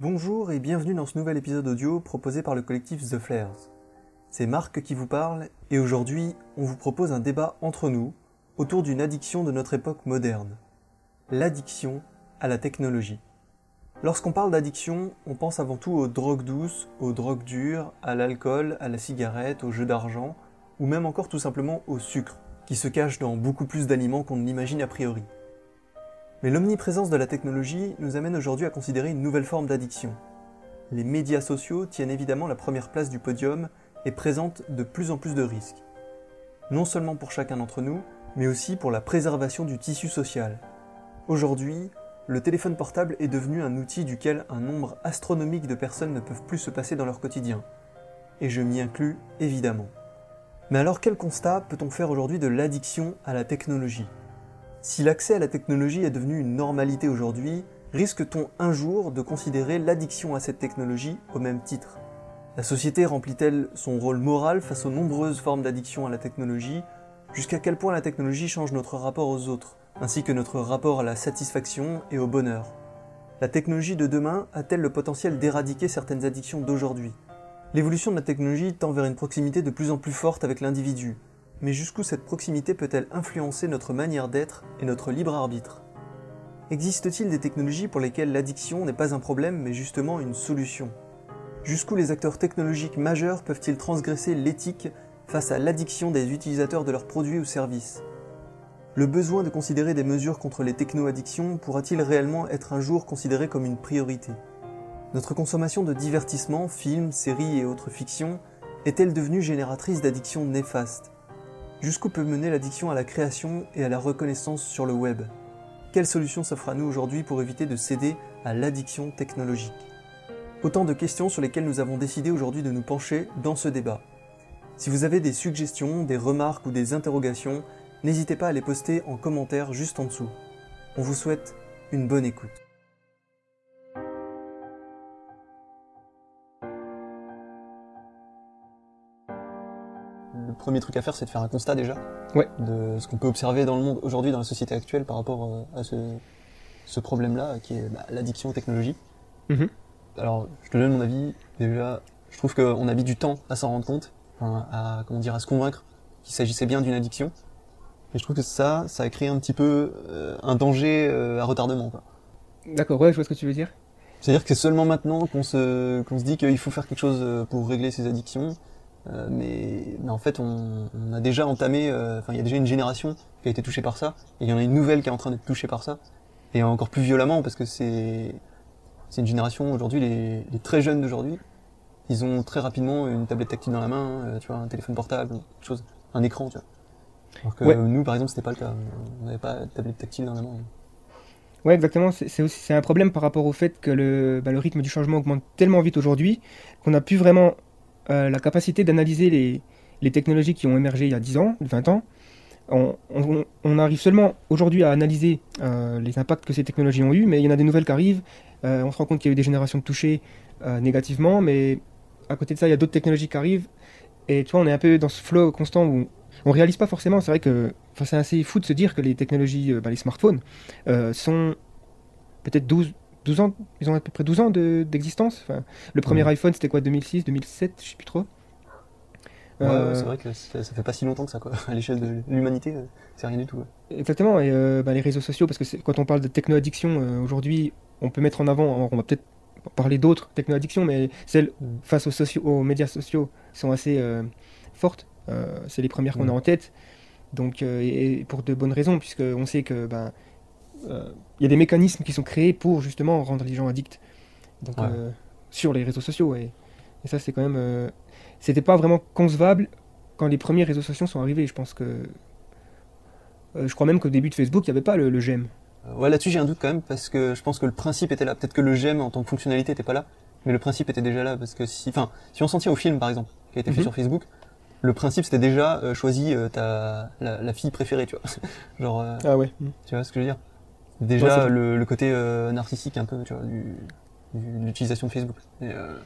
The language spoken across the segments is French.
Bonjour et bienvenue dans ce nouvel épisode audio proposé par le collectif The Flares. C'est Marc qui vous parle et aujourd'hui on vous propose un débat entre nous autour d'une addiction de notre époque moderne. L'addiction à la technologie. Lorsqu'on parle d'addiction, on pense avant tout aux drogues douces, aux drogues dures, à l'alcool, à la cigarette, aux jeux d'argent, ou même encore tout simplement au sucre, qui se cache dans beaucoup plus d'aliments qu'on ne l'imagine a priori. Mais l'omniprésence de la technologie nous amène aujourd'hui à considérer une nouvelle forme d'addiction. Les médias sociaux tiennent évidemment la première place du podium et présentent de plus en plus de risques. Non seulement pour chacun d'entre nous, mais aussi pour la préservation du tissu social. Aujourd'hui, le téléphone portable est devenu un outil duquel un nombre astronomique de personnes ne peuvent plus se passer dans leur quotidien. Et je m'y inclus évidemment. Mais alors quel constat peut-on faire aujourd'hui de l'addiction à la technologie? Si l'accès à la technologie est devenu une normalité aujourd'hui, risque-t-on un jour de considérer l'addiction à cette technologie au même titre? La société remplit-elle son rôle moral face aux nombreuses formes d'addiction à la technologie? Jusqu'à quel point la technologie change notre rapport aux autres, ainsi que notre rapport à la satisfaction et au bonheur? La technologie de demain a-t-elle le potentiel d'éradiquer certaines addictions d'aujourd'hui? L'évolution de la technologie tend vers une proximité de plus en plus forte avec l'individu, mais jusqu'où cette proximité peut-elle influencer notre manière d'être et notre libre arbitre? Existe-t-il des technologies pour lesquelles l'addiction n'est pas un problème mais justement une solution? Jusqu'où les acteurs technologiques majeurs peuvent-ils transgresser l'éthique face à l'addiction des utilisateurs de leurs produits ou services? Le besoin de considérer des mesures contre les techno-addictions pourra-t-il réellement être un jour considéré comme une priorité? Notre consommation de divertissements, films, séries et autres fictions est-elle devenue génératrice d'addictions néfastes? Jusqu'où peut mener l'addiction à la création et à la reconnaissance sur le web? Quelle solution s'offre à nous aujourd'hui pour éviter de céder à l'addiction technologique? Autant de questions sur lesquelles nous avons décidé aujourd'hui de nous pencher dans ce débat. Si vous avez des suggestions, des remarques ou des interrogations, n'hésitez pas à les poster en commentaire juste en dessous. On vous souhaite une bonne écoute. Premier truc à faire, c'est de faire un constat déjà ouais. de ce qu'on peut observer dans le monde aujourd'hui, dans la société actuelle, par rapport euh, à ce, ce problème-là, qui est bah, l'addiction aux technologies. Mhm. Alors, je te donne mon avis. Déjà, je trouve qu'on a mis du temps à s'en rendre compte, à comment dire, à se convaincre qu'il s'agissait bien d'une addiction. Et je trouve que ça, ça a créé un petit peu euh, un danger euh, à retardement. D'accord, ouais, je vois ce que tu veux dire. C'est-à-dire que c'est seulement maintenant qu'on se, qu'on se dit qu'il faut faire quelque chose pour régler ces addictions, euh, mais, mais, en fait, on, on a déjà entamé, euh, enfin, il y a déjà une génération qui a été touchée par ça, et il y en a une nouvelle qui est en train d'être touchée par ça, et encore plus violemment parce que c'est c'est une génération aujourd'hui, les, les, très jeunes d'aujourd'hui, ils ont très rapidement une tablette tactile dans la main, euh, tu vois, un téléphone portable, quelque chose, un écran, tu vois. Alors que ouais. nous, par exemple, c'était pas le cas. On n'avait pas de tablette tactile dans la main. Ouais, exactement. C'est aussi c'est un problème par rapport au fait que le, bah, le rythme du changement augmente tellement vite aujourd'hui qu'on n'a plus vraiment la capacité d'analyser les, les, technologies qui ont émergé il y a 10 ans, 20 ans. On, on, arrive seulement aujourd'hui à analyser euh, les impacts que ces technologies ont eu, mais il y en a des nouvelles qui arrivent. Euh, on se rend compte qu'il y a eu des générations touchées euh, négativement, mais à côté de ça, il y a d'autres technologies qui arrivent. Et tu vois, on est un peu dans ce flow constant où on réalise pas forcément. C'est vrai que c'est assez fou de se dire que les technologies, bah, les smartphones, euh, sont peut-être 12, 12 ans, ils ont à peu près 12 ans d'existence. De, enfin, le premier iPhone, c'était quoi 2006, 2007, je sais plus trop. Ouais, Euh, c'est vrai que ça, ça fait pas si longtemps que ça, quoi. À l'échelle de l'humanité, euh, c'est rien du tout. ouais. Exactement, et euh, bah, les réseaux sociaux, parce que quand on parle de techno-addiction, euh, aujourd'hui, on peut mettre en avant, alors on va peut-être parler d'autres techno-addictions, mais celles Mm. face aux, sociaux, aux médias sociaux sont assez fortes. C'est les premières qu'on Mm. a en tête. Donc, et et pour de bonnes raisons, puisqu'on sait que euh, il y a des mécanismes qui sont créés pour justement rendre les gens addicts. Donc, Ouais. euh, sur les réseaux sociaux. Et, et ça, c'est quand même. euh, C'était pas vraiment concevable quand les premiers réseaux sociaux sont arrivés. Je pense que. euh, je crois même qu'au début de Facebook, il n'y avait pas le, le j'aime. Euh, Ouais, là-dessus j'ai un doute quand même parce que je pense que le principe était là. Peut-être que le j'aime en tant que fonctionnalité était pas là, mais le principe était déjà là parce que si, enfin, si on s'en tient au film par exemple, qui a été fait Mhm. sur Facebook, le principe c'était déjà euh, choisi euh, ta la, la fille préférée, tu vois. Genre, euh, Ah ouais. tu vois ce que je veux dire? Déjà le, le côté euh, narcissique un peu, tu vois, du, l'utilisation de Facebook. Et, euh,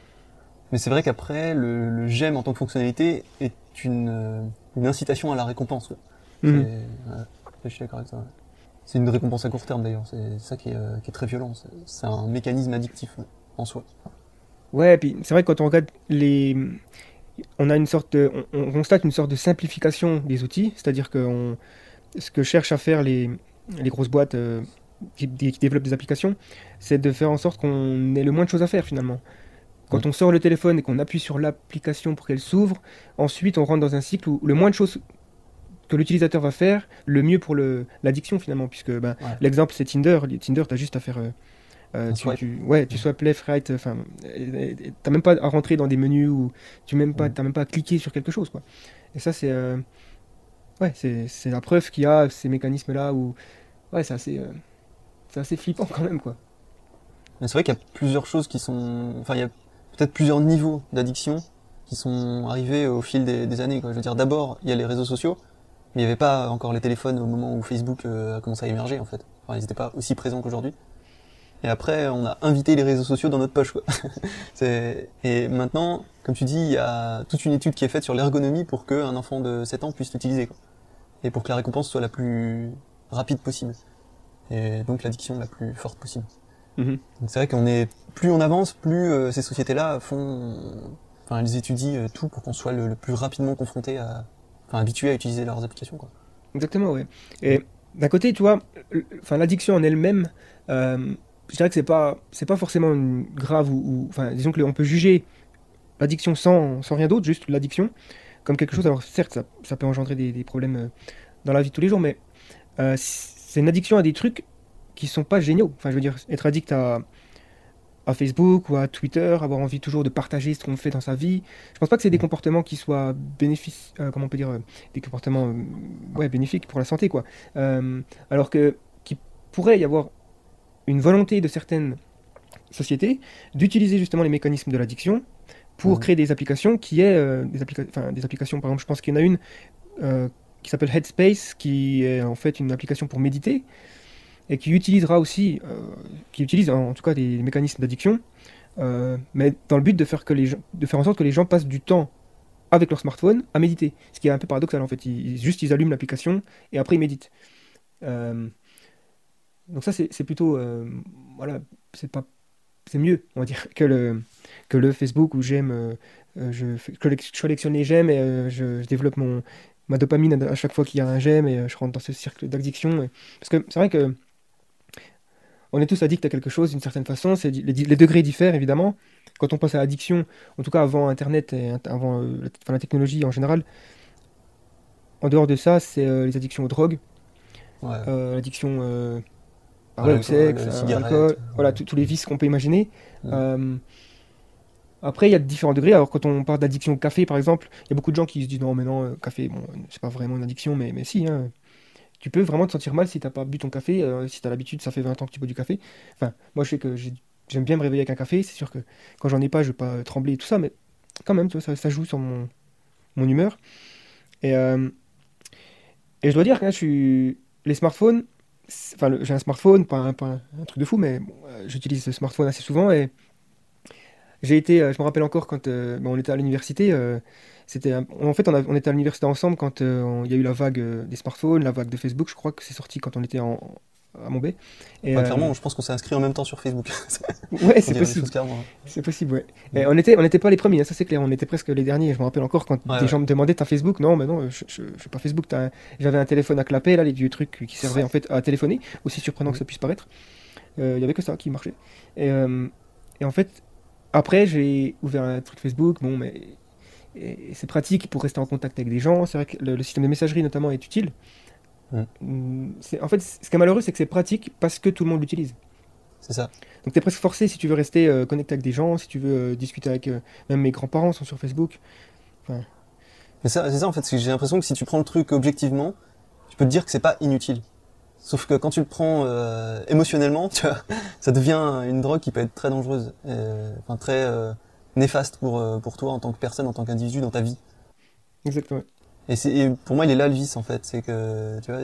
mais c'est vrai qu'après le, le j'aime en tant que fonctionnalité est une, euh, une incitation à la récompense. quoi. C'est- ouais, je suis d'accord avec ça. ouais. C'est une récompense à court terme d'ailleurs, c'est ça qui est, euh, qui est très violent. c'est- un mécanisme addictif. en soi. Ouais, puis c'est vrai que quand on regarde les. On a une sorte de- on, on constate une sorte de simplification des outils, c'est-à-dire que on- ce que cherchent à faire les, les grosses boîtes euh, qui, qui développent des applications, c'est de faire en sorte qu'on ait le moins de choses à faire finalement. Quand on sort le téléphone et qu'on appuie sur l'application pour qu'elle s'ouvre, ensuite on rentre dans un cycle où le moins de choses que l'utilisateur va faire, le mieux pour l'addiction finalement, puisque ben, Ouais. l'exemple c'est Tinder. Tinder, tu as juste à faire... euh, euh, tu, tu- ouais, tu swipes left, right, enfin, t'as même pas à rentrer dans des menus ou tu même pas, t'as même pas à cliquer sur quelque chose, quoi. Et ça, c'est, euh, ouais, c'est la preuve qu'il y a ces mécanismes-là où, ouais, c'est assez, euh, c'est assez flippant quand même, quoi. Mais c'est vrai qu'il y a plusieurs choses qui sont. Enfin, il y a peut-être plusieurs niveaux d'addiction qui sont arrivés au fil des, années. Quoi. Je veux dire, d'abord, il y a les réseaux sociaux, mais il n'y avait pas encore les téléphones au moment où Facebook euh, a commencé à émerger, en fait. Enfin, ils n'étaient pas aussi présents qu'aujourd'hui. Et après, on a invité les réseaux sociaux dans notre poche, quoi. Et maintenant, comme tu dis, il y a toute une étude qui est faite sur l'ergonomie pour qu'un enfant de 7 ans puisse l'utiliser, quoi. Et pour que la récompense soit la plus rapide possible. Et donc l'addiction la plus forte possible. Mhm. C'est vrai qu'on est plus on avance, plus euh, ces sociétés-là font, enfin elles étudient euh, tout pour qu'on soit le, le plus rapidement confronté à, enfin habitué à utiliser leurs applications quoi. Exactement, ouais. Et d'un côté, tu vois, enfin, l'addiction en elle-même, euh, je dirais que c'est pas, c'est pas forcément grave ou, enfin, disons que on peut juger l'addiction sans, sans rien d'autre, juste l'addiction, comme quelque chose. Alors certes, ça, ça peut engendrer des, des problèmes euh, dans la vie de tous les jours, mais c'est une addiction à des trucs qui sont pas géniaux. Enfin, je veux dire, être addict à, à Facebook ou à Twitter, avoir envie toujours de partager ce qu'on fait dans sa vie. Je pense pas que c'est des comportements qui soient bénéfices, euh, comment on peut dire, euh, des comportements euh, ouais, bénéfiques pour la santé, quoi. Alors que qu'il pourrait y avoir une volonté de certaines sociétés d'utiliser justement les mécanismes de l'addiction pour créer des applications qui est des, applica- enfin, des applications, par exemple, je pense qu'il y en a une qui s'appelle Headspace, qui est en fait une application pour méditer et qui utilisera aussi, euh, qui utilise en, tout cas des mécanismes d'addiction, euh, mais dans le but de faire, que les gens, de faire en sorte que les gens passent du temps avec leur smartphone à méditer. Ce qui est un peu paradoxal en fait. Ils, juste ils allument l'application et après ils méditent. Euh, donc ça c'est plutôt, voilà, c'est pas, c'est mieux on va dire que le que le Facebook où j'aime, je, collectionne les j'aime et je développe mon ma dopamine à chaque fois qu'il y a un j'aime et euh, je rentre dans ce cercle d'addiction. et- Parce que c'est vrai que on est tous addicts à quelque chose d'une certaine façon. C'est, les, les degrés diffèrent évidemment. Quand on pense à addiction, en tout cas avant Internet et avant euh, la, enfin, la technologie en général, en dehors de ça, c'est euh, les addictions aux drogues, Ouais. euh, l'addiction ouais, au sexe, à l'alcool, ouais. voilà, tous les vices qu'on peut imaginer. Euh, après, il y a différents degrés. Alors, quand on parle d'addiction au café, par exemple, il y a beaucoup de gens qui se disent non, mais non, euh, café, bon, c'est pas vraiment une addiction, mais, mais si, hein. Tu peux vraiment te sentir mal si t'as pas bu ton café, euh, si t'as l'habitude, ça fait 20 ans que tu bois du café. Enfin, moi, je sais que j'ai- j'aime bien me réveiller avec un café. C'est sûr que quand j'en ai pas, je vais pas trembler et tout ça, mais quand même, tu vois, ça, ça joue sur mon, humeur. Et, euh, et je dois dire que les smartphones, enfin, le- j'ai un smartphone, pas un, pas un- truc de fou, mais euh, j'utilise ce smartphone assez souvent et j'ai été, euh, je me rappelle encore quand euh, bon, on était à l'université, euh, c'était, en fait, on, a- on était à l'université ensemble quand euh, il y a eu la vague euh, des smartphones, la vague de Facebook, je crois que c'est sorti quand on était en, à Montbé. Et, Ouais, euh, clairement, je pense qu'on s'est inscrit en même temps sur Facebook. ouais, c'est possible. clairement. C'est possible, ouais. Et on était, on n'était pas les premiers, hein, ça c'est clair, on était presque les derniers. Je me rappelle encore quand Ouais, des ouais. gens me demandaient T'as Facebook? Non, mais non, je, je suis pas Facebook. un- J'avais un téléphone à clapet, là, les vieux trucs qui servaient en fait à téléphoner, aussi surprenant que ça puisse paraître. Euh, Il y avait que ça qui marchait. Et, euh, et en fait, après, j'ai ouvert un truc Facebook, bon, mais c'est pratique pour rester en contact avec des gens. C'est vrai que le, le système de messagerie, notamment, est utile. Mm. Mm, c'est- En fait, ce qui est malheureux, c'est que c'est pratique parce que tout le monde l'utilise. C'est ça. Donc tu es presque forcé si tu veux rester euh, connecté avec des gens, si tu veux euh, discuter avec... euh, même mes grands-parents sont sur Facebook. Mais c'est ça en fait, j'ai l'impression que si tu prends le truc objectivement, tu peux te dire que c'est pas inutile. Sauf que quand tu le prends euh, émotionnellement, tu vois, ça devient une drogue qui peut être très dangereuse, euh, enfin très euh, néfaste pour euh, pour toi en tant que personne, en tant qu'individu dans ta vie. Exactement. Et, c'est, et pour moi, il est là le vice en fait, c'est que tu vois,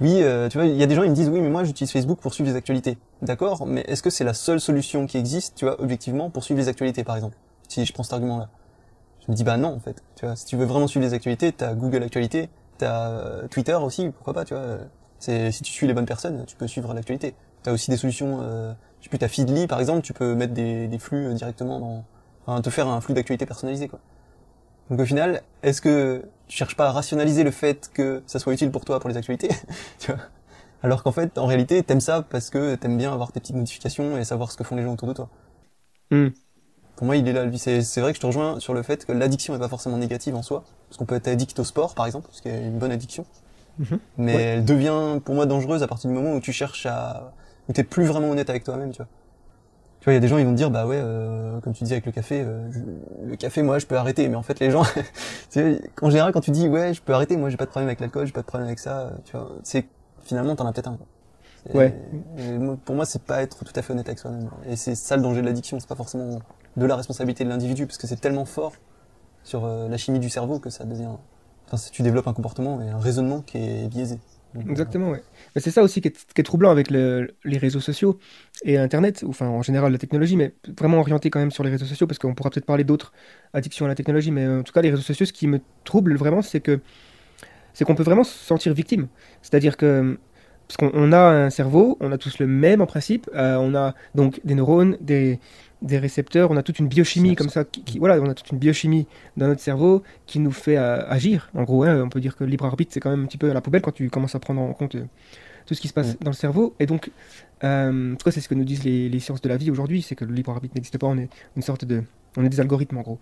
oui, euh, tu vois, il y a des gens ils me disent oui, mais moi j'utilise Facebook pour suivre les actualités. D'accord, mais est-ce que c'est la seule solution qui existe, tu vois, objectivement, pour suivre les actualités par exemple Si je prends cet argument-là, je me dis bah non en fait, tu vois, si tu veux vraiment suivre les actualités, t'as Google Actualités, t'as euh, Twitter aussi, pourquoi pas, tu vois. C'est si tu suis les bonnes personnes, tu peux suivre l'actualité. as aussi des solutions, euh, je sais plus, ta Feedly par exemple, tu peux mettre des, des flux euh, directement dans, enfin, te faire un flux d'actualité personnalisé quoi. Donc au final, est-ce que tu cherches pas à rationaliser le fait que ça soit utile pour toi pour les actualités, tu vois? Alors qu'en fait, en réalité, t'aimes ça parce que t'aimes bien avoir tes petites notifications et savoir ce que font les gens autour de toi. Hmm. Pour moi, il est là. c'est vrai que je te rejoins sur le fait que l'addiction est pas forcément négative en soi, parce qu'on peut être addict au sport, par exemple, ce qui est une bonne addiction. Mhm. Mais Ouais. elle devient pour moi dangereuse à partir du moment où tu cherches à, où t'es plus vraiment honnête avec toi-même, tu vois. Tu vois, il y a des gens, ils vont te dire, bah ouais, euh, comme tu disais avec le café, euh, je- le café, moi, je peux arrêter. Mais en fait, les gens, en général, quand tu dis, ouais, je peux arrêter, moi, j'ai pas de problème avec l'alcool, j'ai pas de problème avec ça, euh, tu vois, c'est finalement, t'en as peut-être un. quoi. Ouais. et pour moi, c'est pas être tout à fait honnête avec soi-même. Et c'est ça le danger de l'addiction, c'est pas forcément de la responsabilité de l'individu, parce que c'est tellement fort sur euh, la chimie du cerveau que ça devient. Tu développes un comportement et un raisonnement qui est biaisé. Exactement, ouais. Mais c'est ça aussi qui est, troublant avec le- les réseaux sociaux et Internet, ou enfin en général la technologie, mais vraiment orienté quand même sur les réseaux sociaux, parce qu'on pourra peut-être parler d'autres addictions à la technologie, mais euh, en tout cas les réseaux sociaux, ce qui me trouble vraiment, c'est que c'est qu'on peut vraiment se sentir victime. C'est-à-dire que parce qu'on on a un cerveau, on a tous le même en principe, euh, on a donc des neurones, des, des récepteurs, on a toute une biochimie comme ça, qui, qui- voilà, on a toute une biochimie dans notre cerveau qui nous fait euh, agir. En gros, hein, on peut dire que le libre arbitre, c'est quand même un petit peu à la poubelle quand tu commences à prendre en compte euh, tout ce qui se passe dans le cerveau. Et donc, euh, en tout cas, c'est ce que nous disent les, les sciences de la vie aujourd'hui, c'est que le libre arbitre n'existe pas, on est une sorte de... On est des algorithmes en gros.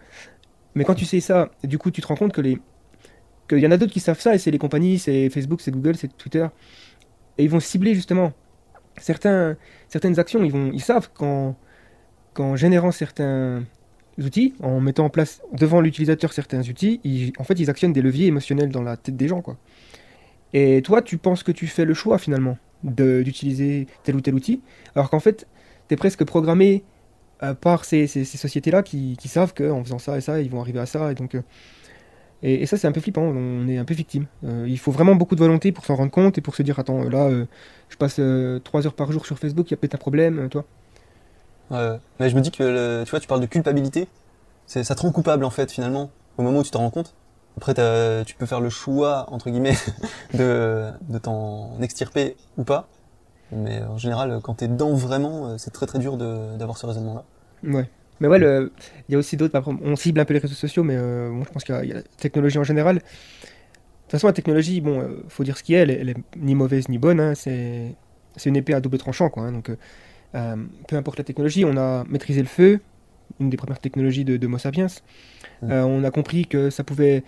Mais quand tu sais ça, du coup, tu te rends compte que les... qu'il y en a d'autres qui savent ça, et c'est les compagnies, c'est Facebook, c'est Google, c'est Twitter. Et ils vont cibler justement certains, certaines actions, ils, vont, ils savent qu'en qu'en générant certains outils, en mettant en place devant l'utilisateur certains outils, ils- en fait, ils actionnent des leviers émotionnels dans la tête des gens, quoi. Et toi, tu penses que tu fais le choix finalement d'utiliser tel ou tel outil, alors qu'en fait, tu es presque programmé euh, par ces, sociétés-là qui, savent qu'en faisant ça et ça, ils vont arriver à ça. Et, donc, euh, et, ça, c'est un peu flippant, on est un peu victime. Euh, il faut vraiment beaucoup de volonté pour s'en rendre compte et pour se dire, attends, là, je passe euh, 3 heures par jour sur Facebook, il y a peut-être un problème, toi. Mais je me dis que, tu vois, tu parles de culpabilité. C'est, ça te rend coupable, en fait, finalement, au moment où tu t'en rends compte. Après, tu peux faire le choix, entre guillemets, de, de t'en extirper ou pas. Mais en général, quand t'es dedans vraiment, c'est très très dur de, d'avoir ce raisonnement-là. Ouais. Mais ouais, il y a aussi d'autres. On cible un peu les réseaux sociaux, mais euh, bon, je pense qu'il y, a- y a la technologie en général. De toute façon, la technologie, bon, euh, faut dire ce qui est, elle, est- elle est ni mauvaise ni bonne. hein, c'est c'est une épée à double tranchant, quoi. hein, donc, euh, euh, peu importe la technologie, on a maîtrisé le feu, une des premières technologies de, de Homo sapiens. Mm. Euh, on a compris que ça pouvait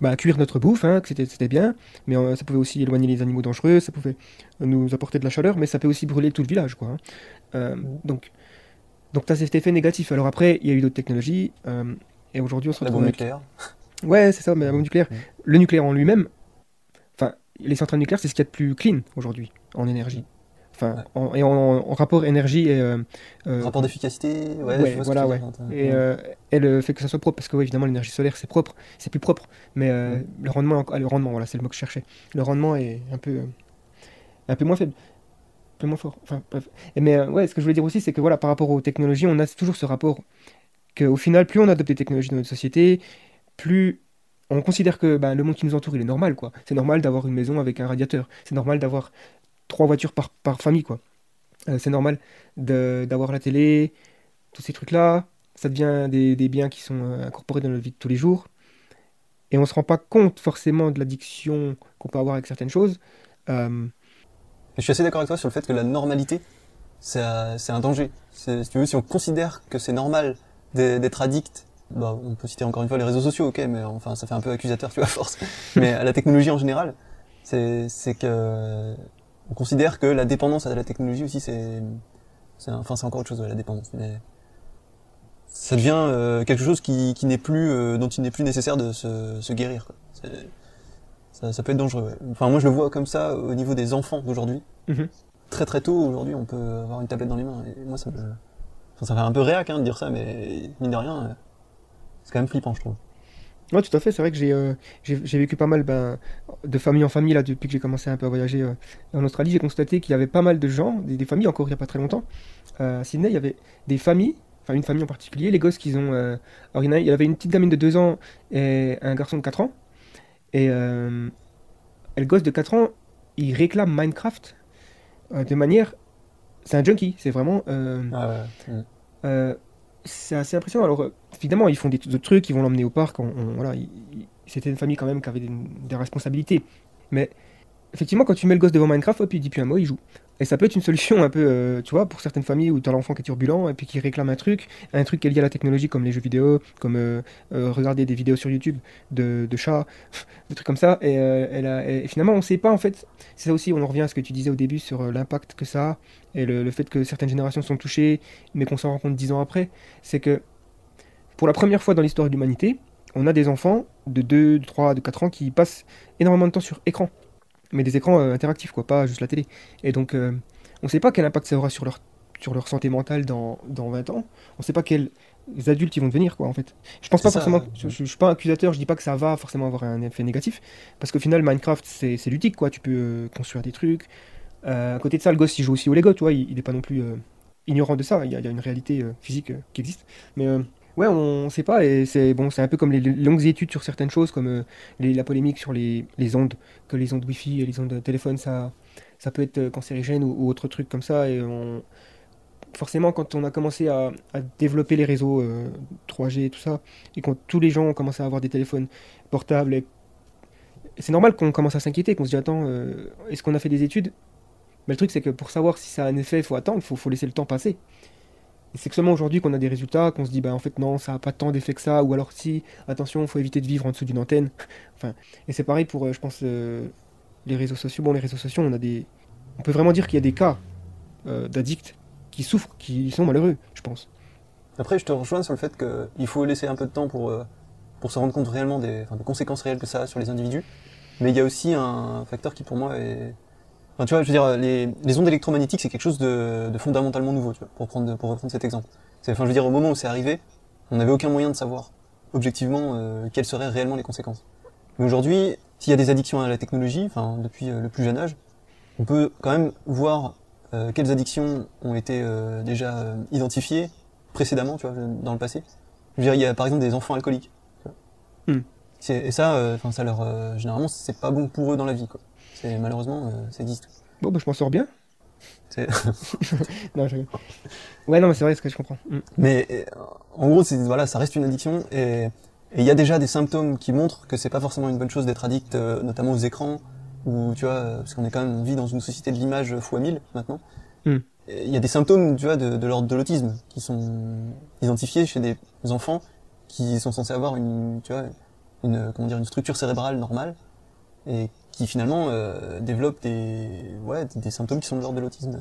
bah, cuire notre bouffe, hein, que c'était bien, mais euh, ça pouvait aussi éloigner les animaux dangereux, ça pouvait nous apporter de la chaleur, mais ça peut aussi brûler tout le village, quoi. hein. Euh, Mm. donc, donc tu as cet effet négatif. Alors après, il y a eu d'autres technologies, et aujourd'hui on se La retrouve bombe avec... nucléaire. Ouais, c'est ça, mais la bombe nucléaire. Mm. Le nucléaire en lui-même, enfin, les centrales nucléaires, c'est ce qu'il y a de plus clean aujourd'hui en énergie. Enfin, Ouais. en, et en, en rapport énergie et, euh, euh, Rapport d'efficacité, ouais, ouais, voilà, ouais. t'as- et euh, euh, fait que ça soit propre parce que ouais, évidemment l'énergie solaire c'est propre, c'est plus propre, mais euh, le rendement, ah, le rendement, voilà, c'est le mot que je cherchais. Le rendement est un peu, un peu moins faible, un peu moins fort. Enfin, bref. Et mais ouais, ce que je voulais dire aussi, c'est que voilà, par rapport aux technologies, on a toujours ce rapport qu'au final, plus on adopte des technologies dans notre société, plus on considère que bah, le monde qui nous entoure, il est normal, quoi. C'est normal d'avoir une maison avec un radiateur. C'est normal d'avoir trois voitures par, par famille, quoi. Euh, c'est normal d'avoir la télé, tous ces trucs-là. Ça devient des, des biens qui sont euh, incorporés dans notre vie de tous les jours. Et on se rend pas compte forcément de l'addiction qu'on peut avoir avec certaines choses. Euh, Je suis assez d'accord avec toi sur le fait que la normalité, c'est un, danger. Si tu veux, si on considère que c'est normal d'être addict, bah, on peut citer encore une fois les réseaux sociaux, ok, mais enfin, ça fait un peu accusateur, tu vois, à force. mais à la technologie en général, c'est que on considère que la dépendance à la technologie aussi, c'est, enfin, c'est encore autre chose, ouais, la dépendance. Mais ça devient euh, quelque chose qui, qui n'est plus, euh, dont il n'est plus nécessaire de se, se guérir. quoi. Ça, ça peut être dangereux. ouais. Enfin, moi, je le vois comme ça au niveau des enfants d'aujourd'hui. Mhm. Très très tôt, aujourd'hui, on peut avoir une tablette dans les mains. Et moi, ça me, enfin, ça fait un peu réac hein, de dire ça, mais mine de rien, euh, c'est quand même flippant, je trouve. Ouais, tout à fait. C'est vrai que j'ai euh, j'ai vécu pas mal ben, de famille en famille là depuis que j'ai commencé un peu à voyager euh, en Australie. J'ai constaté qu'il y avait pas mal de gens, des, des familles encore il y a pas très longtemps. Euh, à Sydney, il y avait des familles, enfin une famille en particulier. Les gosses qu'ils ont, alors il y en a- il y avait une petite gamine de 2 ans et un garçon de 4 ans. Et, le gosse de 4 ans, il réclame Minecraft de manière c'est un junkie, c'est vraiment. Ah ouais. Mm. C'est assez impressionnant. Alors, évidemment, ils font des, d'autres trucs, ils vont l'emmener au parc. voilà, c'était une famille quand même qui avait des, des responsabilités. Mais effectivement, quand tu mets le gosse devant Minecraft, hop, il dit plus un mot, il joue. Et ça peut être une solution un peu, euh, tu vois, pour certaines familles où tu as l'enfant qui est turbulent et puis qui réclame un truc, un truc qui est lié à la technologie, comme les jeux vidéo, comme euh, euh, regarder des vidéos sur YouTube de, chats, des trucs comme ça. Et, finalement, on sait pas en fait. C'est ça aussi, on en revient à ce que tu disais au début sur l'impact que ça a et le, le fait que certaines générations sont touchées, mais qu'on s'en rend compte dix ans après. C'est que pour la première fois dans l'histoire de l'humanité, on a des enfants de 2, de 3, de 4 ans qui passent énormément de temps sur écran. Mais des écrans euh, interactifs, quoi, pas juste la télé. Et donc, euh, on ne sait pas quel impact ça aura sur leur, sur leur santé mentale dans, dans 20 ans. On ne sait pas quels adultes ils vont devenir, quoi, en fait. Je pense pas ça, forcément. ouais. Je, je, je suis pas accusateur, je dis pas que ça va forcément avoir un effet négatif. Parce qu'au final, Minecraft, c'est ludique, quoi. Tu peux euh, construire des trucs. À côté de ça, le gosse, il joue aussi au Lego, tu vois. Il, il est pas non plus ignorant de ça. Il y a, il y a une réalité physique qui existe. Mais. Euh, Ouais, on sait pas, et c'est bon, c'est un peu comme les, longues études sur certaines choses, comme euh, la polémique sur les, ondes, que les ondes Wi-Fi et les ondes de téléphone, ça, peut être euh, cancérigène ou, autre truc comme ça. Et on... forcément, quand on a commencé à, développer les réseaux euh, 3G et tout ça, et quand tous les gens ont commencé à avoir des téléphones portables, c'est normal qu'on commence à s'inquiéter, qu'on se dit attends, euh, est-ce qu'on a fait des études? Mais le truc, c'est que pour savoir si ça a un effet, il faut attendre, il faut laisser le temps passer. Et c'est que seulement aujourd'hui qu'on a des résultats, qu'on se dit, bah en fait non, ça n'a pas tant d'effet que ça, ou alors si, attention, il faut éviter de vivre en dessous d'une antenne. enfin, et c'est pareil pour, euh, je pense, euh, les réseaux sociaux. Bon, les réseaux sociaux, on a des... On peut vraiment dire qu'il y a des cas euh, d'addicts qui souffrent, qui sont malheureux, je pense. Après, je te rejoins sur le fait qu'il faut laisser un peu de temps pour, pour se rendre compte réellement des, des conséquences réelles que ça a sur les individus. Mais il y a aussi un facteur qui, pour moi, est. Enfin, tu vois, je veux dire, les, les ondes électromagnétiques, c'est quelque chose de, de fondamentalement nouveau, tu vois, pour, prendre, pour reprendre cet exemple. C'est- Enfin, je veux dire, au moment où c'est arrivé, on n'avait aucun moyen de savoir objectivement euh, quelles seraient réellement les conséquences. Mais aujourd'hui, s'il y a des addictions à la technologie, enfin, depuis euh, le plus jeune âge, on peut quand même voir euh, quelles addictions ont été euh, déjà euh, identifiées précédemment, tu vois, dans le passé. Je veux dire, il y a par exemple des enfants alcooliques. tu vois. C'est- Et ça, euh, enfin, ça leur, euh, généralement, c'est pas bon pour eux dans la vie, quoi. C'est malheureusement, euh, ça existe. Bon, bah je m'en sors bien. C'est- non, je. Ouais, non, mais c'est vrai ce que je comprends. Mm. Mais euh, en gros, c'est voilà, ça reste une addiction et et il y a déjà des symptômes qui montrent que c'est pas forcément une bonne chose d'être addict, euh, notamment aux écrans ou tu vois, euh, parce qu'on est quand même on vit dans une société de l'image fois 1000 maintenant. Et Il y a des symptômes, tu vois, de, de l'ordre de l'autisme qui sont identifiés chez des enfants qui sont censés avoir une, tu vois, une comment dire, une structure cérébrale normale et qui finalement euh, développent des, ouais, des, symptômes qui sont de l'ordre de l'autisme.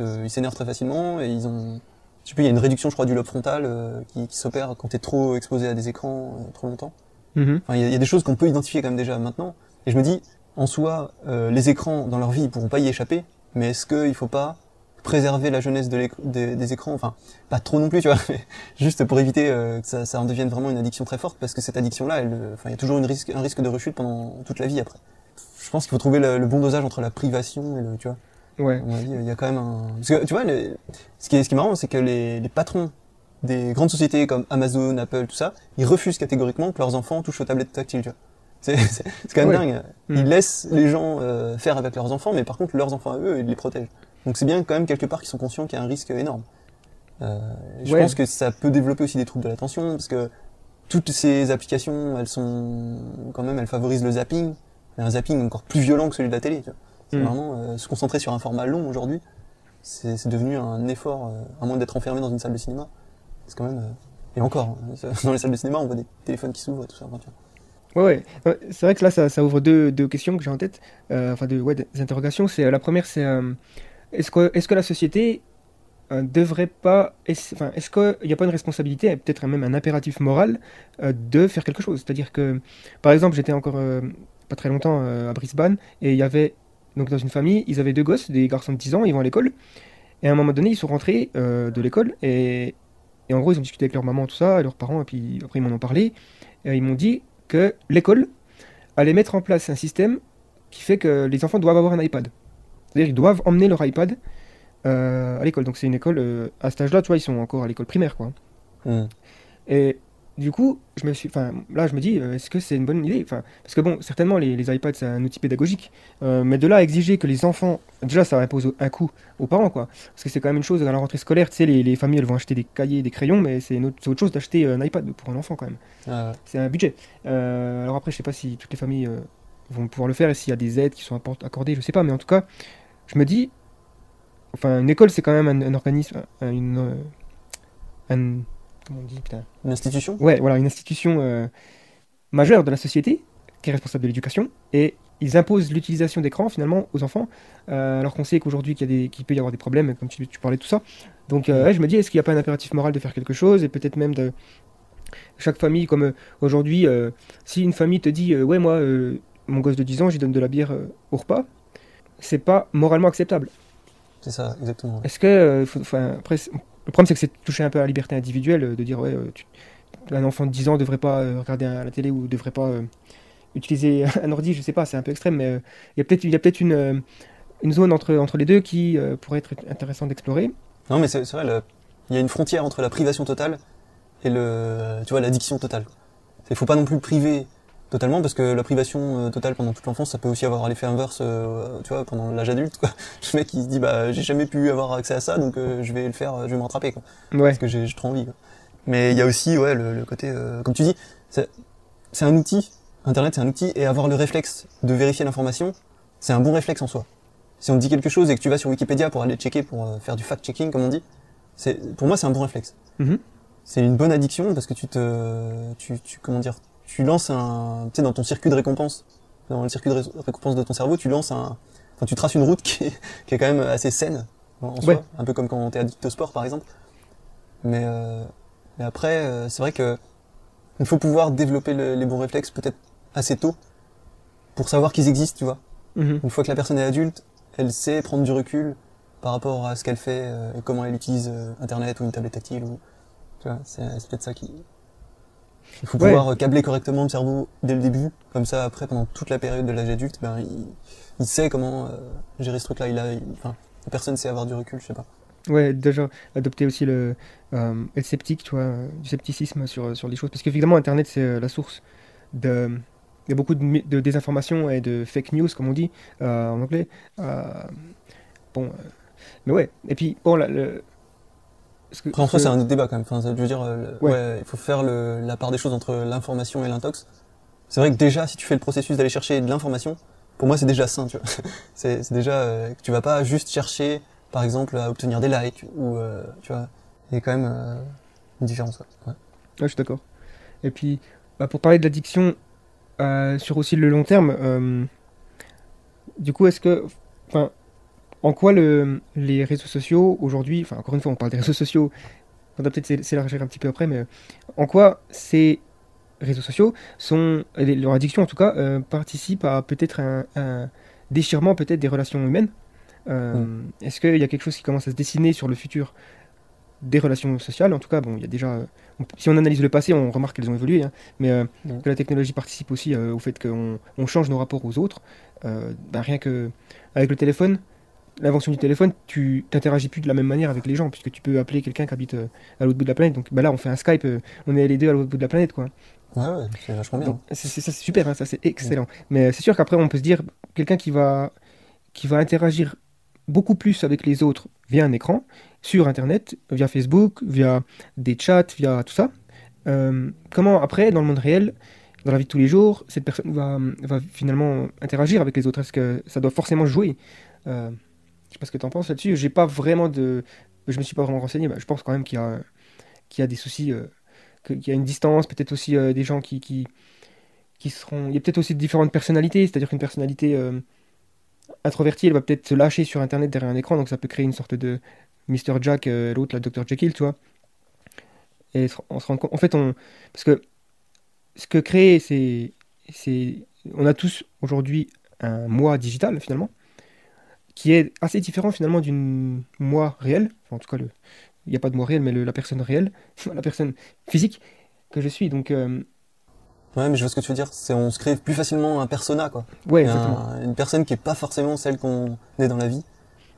Euh, Ils s'énervent très facilement et ils ont, je sais plus, il y a une réduction, je crois, du lobe frontal euh, qui, qui s'opère quand t'es trop exposé à des écrans euh, trop longtemps. Mhm. Enfin, il y, a- il y a des choses qu'on peut identifier quand même déjà maintenant. Et je me dis, en soi, euh, les écrans dans leur vie, ils pourront pas y échapper. Mais est-ce qu'il faut pas préserver la jeunesse de des, des écrans? Enfin, pas trop non plus, tu vois, mais juste pour éviter euh, que ça, ça en devienne vraiment une addiction très forte, parce que cette addiction-là, enfin, il y a toujours une risque, un risque de rechute pendant toute la vie après. Je pense qu'il faut trouver le, le bon dosage entre la privation et le, tu vois. Ouais. Il y a quand même un. Parce que tu vois, les- ce, qui est, ce qui est marrant, c'est que les, les patrons des grandes sociétés comme Amazon, Apple, tout ça, ils refusent catégoriquement que leurs enfants touchent aux tablettes tactiles. Tu vois. C'est, quand même Ouais. dingue. Ils Mm. laissent les gens euh, faire avec leurs enfants, mais par contre, leurs enfants à eux, ils les protègent. Donc c'est bien quand même quelque part qu'ils sont conscients qu'il y a un risque énorme. Euh, je Ouais. pense que ça peut développer aussi des troubles de l'attention, parce que toutes ces applications, elles sont quand même, elles favorisent le zapping, un zapping encore plus violent que celui de la télé. Tu vois. C'est Mm. vraiment euh, se concentrer sur un format long aujourd'hui. C'est c'est devenu un effort, euh, à moins d'être enfermé dans une salle de cinéma. C'est quand même. euh, et encore, hein, dans les salles de cinéma, on voit des téléphones qui s'ouvrent et tout ça. enfin, tu vois. Ouais, ouais. C'est vrai que là, ça, ça ouvre deux, deux questions que j'ai en tête. Enfin, deux, ouais, des interrogations. C'est, la première, c'est est-ce que, est-ce que la société devrait pas. Est-ce, enfin, est-ce qu'il n'y a pas une responsabilité, et peut-être même un impératif moral, de faire quelque chose? C'est-à-dire que, par exemple, j'étais encore pas très longtemps euh, à Brisbane et il y avait, donc dans une famille, ils avaient deux gosses, des garçons de 10 ans, ils vont à l'école. Et à un moment donné, ils sont rentrés euh, de l'école et, et en gros, ils ont discuté avec leur maman, tout ça, et leurs parents, et puis après, ils m'en ont parlé. Et ils m'ont dit que l'école allait mettre en place un système qui fait que les enfants doivent avoir un iPad. C'est-à-dire ils doivent emmener leur iPad euh, à l'école. Donc c'est une école, euh, à cet âge-là, tu vois, ils sont encore à l'école primaire, quoi. Et du coup, je me suis, enfin, là, je me dis, euh, est-ce que c'est une bonne idée? Enfin, Parce que bon, certainement, les, les iPads, c'est un outil pédagogique, euh, mais de là à exiger que les enfants, déjà, ça impose un coût aux parents, quoi. Parce que c'est quand même une chose à la rentrée scolaire, tu sais, les, les familles, elles vont acheter des cahiers, des crayons, mais c'est autre, chose d'acheter un iPad pour un enfant, quand même. Ah, ouais. C'est un budget. Euh, alors après, je sais pas si toutes les familles euh, vont pouvoir le faire et s'il y a des aides qui sont accordées, je sais pas, mais en tout cas, je me dis, enfin, une école, c'est quand même un, un organisme, un- une, euh, un, comment on dit, putain, Une institution ouais, voilà, une institution euh, majeure de la société qui est responsable de l'éducation et ils imposent l'utilisation d'écran finalement aux enfants, euh, alors qu'on sait qu'aujourd'hui qu'il y a des- qu'il peut y avoir des problèmes, comme tu, tu parlais de tout ça. Donc euh, ouais, je me dis, est-ce qu'il n'y a pas un impératif moral de faire quelque chose et peut-être même de chaque famille, comme aujourd'hui, si une famille te dit, ouais, moi, mon gosse de 10 ans, j'y donne de la bière au repas, c'est pas moralement acceptable. C'est ça, exactement. Est-ce que, enfin, après, le problème c'est que c'est toucher un peu à la liberté individuelle, euh, de dire ouais, euh, un enfant de 10 ans devrait pas euh, regarder la télé ou devrait pas utiliser un ordi, je sais pas, c'est un peu extrême, mais il y a peut-être une, zone entre, les deux qui pourrait être intéressant d'explorer. Non, mais c'est vrai, il y a une frontière entre la privation totale et l'addiction totale. Il faut pas non plus priver totalement parce que la privation euh, totale pendant toute l'enfance, ça peut aussi avoir l'effet inverse, euh, tu vois, pendant l'âge adulte, quoi. Le mec, il se dit, bah, j'ai jamais pu avoir accès à ça, donc euh, je vais le faire, je vais me rattraper, quoi. Ouais, Parce que j'ai trop envie, quoi. Mais il y a aussi, ouais, le, le côté, comme tu dis, c'est un outil. Internet, c'est un outil, et avoir le réflexe de vérifier l'information, c'est un bon réflexe en soi. Si on te dit quelque chose et que tu vas sur Wikipédia pour aller checker, pour faire du fact-checking, comme on dit, c'est, pour moi, c'est un bon réflexe. Mhm. C'est une bonne addiction parce que tu te, tu, tu, comment dire, tu lances un, tu sais, dans ton circuit de récompense, dans le circuit de ré- récompense de ton cerveau, tu lances un, enfin, tu traces une route qui est, qui est quand même assez saine, en soi. Ouais. Un peu comme quand t'es addict au sport, par exemple. Mais, euh, mais après, euh, c'est vrai que il faut pouvoir développer le- les bons réflexes peut-être assez tôt pour savoir qu'ils existent, tu vois. Mhm. Une fois que la personne est adulte, elle sait prendre du recul par rapport à ce qu'elle fait euh, et comment elle utilise euh, Internet ou une tablette tactile. Ou, tu vois, c'est peut-être ça qui. Il faut Ouais. pouvoir euh, câbler correctement le cerveau dès le début, comme ça après pendant toute la période de l'âge adulte, ben il, il sait comment euh, gérer ce truc-là. Il a, il- enfin, personne sait avoir du recul, je sais pas. Ouais, déjà adopter aussi le euh, être sceptique, tu vois, du scepticisme sur, sur les choses, parce qu'évidemment Internet c'est la source de il y a beaucoup de, désinformation et de fake news comme on dit euh, en anglais. Euh, bon, euh, mais ouais. Et puis bon, la- le, que- Après, en soi, c'est un autre débat quand même. Enfin, ça- dire, euh, le- Ouais. ouais, il faut faire le, la part des choses entre l'information et l'intox. C'est vrai que déjà, si tu fais le processus d'aller chercher de l'information, pour moi, c'est déjà sain, tu vois. c'est déjà euh, que tu vas pas juste chercher, par exemple, à obtenir des likes ou, euh, tu vois, il y a quand même euh, une différence. Ouais. Ouais. Ouais, je suis d'accord. Et puis, bah, pour parler de l'addiction sur aussi le long terme, du coup, est-ce que, enfin, en quoi le, les réseaux sociaux aujourd'hui, enfin, encore une fois, on parle des réseaux sociaux, on va peut-être s'é- s'élargir un petit peu après, mais euh, en quoi ces réseaux sociaux sont, leur addiction en tout cas, euh, participe à peut-être un, un déchirement peut-être des relations humaines? Euh, Est-ce qu'il y a quelque chose qui commence à se dessiner sur le futur des relations sociales? En tout cas, bon, il y a déjà euh, on- si on analyse le passé, on remarque qu'elles ont évolué, hein, mais euh, Mm. que la technologie participe aussi au fait qu'on on change nos rapports aux autres. Ben, rien que avec le téléphone, l'invention du téléphone, tu t'interagis plus de la même manière avec les gens, puisque tu peux appeler quelqu'un qui habite euh, à l'autre bout de la planète. Donc ben là, on fait un Skype, euh, on est les deux à l'autre bout de la planète, quoi. Ouais, ouais, c'est vachement bien. C'est c'est- ça, c'est super, hein, ça c'est excellent. Mais euh, c'est sûr qu'après, on peut se dire, quelqu'un qui va, qui va interagir beaucoup plus avec les autres via un écran, sur Internet, via Facebook, via des chats, via tout ça. Euh, comment après, dans le monde réel, dans la vie de tous les jours, cette personne va, va finalement interagir avec les autres? Est-ce que ça doit forcément jouer Euh, Je sais pas ce que tu en penses là-dessus. J'ai pas vraiment de, je me suis pas vraiment renseigné. mais je pense quand même qu'il y a, y a des soucis, euh, qu'il y a une distance, peut-être aussi euh, des gens qui, qui, seront. Il y a peut-être aussi différentes personnalités, c'est-à-dire qu'une personnalité euh, introvertie, elle va peut-être se lâcher sur Internet derrière un écran, donc ça peut créer une sorte de Mr. Jack, l'autre, la Dr. Jekyll, tu vois. Et on se rend compte. En fait, on. Parce que ce que crée, c'est. c'est on a tous aujourd'hui un moi digital, finalement, qui est assez différent, finalement, d'une moi réelle. Enfin, en tout cas, le... il n'y a pas de moi réel, mais le- la personne réelle, la personne physique que je suis. Donc, euh, Ouais, mais je vois ce que tu veux dire. C'est on se crée plus facilement un persona, quoi. ouais, Un- exactement. une personne qui est pas forcément celle qu'on est dans la vie.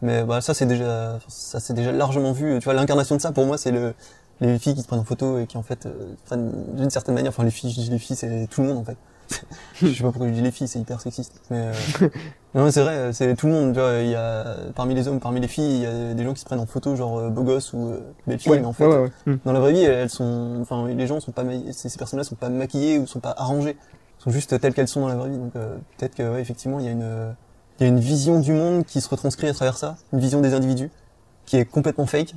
Mais bah, ça, c'est déjà, ça, c'est déjà largement vu. Tu vois, l'incarnation de ça, pour moi, c'est le, les filles qui se prennent en photo et qui en fait euh, prennent d'une certaine manière, enfin les filles, je dis les filles, c'est tout le monde en fait. je sais pas pourquoi je dis les filles, c'est hyper sexiste. Mais euh, non, c'est vrai, c'est tout le monde. Tu vois, il y a parmi les hommes, parmi les filles, il y a des gens qui se prennent en photo, genre euh, beau gosse ou euh, belle fille. Ouais, mais en fait, ouais, ouais, ouais. Dans la vraie vie, elles sont, enfin les gens sont pas, ma- ces, personnes-là sont pas maquillées ou sont pas arrangées, sont juste telles qu'elles sont dans la vraie vie. Donc euh, peut-être que ouais, effectivement, il y a une, euh, il y a une vision du monde qui se retranscrit à travers ça, une vision des individus qui est complètement fake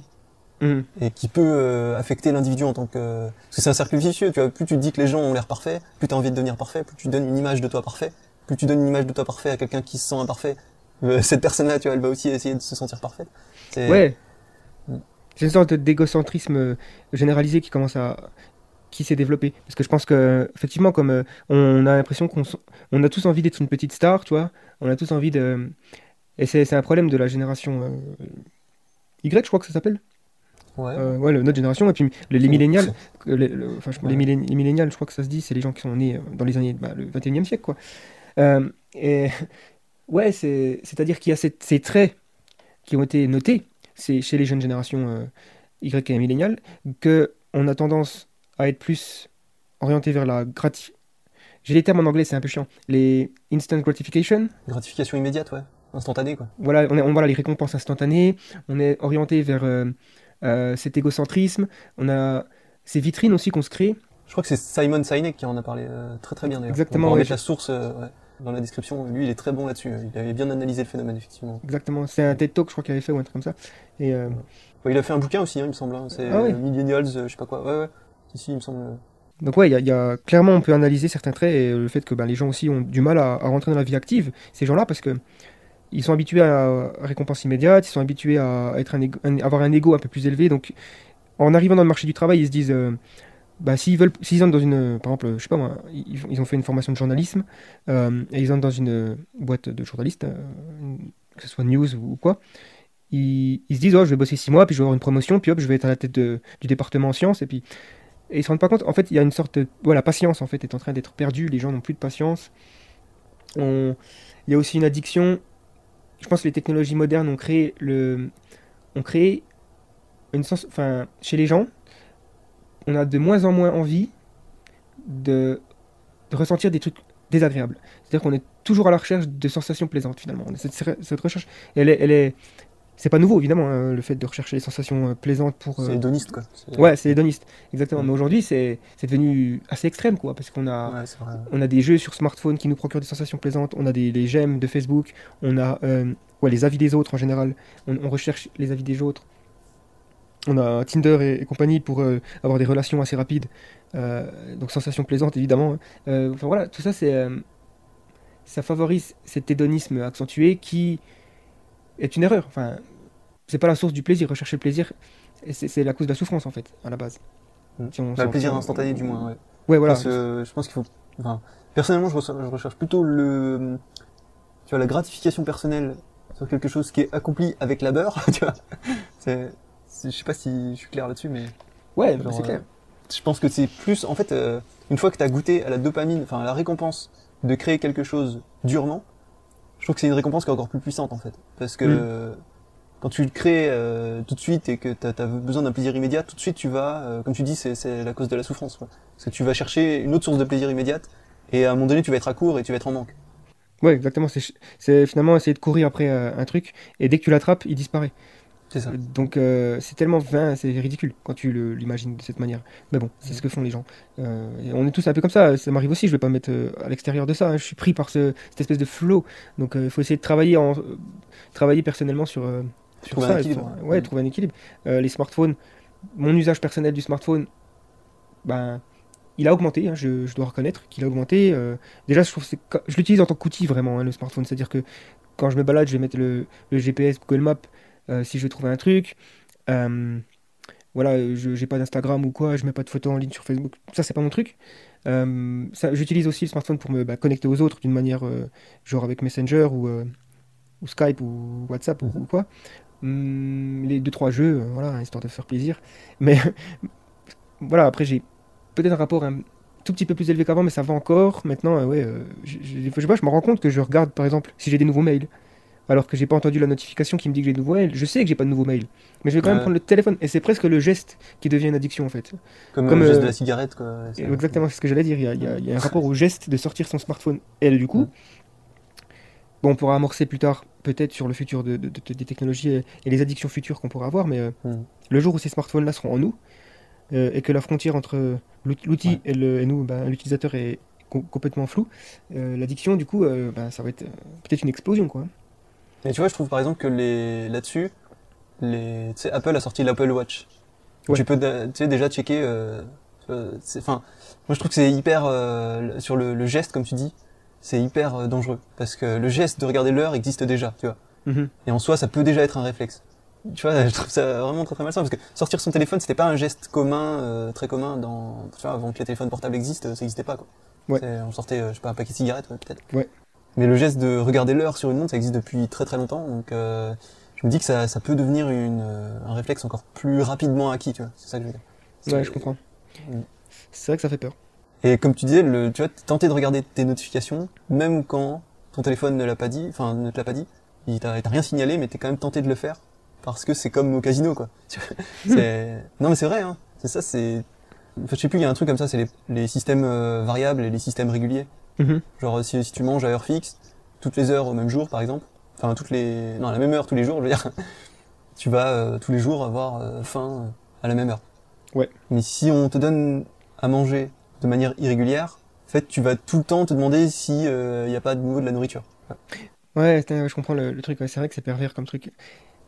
Hmm. et qui peut euh, affecter l'individu en tant que parce que c'est un cercle vicieux tu vois plus tu te dis que les gens ont l'air parfaits plus tu as envie de devenir parfait plus tu donnes une image de toi parfait plus tu donnes une image de toi parfait à quelqu'un qui se sent imparfait euh, cette personne là tu vois elle va aussi essayer de se sentir parfaite C'est- Ouais. Mm. C'est une sorte d'égocentrisme euh, généralisé qui commence à qui s'est développé parce que je pense que effectivement comme euh, on a l'impression qu'on on a tous envie d'être une petite star, tu vois, on a tous envie de et c'est c'est un problème de la génération euh, Y, je crois que ça s'appelle. Ouais Euh, ouais, le- notre génération et puis les, les millénials, que les, le- enfin, je- les, Ouais. millén- les millénials, je crois que ça se dit, c'est les gens qui sont nés euh, dans les années bah, le 21e siècle quoi. Euh, et ouais, c'est c'est-à-dire qu'il y a ces, ces traits qui ont été notés chez les jeunes générations euh, Y et milléniales que on a tendance à être plus orienté vers la gratification. J'ai les termes en anglais, c'est un peu chiant. Les instant gratification, gratification immédiate ouais instantanée quoi voilà, on est, on, voilà les récompenses instantanées, on est orienté vers euh, cet égocentrisme, on a ces vitrines aussi qu'on se crée. je crois que c'est Simon Sinek qui en a parlé euh, très très bien d'ailleurs. Exactement, on va ouais, la source euh, ouais, dans la description. Lui il est très bon là-dessus il avait bien analysé le phénomène effectivement. Exactement, c'est un TED Talk, je crois qu'il avait fait ou un truc comme ça. Et Ouais, il a fait un bouquin aussi hein, il me semble hein. c'est Ah Millennials je sais pas quoi. Ouais ouais. Si il me semble Donc ouais, il y a, y a- clairement on peut analyser certains traits et le fait que ben, les gens aussi ont du mal à, à rentrer dans la vie active, ces gens-là, parce que ils sont habitués à, récompense immédiate, ils sont habitués à être un, avoir un ego un peu plus élevé. Donc en arrivant dans le marché du travail, ils se disent, euh, bah, s'ils veulent, s'ils entrent dans une, par exemple, je sais pas moi, ils, ont fait une formation de journalisme euh, et ils entrent dans une boîte de journalistes, euh, que ce soit news ou, quoi. Ils, se disent, oh, je vais bosser six mois, puis je vais avoir une promotion, puis hop, je vais être à la tête du département en sciences, et puis et ils se rendent pas compte, en fait, il y a une sorte de... La patience, en fait, est en train d'être perdue. Les gens n'ont plus de patience. Il y a aussi une addiction. Je pense que les technologies modernes ont créé le... ont créé une sens... Enfin, chez les gens, on a de moins en moins envie de, ressentir des trucs désagréables. C'est-à-dire qu'on est toujours à la recherche de sensations plaisantes, finalement. Cette, cette recherche, elle est... Elle est... C'est pas nouveau, évidemment, hein, le fait de rechercher les sensations euh, plaisantes pour... euh, c'est hédoniste quoi C'est- Ouais, c'est hédoniste, exactement. Mais aujourd'hui, c'est c'est devenu assez extrême, quoi, parce qu'on a, ouais on a des jeux sur smartphone qui nous procurent des sensations plaisantes, on a des les j'aime de Facebook, on a euh, ouais, les avis des autres en général, on, on recherche les avis des autres. On a Tinder et, et compagnie pour euh, avoir des relations assez rapides, donc sensations plaisantes évidemment. Euh, enfin voilà, tout ça, c'est ça favorise cet hédonisme accentué qui est une erreur. Enfin, c'est pas la source du plaisir. Rechercher le plaisir, c'est la cause de la souffrance en fait, à la base. Mm. Si on Bah, le plaisir on- instantané du moins ouais Ouais, voilà. Parce que je pense qu'il faut. Enfin, personnellement, je recherche, je recherche plutôt le, tu vois, la gratification personnelle sur quelque chose qui est accompli avec labeur. Tu vois, c'est, je sais pas si je suis clair là-dessus, mais Ouais, c'est clair. euh, je pense que c'est plus, en fait, euh, une fois que tu as goûté à la dopamine, enfin à la récompense de créer quelque chose durement, je trouve que c'est une récompense qui est encore plus puissante en fait, parce que Mm. quand tu le crées euh, tout de suite et que tu as, besoin d'un plaisir immédiat, tout de suite tu vas, euh, comme tu dis, c'est, la cause de la souffrance. Quoi. Parce que tu vas chercher une autre source de plaisir immédiate et à un moment donné tu vas être à court et tu vas être en manque. Ouais, exactement. C'est finalement essayer de courir après euh, un truc, et dès que tu l'attrapes, il disparaît. C'est ça. Donc euh, c'est tellement vain, c'est ridicule quand tu l'imagines de cette manière. Mais bon, c'est ce que font les gens. Euh, et on est tous un peu comme ça, ça m'arrive aussi, je vais pas me mettre euh, à l'extérieur de ça, hein. je suis pris par ce- cette espèce de flow. Donc il faut essayer de travailler, en, travailler personnellement sur, sur Trouver ça. un équilibre. ouais, trouver un équilibre. Les smartphones, mon usage personnel du smartphone, ben, il a augmenté, hein, je, je dois reconnaître qu'il a augmenté. euh, déjà, je, trouve je l'utilise en tant qu'outil vraiment, hein, le smartphone. C'est-à-dire que quand je me balade, je vais mettre le, le GPS, Google Maps, si je veux trouver un truc. Euh, voilà, je j'ai pas d'Instagram ou quoi, je mets pas de photos en ligne sur Facebook. Ça, c'est pas mon truc. Euh, j'utilise aussi le smartphone pour me bah, connecter aux autres d'une manière, euh, genre avec Messenger ou, euh, ou Skype ou WhatsApp ou, Mhm. ou quoi. Hum, les deux trois jeux, euh, voilà, histoire de faire plaisir. Mais voilà, après j'ai peut-être un rapport un tout petit peu plus élevé qu'avant, mais ça va encore. Maintenant, euh, ouais, euh, je, je- je sais pas, je me rends compte que je regarde, par exemple, si j'ai des nouveaux mails. Alors que j'ai pas entendu la notification qui me dit que j'ai de nouveaux mails. Je sais que j'ai pas de nouveaux mails, mais je vais quand même prendre le téléphone. Et c'est presque le geste qui devient une addiction en fait. Comme, Comme, le geste euh, de la cigarette, quoi. Exactement, c'est ce que j'allais dire. Il y, a, il y a- il y a un rapport au geste de sortir son smartphone. Et du coup, bon, on pourra amorcer plus tard peut-être sur le futur de, de- de- des technologies et, et les addictions futures qu'on pourra avoir, mais euh, le jour où ces smartphones-là seront en nous euh, et que la frontière entre l'out- l'outil et, nous, ben, l'utilisateur est co- complètement floue, l'addiction, du coup, ben, ça va être peut-être une explosion, quoi. Et tu vois, je trouve par exemple que les... là-dessus, les... Apple a sorti l'Apple Watch. Ouais. Tu peux déjà checker. euh, euh, Enfin, moi je trouve que c'est hyper. euh, sur le, le geste, comme tu dis, c'est hyper dangereux. Parce que le geste de regarder l'heure existe déjà, tu vois. Mhm. Et en soi, ça peut déjà être un réflexe. Tu vois, je trouve ça vraiment très très malsain. Parce que sortir son téléphone, c'était pas un geste commun, euh, très commun dans. Tu vois, avant que les téléphones portables existent, ça n'existait pas, quoi. Ouais. On sortait, je sais pas, un paquet de cigarettes, ouais, peut-être. Ouais. Mais le geste de regarder l'heure sur une montre, ça existe depuis très très longtemps. Donc, euh, je me dis que ça, ça peut devenir une, euh, un réflexe encore plus rapidement acquis, tu vois. C'est ça que je veux dire. Ouais, je comprends. Mm. C'est vrai que ça fait peur. Et comme tu disais, le, tu vois, tenter de regarder tes notifications, même quand ton téléphone ne l'a pas dit, enfin ne te l'a pas dit, il t'a rien signalé, mais t'es quand même tenté de le faire parce que c'est comme au casino, quoi. Tu vois, c'est- non, mais c'est vrai, hein. C'est ça, c'est. En fait, je sais plus, il y a un truc comme ça, c'est les, les systèmes euh, variables et les systèmes réguliers. Mhm. Genre si, si tu manges à heure fixe, toutes les heures au même jour, par exemple, enfin toutes les, non à la même heure tous les jours, je veux dire, tu vas euh, tous les jours avoir euh, faim euh, à la même heure. Ouais. Mais si on te donne à manger de manière irrégulière, en fait, tu vas tout le temps te demander si il n'y a pas de nouveau de la nourriture. Ouais, je comprends le, le truc. ouais, c'est vrai que c'est pervers comme truc.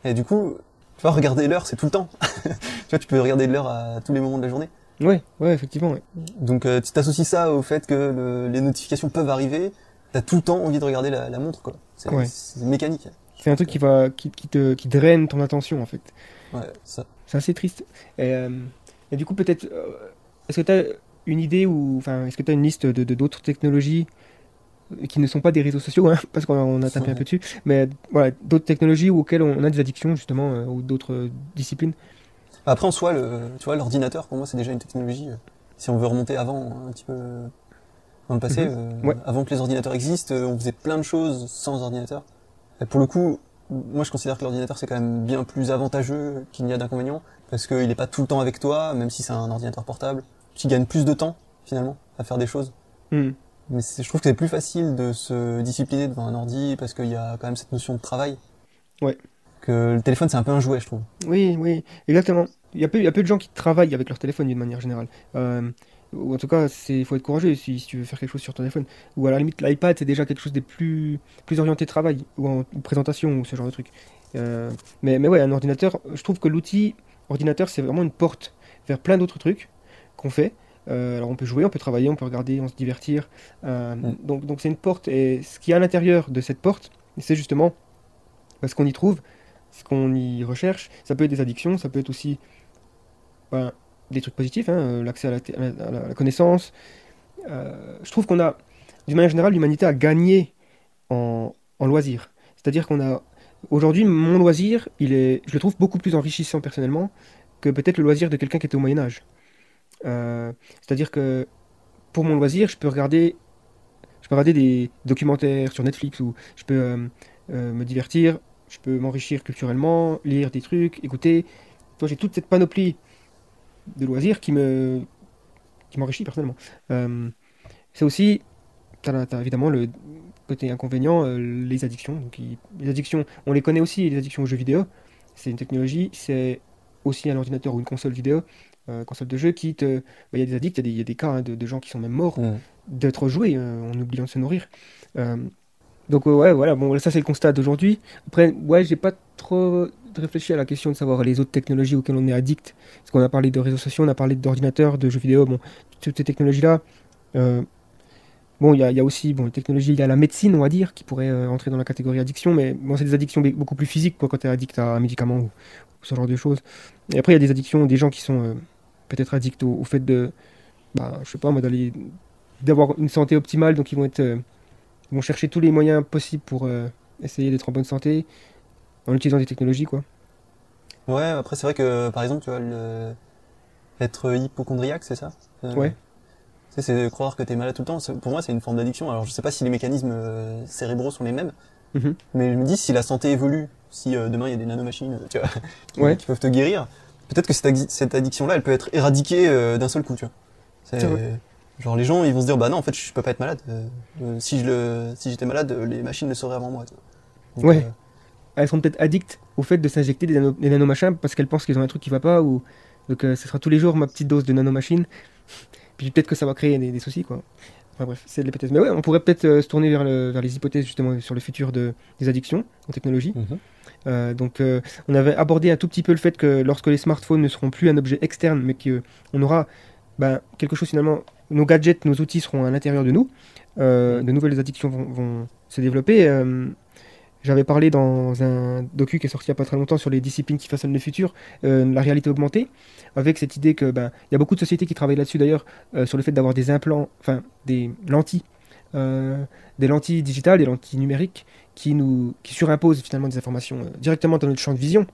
Et du coup, tu vois, regarder l'heure, c'est tout le temps. tu vois, tu peux regarder l'heure à tous les moments de la journée. Ouais, ouais, effectivement. ouais. Donc, euh, tu t'associes ça au fait que le- les notifications peuvent arriver. T'as tout le temps envie de regarder la, la montre, quoi. C'est Ouais. mécanique. C'est un truc qui va, qui, qui te, qui draine ton attention en fait. Ouais, ça. C'est assez triste. Et, euh, et du coup, peut-être, euh, est-ce que tu as une idée ou, enfin, est-ce que tu as une liste de d'autres technologies qui ne sont pas des réseaux sociaux, hein, parce qu'on a, tapé un peu dessus, mais voilà, d'autres technologies auxquelles on a des addictions justement, euh, ou d'autres disciplines? Après, en soi, le, tu vois, l'ordinateur, pour moi, c'est déjà une technologie. euh, Si on veut remonter avant, un petit peu euh, dans le passé, Mhm. euh, Ouais. avant que les ordinateurs existent, on faisait plein de choses sans ordinateur. Et pour le coup, moi, je considère que l'ordinateur, c'est quand même bien plus avantageux qu'il n'y a d'inconvénients, parce qu'il n'est pas tout le temps avec toi, même si c'est un ordinateur portable. Tu gagnes plus de temps, finalement, à faire des choses. Hmm. Mais je trouve que c'est plus facile de se discipliner devant un ordi, parce qu'il y a quand même cette notion de travail. Ouais. Que le téléphone, c'est un peu un jouet, je trouve. Oui, oui, exactement. Il y, a peu, il y a peu de gens qui travaillent avec leur téléphone d'une manière générale. Euh, ou en tout cas, il faut être courageux si, si tu veux faire quelque chose sur ton téléphone. Ou à la limite, l'iPad, c'est déjà quelque chose des plus, plus orienté travail, ou en ou présentation, ou ce genre de truc. Euh, mais, mais ouais, un ordinateur, je trouve que l'outil ordinateur, c'est vraiment une porte vers plein d'autres trucs qu'on fait. Euh, alors on peut jouer, on peut travailler, on peut regarder, on se divertir. Euh, Mm. Donc donc c'est une porte. Et ce qui est à l'intérieur de cette porte, c'est justement ce qu'on y trouve, ce qu'on y recherche. Ça peut être des addictions, ça peut être aussi ben, des trucs positifs, hein, euh, l'accès à, la, connaissance. Euh, je trouve qu'on a, d'une manière générale, l'humanité a gagné en, en loisirs. C'est-à-dire qu'on a, aujourd'hui, mon loisir, il est, je le trouve beaucoup plus enrichissant personnellement que peut-être le loisir de quelqu'un qui était au Moyen Âge. Euh, c'est-à-dire que pour mon loisir, je peux regarder, je peux regarder des documentaires sur Netflix ou je peux me divertir, je peux m'enrichir culturellement, lire des trucs, écouter. Toi, j'ai toute cette panoplie de loisirs qui me qui m'enrichit personnellement. Euh, c'est aussi, tu as, évidemment le côté inconvénient, euh, les addictions. Donc, il- les addictions, on les connaît aussi, les addictions aux jeux vidéo. C'est une technologie, c'est aussi un ordinateur ou une console vidéo, euh, console de jeu qui te. bah, Il y a des addicts, il y a des, il y a des cas hein, de, de gens qui sont même morts Mm. d'être joués euh, en oubliant de se nourrir. Donc euh, ouais, voilà, bon, ça c'est le constat d'aujourd'hui. Après, ouais, j'ai pas trop réfléchi à la question de savoir les autres technologies auxquelles on est addict. Parce qu'on a parlé de réseaux sociaux, on a parlé d'ordinateurs, de jeux vidéo, bon, toutes ces technologies-là. euh, bon, il y a, aussi, bon, les technologies, il y a la médecine, on va dire, qui pourrait euh, entrer dans la catégorie addiction, mais bon, c'est des addictions be- beaucoup plus physiques, quoi, quand tu es addict à un médicament ou, ce genre de choses. Et après, il y a des addictions, des gens qui sont peut-être addicts au, fait de, bah, je sais pas, d'avoir une santé optimale, donc ils vont être, vont chercher tous les moyens possibles pour euh, essayer d'être en bonne santé en utilisant des technologies, quoi. Ouais, après c'est vrai que par exemple, tu vois, le... être hypochondriaque, c'est ça? Euh, Ouais. C'est croire que t'es malade tout le temps. Pour moi, c'est une forme d'addiction. Alors je sais pas si les mécanismes euh, cérébraux sont les mêmes, Mhm. Mais je me dis, si la santé évolue, si euh, demain il y a des nanomachines tu vois, qui, Ouais. qui peuvent te guérir, peut-être que cette, addi- cette addiction-là, elle peut être éradiquée euh, d'un seul coup, tu vois. C'est-. Genre les gens, ils vont se dire, bah non, en fait, je peux pas être malade. Euh, euh, si je le, si j'étais malade, euh, les machines le sauraient avant moi. Donc, Ouais. euh, Elles sont peut-être addictes au fait de s'injecter des, nano, des nanomachins parce qu'elles pensent qu'ils ont un truc qui va pas ou donc euh, ce sera tous les jours ma petite dose de nanomachine. Puis peut-être que ça va créer des, des soucis quoi. Enfin bref, c'est de l'hypothèse. Mais ouais, on pourrait peut-être se tourner vers, le- vers les hypothèses justement sur le futur de, des addictions en technologie. mhm. Donc, on avait abordé un tout petit peu le fait que lorsque les smartphones ne seront plus un objet externe, mais qu'on aura ben, quelque chose finalement, nos gadgets, nos outils seront à l'intérieur de nous, euh, de nouvelles addictions vont, se développer. Euh, J'avais parlé dans un docu qui est sorti il n'y a pas très longtemps sur les disciplines qui façonnent le futur, euh, la réalité augmentée, avec cette idée que ben, il y a beaucoup de sociétés qui travaillent là-dessus d'ailleurs, sur le fait d'avoir des implants, enfin des lentilles, des lentilles digitales, des lentilles numériques qui nous qui surimposent finalement des informations directement dans notre champ de vision.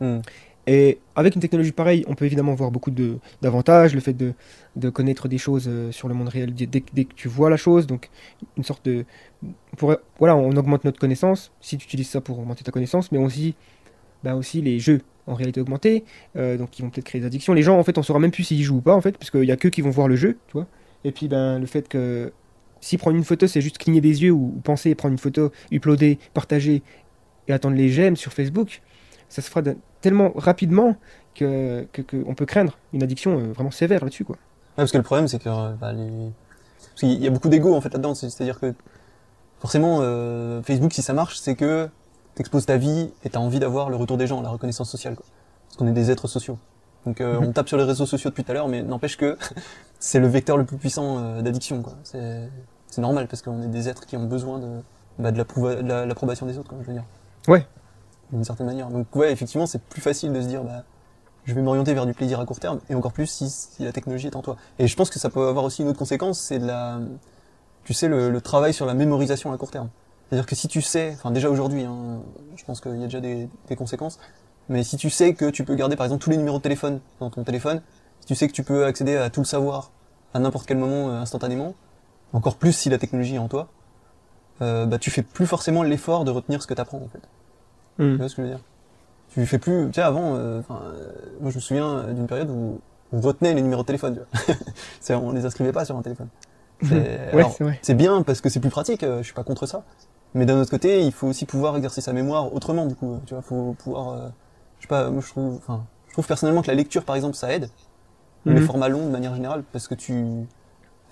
Hmm. Et avec une technologie pareille, on peut évidemment voir beaucoup d'avantages, le fait de, connaître des choses euh, sur le monde réel dès, dès- que tu vois la chose, donc une sorte de... voilà, on augmente notre connaissance, si tu utilises ça pour augmenter ta connaissance, mais aussi, bah aussi les jeux en réalité augmentée, euh, donc ils vont peut-être créer des addictions. Les gens, en fait, on saura même plus s'ils jouent ou pas, en fait, parce qu'il y a que qui vont voir le jeu, tu vois. Et puis, ben, le fait que si prendre une photo, c'est juste cligner des yeux ou, ou penser prendre une photo, uploader, partager et attendre les j'aime sur Facebook, ça se fera tellement rapidement que, que- que peut craindre une addiction euh, vraiment sévère là-dessus, quoi. Ouais, parce que le problème, c'est que euh, bah, les... parce qu'il y a beaucoup d'ego en fait là-dedans. c'est- C'est-à-dire que forcément, euh, Facebook, si ça marche, c'est que t'exposes ta vie et t'as envie d'avoir le retour des gens, la reconnaissance sociale. Quoi. Parce qu'on est des êtres sociaux. Donc euh, Mhm. on tape sur les réseaux sociaux depuis tout à l'heure, mais n'empêche que c'est le vecteur le plus puissant euh, d'addiction. quoi. C'est c'est normal parce qu'on est des êtres qui ont besoin de, bah, de l'approuva- de la- l'approbation des autres, quoi, je veux dire. Ouais. D'une certaine manière. Donc ouais, effectivement, c'est plus facile de se dire, bah, je vais m'orienter vers du plaisir à court terme, et encore plus si, si la technologie est en toi. Et je pense que ça peut avoir aussi une autre conséquence, c'est de la, tu sais, le, le travail sur la mémorisation à court terme. C'est-à-dire que si tu sais, enfin déjà aujourd'hui, hein, je pense qu'il y a déjà des, des conséquences, mais si tu sais que tu peux garder par exemple tous les numéros de téléphone dans ton téléphone, si tu sais que tu peux accéder à tout le savoir à n'importe quel moment euh, instantanément, encore plus si la technologie est en toi, euh, bah tu fais plus forcément l'effort de retenir ce que tu apprends en fait. Hmm. Tu vois ce que je veux dire? Tu fais plus. Tu sais, avant, euh, euh, moi je me souviens euh, d'une période où on retenait les numéros de téléphone. Tu vois. On les inscrivait pas sur un téléphone. C'est Ouais, alors, c'est bien parce que c'est plus pratique. je suis pas contre ça. Mais d'un autre côté, il faut aussi pouvoir exercer sa mémoire autrement. Du coup, tu vois, faut pouvoir. je sais pas. Moi, je trouve. Enfin, je trouve personnellement que la lecture, par exemple, ça aide. Les Mhm. formats longs de manière générale, parce que tu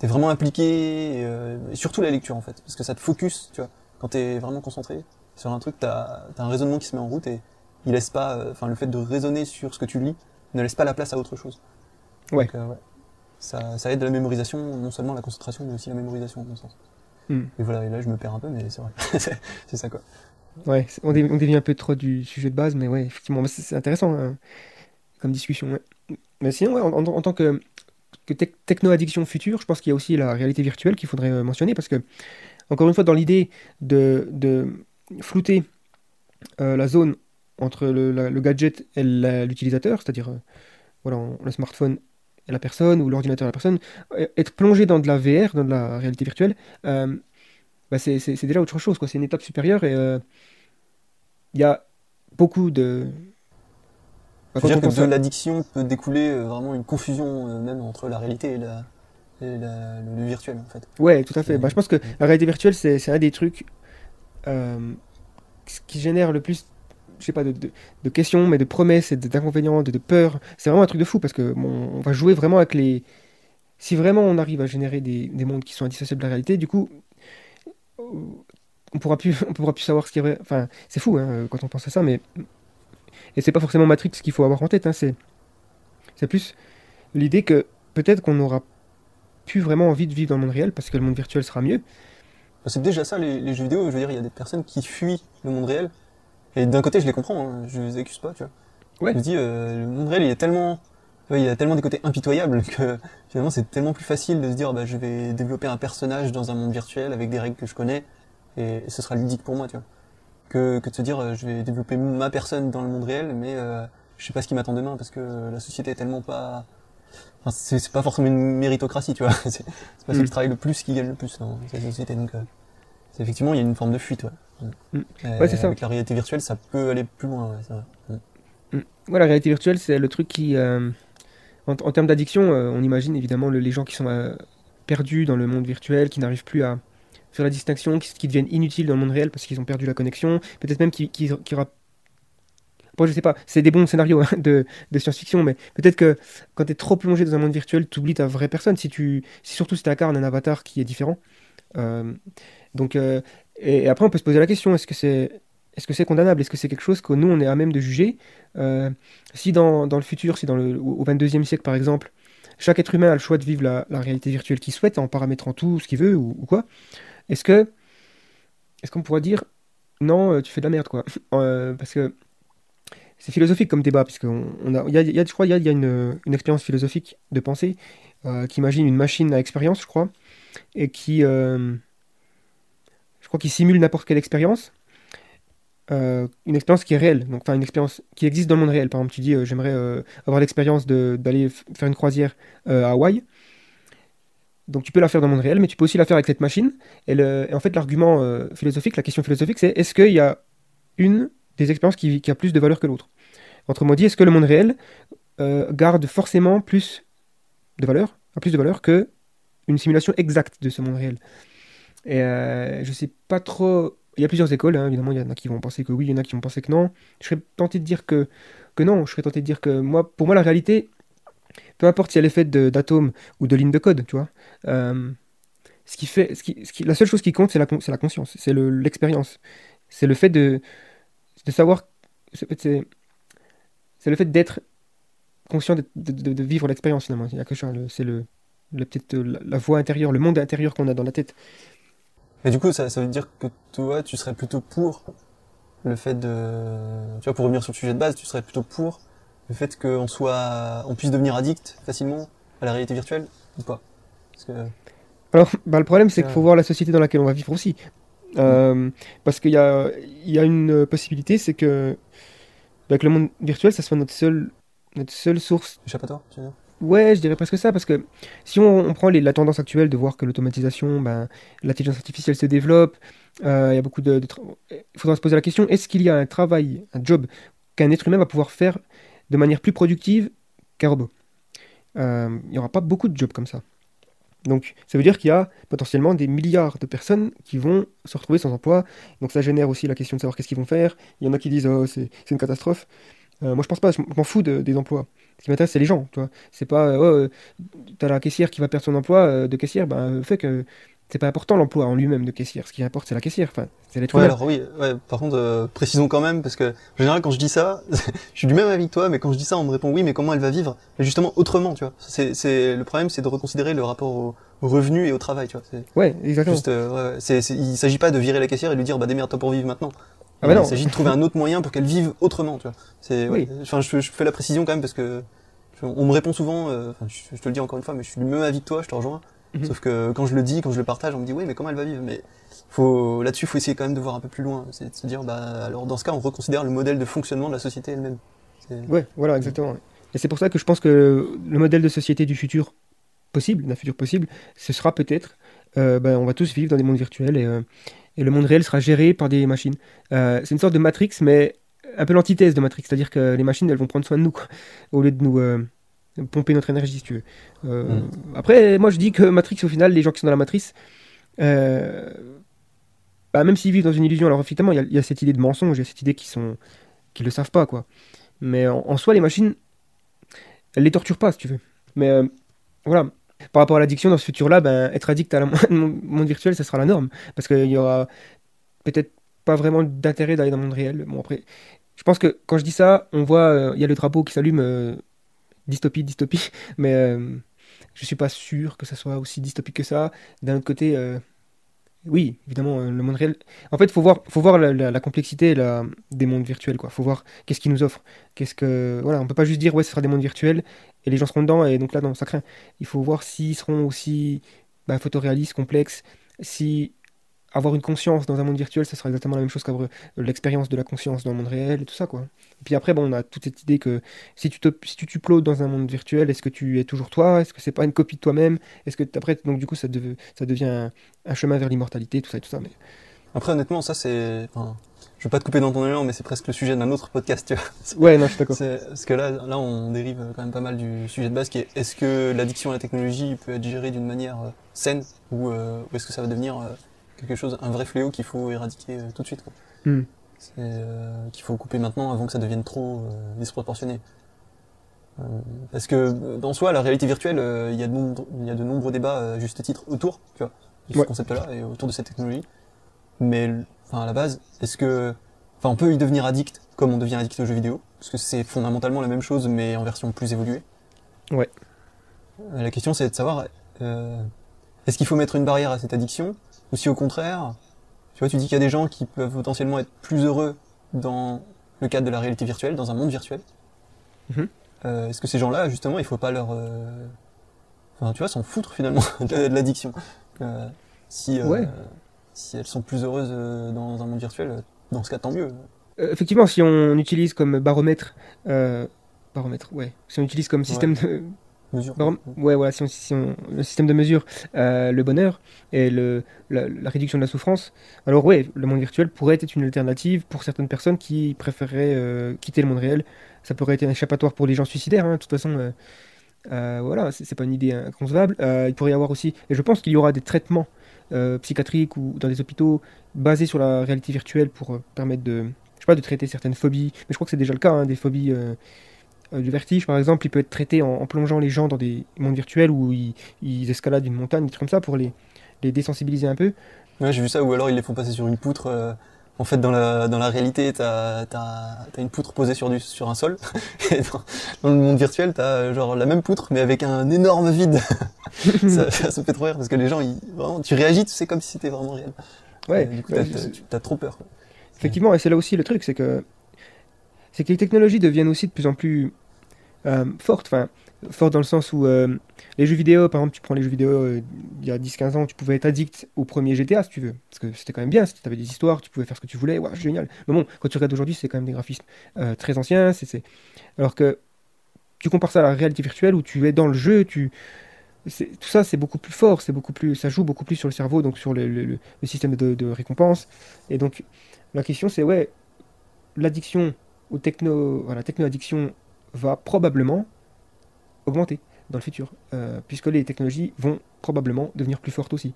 es vraiment impliqué, et, euh, et surtout la lecture en fait, parce que ça te focus, tu vois. Quand t'es vraiment concentré sur un truc, t'as as un raisonnement qui se met en route et il laisse pas, euh, enfin le fait de raisonner sur ce que tu lis ne laisse pas la place à autre chose. Ouais. Donc, euh, ouais. Ça, ça aide la mémorisation, non seulement la concentration, mais aussi la mémorisation, à mon sens. Hmm. Et voilà, et là je me perds un peu, mais c'est vrai. C'est- ça quoi. Ouais, on, dé- on dévie un peu trop du sujet de base, mais ouais, effectivement, c'est intéressant hein, comme discussion. ouais. Mais sinon, ouais, en, en- en tant que, que tec- techno-addiction future, je pense qu'il y a aussi la réalité virtuelle qu'il faudrait euh, mentionner, parce que, encore une fois, dans l'idée de, de flouter euh, la zone entre le, la- le gadget et l'utilisateur, c'est-à-dire euh, voilà, on- le smartphone et la personne, ou l'ordinateur et la personne, euh, être plongé dans de la VR, dans de la réalité virtuelle, euh, bah, c'est déjà autre chose, quoi. C'est une étape supérieure et il y a beaucoup de. Bah, Je veux quand dire que de à- l'addiction peut découler vraiment une confusion même entre la réalité et, la, et la- le, virtuel en fait. Ouais, tout à fait. Bah, je pense que la réalité virtuelle, c'est un des trucs euh, qui génère le plus, je sais pas, de, questions, mais de promesses et d'inconvénients, de, de peurs. C'est vraiment un truc de fou parce que on va jouer vraiment avec les. Si vraiment on arrive à générer des, des mondes qui sont indissociables de la réalité, du coup, on pourra plus, on pourra plus savoir ce qui est vrai. Enfin, c'est fou hein, quand on pense à ça, mais et c'est pas forcément Matrix qu'il faut avoir en tête. Hein, c'est c'est plus l'idée que peut-être qu'on n'aura plus vraiment envie de vivre dans le monde réel parce que le monde virtuel sera mieux. C'est déjà ça les, les jeux vidéo, je veux dire, il y a des personnes qui fuient le monde réel. Et d'un côté, je les comprends, hein, je les accuse pas, tu vois. Ouais. Je me dis, euh, le monde réel, il est tellement, il y a tellement des côtés impitoyables que finalement, c'est tellement plus facile de se dire, bah, je vais développer un personnage dans un monde virtuel avec des règles que je connais et, ce sera ludique pour moi, tu vois. Que, que de se dire, euh, je vais développer ma personne dans le monde réel, mais euh, je sais pas ce qui m'attend demain parce que la société est tellement pas, c'est pas forcément une méritocratie, tu vois. C'est pas Mm. celui qui travaille le plus qui gagne le plus dans cette société, donc. euh, effectivement, il y a une forme de fuite. Ouais, Mm. Euh, Ouais, c'est ça. Avec la réalité virtuelle, ça peut aller plus loin. ouais, vrai. Mm. Ouais, la réalité virtuelle, c'est le truc qui. euh, en, en termes d'addiction, euh, on imagine évidemment le- les gens qui sont perdus dans le monde virtuel, qui n'arrivent plus à faire la distinction, qui, qui deviennent inutiles dans le monde réel parce qu'ils ont perdu la connexion. Peut-être même qui, qui, qui Bon, je sais pas, c'est des bons scénarios hein, de, de science-fiction, mais peut-être que quand tu es trop plongé dans un monde virtuel, tu oublies ta vraie personne. Si tu, si surtout si tu incarnes un avatar qui est différent. Euh, donc, euh, et, après, on peut se poser la question est-ce que c'est est-ce que c'est condamnable? Est-ce que c'est quelque chose que nous, on est à même de juger? Euh, si dans, dans le futur, si dans le, au 22e siècle par exemple, chaque être humain a le choix de vivre la, réalité virtuelle qu'il souhaite en paramétrant tout ce qu'il veut ou, quoi, est-ce que est-ce qu'on pourra dire non, tu fais de la merde quoi? Parce que c'est philosophique comme débat, qu'on on y a, une, expérience philosophique de pensée euh, qui imagine une machine à expérience, je crois, et qui, euh, je crois, simule n'importe quelle expérience euh, une expérience qui est réelle, enfin une expérience qui existe dans le monde réel. Par exemple, tu dis j'aimerais avoir l'expérience d'aller faire une croisière à Hawaï. Donc tu peux la faire dans le monde réel, mais tu peux aussi la faire avec cette machine. Et, en fait, l'argument philosophique, la question philosophique, c'est est-ce qu'il y a une des expériences qui a plus de valeur que l'autre? Autrement dit, est-ce que le monde réel euh, garde forcément plus de valeur, a plus de valeur que une simulation exacte de ce monde réel? Et euh, je sais pas trop. Il y a plusieurs écoles, hein, évidemment, il y en a qui vont penser que oui, il y en a qui vont penser que non. Je serais tenté de dire que, que non, je serais tenté de dire que moi, pour moi, la réalité, peu importe si elle est faite d'atomes ou de lignes de code, tu vois, euh, ce qui fait, ce qui, la seule chose qui compte, c'est la, conscience, c'est le- l'expérience. C'est le fait de, de savoir, c'est- le fait d'être conscient de, de- de- de vivre l'expérience, finalement. Il y a c'est le, le- peut-être euh, la, la voix intérieure, le monde intérieur qu'on a dans la tête. Mais du coup, ça, ça veut dire que toi, tu serais plutôt pour le fait de, tu vois, pour revenir sur le sujet de base, tu serais plutôt pour le fait qu'on soit, on puisse devenir addict facilement à la réalité virtuelle ou pas? Parce que, Alors, bah, le problème, c'est qu'il Ouais. faut voir la société dans laquelle on va vivre aussi. Euh, parce qu'il y a, il y a une possibilité, c'est que, bah, que le monde virtuel, ça soit notre seule, notre seule source. échappatoire, tu veux dire? Ouais, je dirais presque ça, parce que si on, on prend les- la tendance actuelle de voir que l'automatisation, ben, l'intelligence artificielle se développe, euh, il y a beaucoup de, Il faudra se poser la question, est-ce qu'il y a un travail, un job qu'un être humain va pouvoir faire de manière plus productive qu'un robot? Euh, Il n'y aura pas beaucoup de jobs comme ça. Donc, ça veut dire qu'il y a potentiellement des milliards de personnes qui vont se retrouver sans emploi. Donc, ça génère aussi la question de savoir qu'est-ce qu'ils vont faire. Il y en a qui disent, oh, c'est une catastrophe. Euh, moi, je pense pas, je m'en fous de- des emplois. Ce qui m'intéresse, c'est les gens, tu vois. C'est pas, euh, oh, euh, t'as la caissière qui va perdre son emploi de caissière, ben, fait que c'est pas important l'emploi en lui-même de caissière. Ce qui importe, c'est la caissière. Enfin, c'est l'être Ouais, alors oui, ouais, par contre, euh, précisons quand même, parce que, en général, quand je dis ça, je suis du même avis que toi, mais quand je dis ça, on me répond oui, mais comment elle va vivre? Mais justement, autrement, tu vois. C'est, le problème, c'est de reconsidérer le rapport au, au revenu et au travail, tu vois. Ouais, exactement. juste, euh, ouais, il s'agit pas de virer la caissière et lui dire, bah, démerde-toi pour vivre maintenant. Ah bah non. Il s'agit de trouver un autre moyen pour qu'elle vive autrement, tu vois. C'est. Oui. Enfin, je, je fais la précision quand même parce que on me répond souvent, euh, je, je te le dis encore une fois, mais je suis du même avis que toi, je te rejoins. Mhm. Sauf que quand je le dis, quand je le partage, on me dit oui, mais comment elle va vivre? Mais faut là-dessus, faut essayer quand même de voir un peu plus loin. C'est de se dire, bah alors dans ce cas, on reconsidère le modèle de fonctionnement de la société elle-même. Ouais, voilà, exactement. Et c'est pour ça que je pense que le modèle de société du futur possible, d'un futur possible, ce sera peut-être, euh, ben, on va tous vivre dans des mondes virtuels et, euh, et le monde réel sera géré par des machines. Euh, c'est une sorte de Matrix, mais un peu l'antithèse de Matrix, c'est-à-dire que les machines, elles vont prendre soin de nous, quoi, au lieu de nous pomper notre énergie, si tu veux. Euh, Mm. Après, moi, je dis que Matrix, au final, les gens qui sont dans la matrice, euh, bah, même s'ils vivent dans une illusion, alors effectivement, il y, a- il y a cette idée de mensonge, il y a cette idée qu'ils sont, le savent pas, quoi. Mais en, en soi, les machines, elles les torturent pas, si tu veux. Mais euh, voilà. Par rapport à l'addiction, dans ce futur-là, ben, être addict à la mon- monde virtuel, ça sera la norme. Parce qu'il y aura peut-être pas vraiment d'intérêt d'aller dans le monde réel. Bon, après, je pense que quand je dis ça, on voit, il y a le drapeau qui s'allume, dystopie, dystopie. Mais euh, je suis pas sûr que ça soit aussi dystopique que ça. D'un autre côté, euh, oui, évidemment, euh, le monde réel. En fait, faut voir, faut voir la, complexité des mondes virtuels, quoi. Faut voir qu'est-ce qu'ils nous offrent. Qu'est-ce que, voilà, on peut pas juste dire ouais, ce sera des mondes virtuels et les gens seront dedans et donc là, non, ça craint. Il faut voir s'ils seront aussi bah, photoréalistes, complexes, si avoir une conscience dans un monde virtuel, ça sera exactement la même chose qu'avoir l'expérience de la conscience dans le monde réel et tout ça, quoi. Et puis après, bon, on a toute cette idée que si tu te, si tu uploads dans un monde virtuel, est-ce que tu es toujours toi? Est-ce que c'est pas une copie de toi-même? Est-ce que après, donc du coup, ça, ça devient un, chemin vers l'immortalité, tout ça et tout ça. Mais... Après, honnêtement, ça c'est. Enfin, je veux pas te couper dans ton élan, mais c'est presque le sujet d'un autre podcast, tu vois. Ouais, non, je suis d'accord. Parce que là, là, on dérive quand même pas mal du sujet de base qui est est-ce que l'addiction à la technologie peut être gérée d'une manière euh, saine ou, euh, ou est-ce que ça va devenir euh, quelque chose, un vrai fléau qu'il faut éradiquer tout de suite quoi. Hmm. qu'il faut couper maintenant avant que ça devienne trop disproportionné. parce que dans soi, la réalité virtuelle, il y, a de y a de nombreux débats à juste titre autour, tu vois, de ce concept-là et autour de cette technologie. Mais enfin à la base, est-ce que, enfin on peut y devenir addict comme on devient addict aux jeux vidéo, parce que c'est fondamentalement la même chose mais en version plus évoluée. Ouais. Euh, la question c'est de savoir, euh, est-ce qu'il faut mettre une barrière à cette addiction, ou si au contraire, tu vois, tu dis qu'il y a des gens qui peuvent potentiellement être plus heureux dans le cadre de la réalité virtuelle, dans un monde virtuel. Mm-hmm. Euh, est-ce que ces gens-là, justement, il faut pas leur, enfin tu vois, s'en foutre finalement de, l'addiction. si ouais si elles sont plus heureuses euh, dans un monde virtuel, euh, dans ce cas, tant mieux. Euh, effectivement, si on utilise comme baromètre, baromètre, ouais, si on utilise comme système de mesure, ouais, voilà, si on, le système de mesure, le bonheur et le, la, réduction de la souffrance, alors ouais, le monde virtuel pourrait être une alternative pour certaines personnes qui préféreraient quitter le monde réel. Ça pourrait être un échappatoire pour les gens suicidaires, hein, de toute façon. voilà, c'est pas une idée inconcevable. il pourrait y avoir aussi, et je pense qu'il y aura des traitements euh, psychiatriques ou dans des hôpitaux basés sur la réalité virtuelle pour euh, permettre de, je sais pas, de traiter certaines phobies. Mais je crois que c'est déjà le cas, hein, des phobies euh, du vertige par exemple, il peut être traité en, plongeant les gens dans des mondes virtuels où ils, escaladent une montagne, des trucs comme ça pour les, les désensibiliser un peu. Ouais, j'ai vu ça, ou alors ils les font passer sur une poutre. En fait, dans la, dans la réalité, t'as as, une poutre posée sur, du, sur un sol. Et dans, le monde virtuel, t'as genre la même poutre, mais avec un énorme vide. ça, ça, fait trop rire parce que les gens, ils, vraiment, tu réagis, tu sais comme si c'était vraiment réel. Ouais. du coup, t'as trop peur. Effectivement, et c'est là aussi le truc, c'est que c'est que les technologies deviennent aussi de plus en plus euh, fortes. Enfin, fort dans le sens où euh, les jeux vidéo, par exemple, tu prends les jeux vidéo euh, il y a 10-15 ans, tu pouvais être addict au premier GTA si tu veux, parce que c'était quand même bien, tu avais des histoires, tu pouvais faire ce que tu voulais, ouais, génial. Mais bon, quand tu regardes aujourd'hui, c'est quand même des graphismes très anciens, c'est, alors que tu compares ça à la réalité virtuelle où tu es dans le jeu, tu tout ça c'est beaucoup plus fort, beaucoup plus, ça joue beaucoup plus sur le cerveau, donc sur le, le, système de, de, récompense. Et donc la question c'est ouais, l'addiction au techno, voilà, techno-addiction va probablement augmenter dans le futur, euh, puisque les technologies vont probablement devenir plus fortes aussi.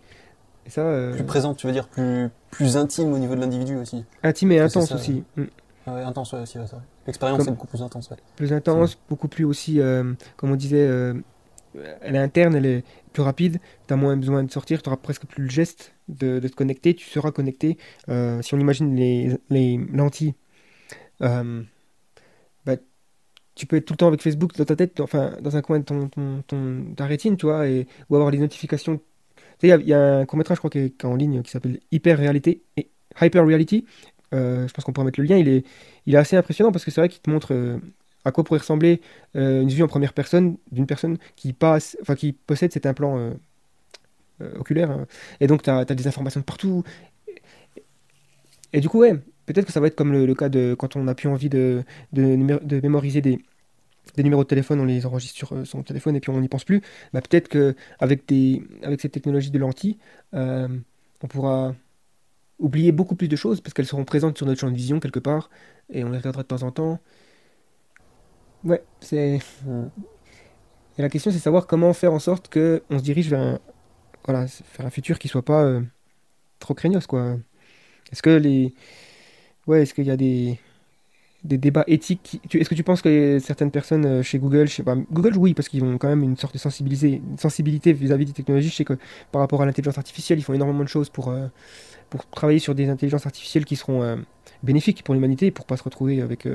Et ça, euh, Plus présentes, tu veux dire plus, plus intime au niveau de l'individu aussi. Intime et intense aussi. Mm. Ah ouais, intense aussi, L'expérience est beaucoup plus intense. Plus intense, beaucoup plus aussi, euh, comme on disait, elle est interne, elle est plus rapide, tu as moins besoin de sortir, tu auras presque plus le geste de, de te connecter, tu seras connecté. si on imagine les, les lentilles tu peux être tout le temps avec Facebook dans ta tête, enfin, dans un coin de ton, ta rétine, tu vois, et, ou avoir les notifications. Il y, a un court-métrage, je crois, qui est, en ligne, qui s'appelle Hyper Réalité, et Hyper Reality. Euh, je pense qu'on pourrait mettre le lien. Il est, il est assez impressionnant parce que c'est vrai qu'il te montre euh, à quoi pourrait ressembler euh, une vue en première personne d'une personne qui passe, enfin, qui possède cet implant oculaire. Hein. Et donc, tu as, des informations de partout. Et, du coup, ouais, peut-être que ça va être comme le, cas de quand on n'a plus envie de, de, mémoriser des, des numéros de téléphone, on les enregistre sur euh, son téléphone et puis on n'y pense plus, bah, peut-être qu'avec avec cette technologie de lentilles, euh, on pourra oublier beaucoup plus de choses parce qu'elles seront présentes sur notre champ de vision quelque part et on les regardera de temps en temps. Ouais, c'est. Et la question, c'est savoir comment faire en sorte que on se dirige vers un, voilà, faire un futur qui soit pas euh, trop craignos, quoi. Est-ce que les. Ouais, est-ce qu'il y a des des débats éthiques. Est-ce que tu penses que certaines personnes euh, chez Google, je sais pas, Google oui, parce qu'ils ont quand même une sorte de sensibilité vis-à-vis des technologies. Je sais que par rapport à l'intelligence artificielle, ils font énormément de choses pour, euh, pour travailler sur des intelligences artificielles qui seront euh, bénéfiques pour l'humanité, pour pas se retrouver avec.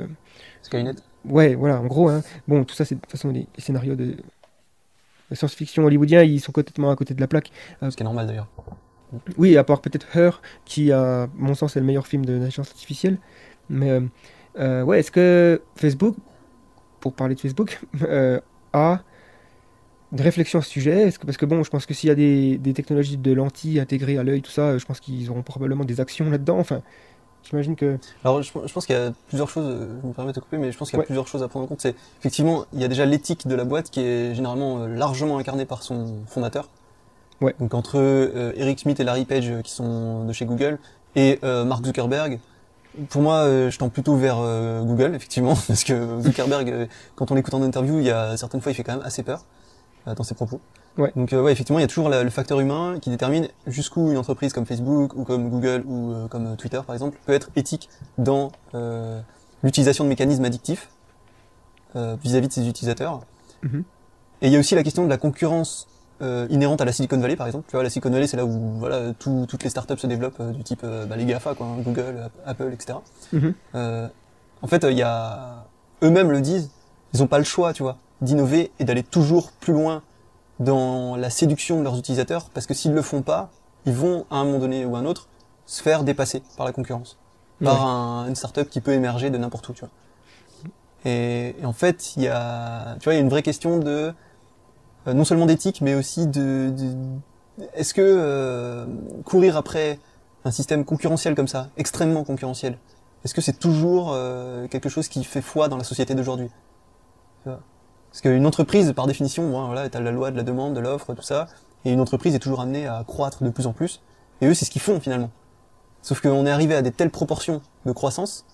Skynet Ouais, voilà, en gros. Hein. Bon, tout ça, c'est de toute façon des, scénarios de, science-fiction hollywoodien, ils sont complètement à côté de la plaque. Ce qui est normal d'ailleurs. Oui, à part peut-être Her, qui, à mon sens, est le meilleur film de l'intelligence artificielle. Mais euh, ouais, est-ce que Facebook, pour parler de Facebook, euh, a des réflexions à ce sujet? Que, Parce que bon, je pense que s'il y a des, des, technologies de lentilles intégrées à l'œil, tout ça, je pense qu'ils auront probablement des actions là-dedans. Enfin, j'imagine que. Alors, je, pense qu'il y a plusieurs choses. Je me permets de couper, mais je pense qu'il y a plusieurs choses à prendre en compte. C'est effectivement, il y a déjà l'éthique de la boîte qui est généralement euh, largement incarnée par son fondateur. Ouais. Donc entre euh, Eric Schmidt et Larry Page qui sont de chez Google et euh, Mark Zuckerberg, pour moi, je tends plutôt vers Google, effectivement, parce que Zuckerberg, quand on l'écoute en interview, il y a certaines fois, il fait quand même assez peur. Euh, dans ses propos. Ouais. Donc euh, ouais, effectivement, il y a toujours le facteur humain qui détermine jusqu'où une entreprise comme Facebook ou comme Google ou euh, comme Twitter par exemple peut être éthique dans l'utilisation de mécanismes addictifs vis-à-vis de ses utilisateurs. Mm-hmm. Et il y a aussi la question de la concurrence inhérente à la Silicon Valley par exemple. Tu vois, la Silicon Valley c'est là où voilà toutes les startups se développent du type bah, les Gafa quoi, hein, Google, Apple, etc. Mm-hmm. en fait, il y a eux-mêmes le disent, ils ont pas le choix, tu vois d'innover et d'aller toujours plus loin dans la séduction de leurs utilisateurs, parce que s'ils le font pas, ils vont à un moment donné ou à un autre se faire dépasser par la concurrence, par un, une startup qui peut émerger de n'importe où, tu vois. Et, en fait, il y a, tu vois, il y a une vraie question de euh, non seulement d'éthique, mais aussi de, est-ce que euh, courir après un système concurrentiel comme ça, extrêmement concurrentiel, est-ce que c'est toujours euh, quelque chose qui fait foi dans la société d'aujourd'hui? Parce qu'une entreprise, par définition, bon, voilà, t'as la loi de la demande, de l'offre, tout ça, et une entreprise est toujours amenée à croître de plus en plus. Et eux, c'est ce qu'ils font finalement. Sauf qu'on est arrivé à des telles proportions de croissance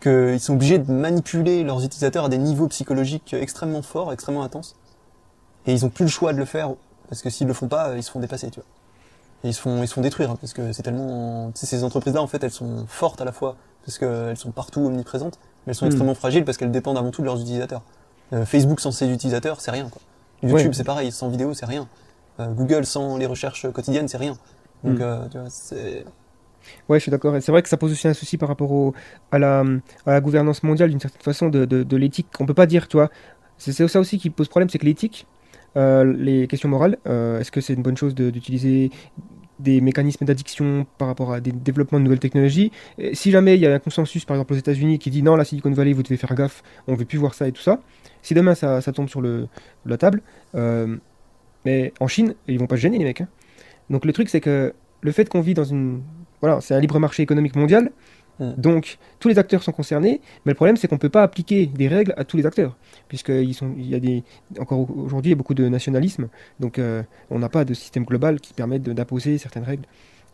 qu'ils sont obligés de manipuler leurs utilisateurs à des niveaux psychologiques extrêmement forts, extrêmement intenses. Et ils ont plus le choix de le faire parce que s'ils le font pas, ils se font dépasser, tu vois. Et ils se font, ils se font détruire hein, parce que c'est tellement, tu sais, ces entreprises-là, en fait, elles sont fortes à la fois parce qu'elles sont partout omniprésentes, mais elles sont hmm. extrêmement fragiles parce qu'elles dépendent avant tout de leurs utilisateurs. Euh, Facebook sans ses utilisateurs, c'est rien. Quoi. YouTube, c'est pareil, sans vidéo, c'est rien. Euh, Google sans les recherches quotidiennes, c'est rien. Donc, hmm. euh, tu vois, c'est. Ouais, je suis d'accord. C'est vrai que ça pose aussi un souci par rapport au, à, la, à la gouvernance mondiale, d'une certaine façon, de, de, de l'éthique. On peut pas dire, tu vois. C'est ça aussi qui pose problème, c'est que l'éthique, euh, les questions morales, euh, est-ce que c'est une bonne chose d'utiliser des mécanismes d'addiction par rapport à des développements de nouvelles technologies? si jamais il y a un consensus, par exemple aux États-Unis, qui dit non, la Silicon Valley, vous devez faire gaffe, on ne veut plus voir ça et tout ça. Si demain ça, tombe sur la table, euh, mais en Chine, ils vont pas se gêner les mecs. Hein. Donc le truc c'est que le fait qu'on vit dans une, voilà, c'est un libre marché économique mondial, Mm. Donc, tous les acteurs sont concernés, mais le problème, c'est qu'on ne peut pas appliquer des règles à tous les acteurs, puisqu'il y a des, encore aujourd'hui, il y a beaucoup de nationalisme, donc euh, on n'a pas de système global qui permette d'imposer certaines règles.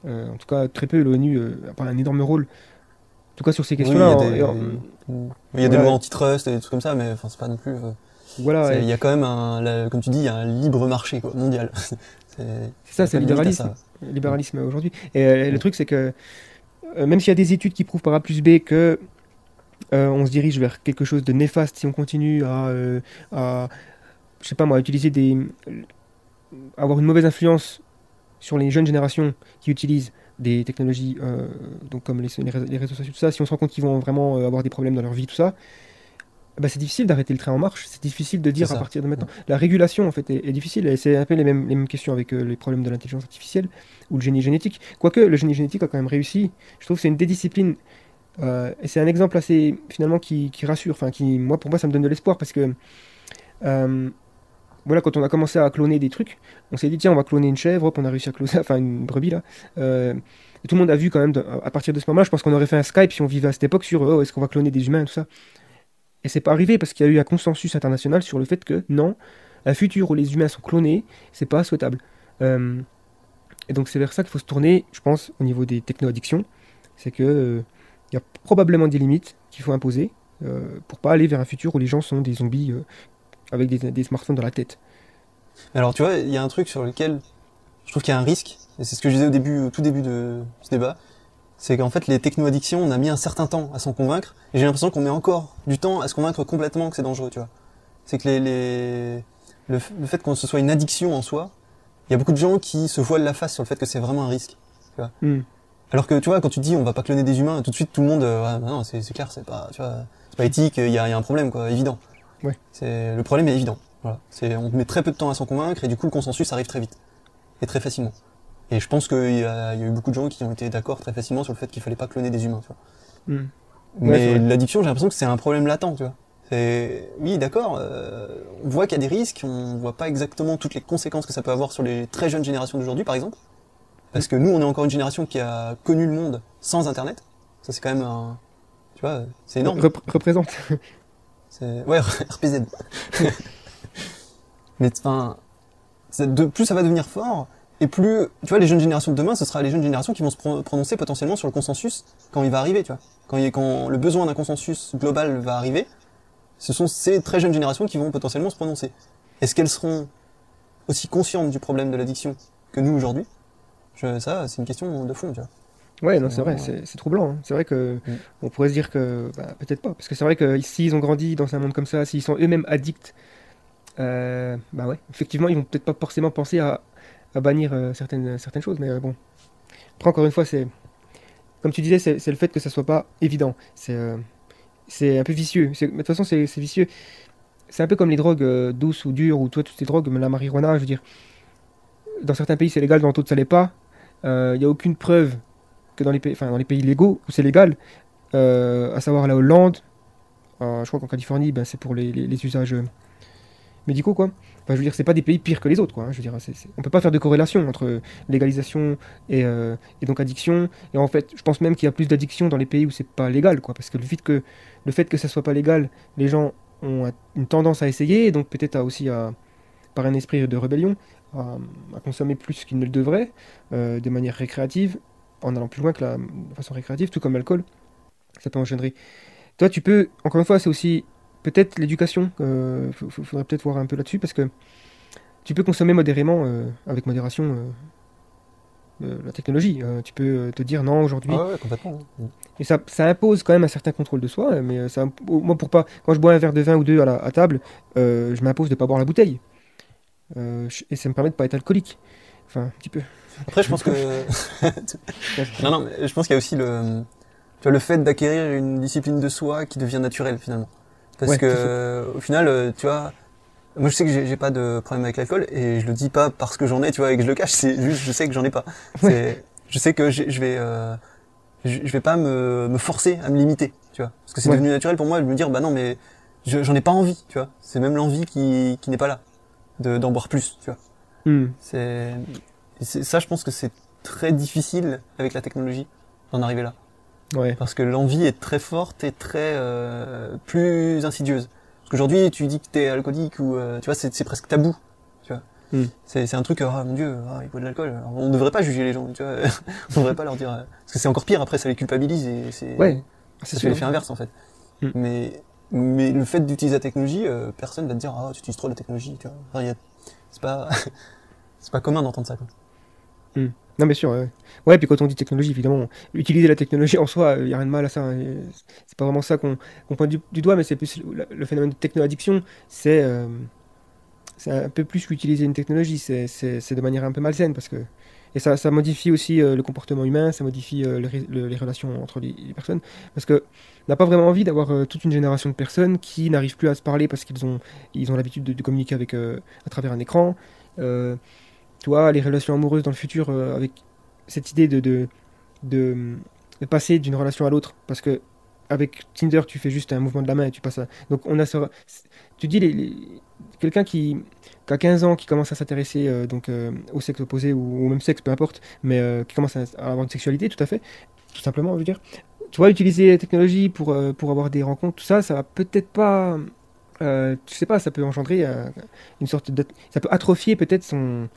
Euh, en tout cas, très peu l'ONU euh, a un énorme rôle. En tout cas, sur ces questions-là. il y a des, lois antitrust et des trucs comme ça, mais c'est pas non plus. voilà. Il y a quand même un, comme tu dis, il y a un libre marché quoi, mondial. c'est ça, c'est le libéralisme. Libéralisme aujourd'hui. Et le truc, c'est que même s'il y a des études qui prouvent par A plus B que euh, on se dirige vers quelque chose de néfaste si on continue à, euh, à je sais pas moi, utiliser des, avoir une mauvaise influence sur les jeunes générations qui utilisent des technologies donc comme les, les, réseaux sociaux, tout ça, si on se rend compte qu'ils vont vraiment avoir des problèmes dans leur vie, tout ça, bah, c'est difficile d'arrêter le train en marche. C'est difficile de dire à partir de maintenant. La régulation, en fait, est, difficile. Et c'est un peu les mêmes, les mêmes questions avec euh, les problèmes de l'intelligence artificielle ou le génie génétique. Quoique, le génie génétique a quand même réussi. Je trouve que c'est une des disciplines. Euh, et c'est un exemple assez, finalement, qui, qui, rassure. Enfin, qui, moi, pour moi, ça me donne de l'espoir parce que. Euh, voilà, quand on a commencé à cloner des trucs, on s'est dit, tiens, on va cloner une chèvre, hop, on a réussi à cloner, enfin, une brebis, là. tout le monde a vu quand même, à partir de ce moment-là, je pense qu'on aurait fait un Skype si on vivait à cette époque sur, oh, est-ce qu'on va cloner des humains, tout ça. Et c'est pas arrivé parce qu'il y a eu un consensus international sur le fait que non, un futur où les humains sont clonés, c'est pas souhaitable. Euh, et donc c'est vers ça qu'il faut se tourner, je pense, au niveau des techno-addictions. C'est que euh, il y a probablement des limites qu'il faut imposer euh, pour pas aller vers un futur où les gens sont des zombies avec des, smartphones dans la tête. Alors tu vois, il y a un truc sur lequel je trouve qu'il y a un risque, et c'est ce que je disais au tout début de ce débat, c'est qu'en fait les techno-addictions, on a mis un certain temps à s'en convaincre, et j'ai l'impression qu'on met encore du temps à se convaincre complètement que c'est dangereux, tu vois. C'est que les, les... Le, fait qu'on se soit une addiction en soi, il y a beaucoup de gens qui se voilent la face sur le fait que c'est vraiment un risque. Tu vois. Hmm. Alors que tu vois, quand tu dis on va pas cloner des humains, tout de suite tout le monde, euh, non, c'est clair, c'est pas, tu vois, c'est pas éthique, il y a, y a, un problème, quoi, évident. Ouais. C'est le problème est évident. Voilà. C'est on met très peu de temps à s'en convaincre et du coup le consensus arrive très vite et très facilement. Et je pense qu'il y, a eu beaucoup de gens qui ont été d'accord très facilement sur le fait qu'il fallait pas cloner des humains. Tu vois. Hmm. Mais l'addiction, j'ai l'impression que c'est un problème latent, tu vois. Oui, d'accord, euh, on voit qu'il y a des risques, on voit pas exactement toutes les conséquences que ça peut avoir sur les très jeunes générations d'aujourd'hui, par exemple. Parce que nous, on est encore une génération qui a connu le monde sans Internet. Ça, c'est quand même un... Tu vois, c'est énorme. Rep- représente. Ouais, RPZ. Mais enfin, de plus ça va devenir fort, et plus, tu vois, les jeunes générations de demain, ce sera les jeunes générations qui vont se pro- prononcer potentiellement sur le consensus quand il va arriver, tu vois. Quand, il, quand le besoin d'un consensus global va arriver, ce sont ces très jeunes générations qui vont potentiellement se prononcer. Est-ce qu'elles seront aussi conscientes du problème de l'addiction que nous aujourd'hui? Ça, c'est une question de fond, tu vois. Ouais, non, C'est vrai, vraiment- c'est troublant. hein. C'est vrai que Mm. on pourrait se dire que bah, peut-être pas, parce que c'est vrai que ici ils ont grandi dans un monde comme ça, s'ils sont eux-mêmes addicts, euh, bah ouais, effectivement, ils vont peut-être pas forcément penser à, à bannir euh, certaines certaines choses, mais euh, bon. Après, encore une fois, c'est comme tu disais, c'est le fait que ça soit pas évident. C'est euh, un peu vicieux. De toute façon, c'est vicieux. C'est un peu comme les drogues euh, douces ou dures, ou toi, toutes ces drogues, la marijuana, je veux dire, dans certains pays c'est légal, dans d'autres ça l'est pas. Il n'y a aucune preuve que dans les pays, dans les pays légaux où c'est légal, euh, à savoir la Hollande, euh, je crois qu'en Californie, ben, c'est pour les, les- usages euh, médicaux, quoi. Enfin, je veux dire, c'est pas des pays pires que les autres, quoi. hein. Je veux dire, on peut pas faire de corrélation entre légalisation et, euh, et donc addiction. Et en fait, je pense même qu'il y a plus d'addiction dans les pays où c'est pas légal, quoi. Parce que le fait que le fait que ça soit pas légal, les gens ont un- une tendance à essayer, et donc peut-être aussi à, par un esprit de rébellion, à, consommer plus qu'ils ne le devraient, euh, de manière récréative, en allant plus loin que la façon récréative, tout comme l'alcool, ça peut engendrer. Toi, tu peux, encore une fois, c'est aussi peut-être l'éducation, il faudrait peut-être voir un peu là-dessus, parce que tu peux consommer modérément, euh, avec modération, euh, euh, la technologie. Euh, tu peux euh, te dire non, aujourd'hui, Ah ouais, complètement. hein. et ça, ça impose quand même un certain contrôle de soi, mais euh, ça, moi, pour pas, quand je bois un verre de vin ou deux à, la, à table, euh, je m'impose de pas boire la bouteille. Euh, et ça me permet de pas être alcoolique. Enfin, un petit peu. Après, je pense que. non, non, mais je pense qu'il y a aussi le fait d'acquérir une discipline de soi qui devient naturelle finalement. Parce Ouais, que, au final, euh, tu vois, moi je sais que j'ai pas de problème avec l'alcool et je le dis pas parce que j'en ai, tu vois, et que je le cache, c'est juste je sais que j'en ai pas. C'est, je sais que je vais, euh, je, vais pas me, me forcer à me limiter, tu vois. Parce que c'est Ouais. devenu naturel pour moi de me dire, bah non, mais je- j'en ai pas envie, tu vois. C'est même l'envie qui, qui n'est pas là, de, d'en boire plus, tu vois. C'est, c'est- ça, je pense que c'est très difficile avec la technologie d'en arriver là, Ouais. parce que l'envie est très forte et très euh, plus insidieuse. Parce qu'aujourd'hui, tu dis que t'es alcoolique ou euh, tu vois, c'est, c'est presque tabou, tu vois. Hmm. C'est, un truc, ah mon dieu, ah, il boit de l'alcool. On ne devrait pas juger les gens, tu vois. on devrait pas leur dire, euh, parce que c'est encore pire. Après, ça les culpabilise et c'est, Ouais. C'est l'effet inverse en fait. Hmm. Mais mais le fait d'utiliser la technologie, euh, personne va te dire, ah tu utilises trop la technologie, tu vois. Enfin, c'est pas c'est pas commun d'entendre ça. Quoi. Non, mais sûr. Ouais. ouais, puis quand on dit technologie, évidemment, utiliser la technologie en soi, il n'y a rien de mal à ça. hein. C'est pas vraiment ça qu'on qu'on pointe du, doigt, mais c'est plus le, phénomène de techno-addiction. C'est euh, c'est un peu plus qu'utiliser une technologie. C'est de manière un peu malsaine parce que. Et ça, ça modifie aussi euh, le comportement humain, ça modifie euh, les relations entre les, personnes. Parce que on n'a pas vraiment envie d'avoir euh, toute une génération de personnes qui n'arrivent plus à se parler parce qu'ils ont, ils ont l'habitude de, communiquer euh, à travers un écran. Euh, tu vois, les relations amoureuses dans le futur, euh, avec cette idée de, de, passer d'une relation à l'autre. Parce que avec Tinder, tu fais juste un mouvement de la main et tu passes à... Donc on a ce... Tu dis, les, quelqu'un qui, a 15 ans, qui commence à s'intéresser euh, donc euh, au sexe opposé ou au même sexe, peu importe, mais qui commence à, avoir une sexualité, tout à fait, tout simplement, je veux dire. Tu vois, utiliser la technologie pour, pour avoir des rencontres, tout ça, ça va peut-être pas... Tu sais pas, ça peut engendrer une sorte de... Ça peut atrophier peut-être son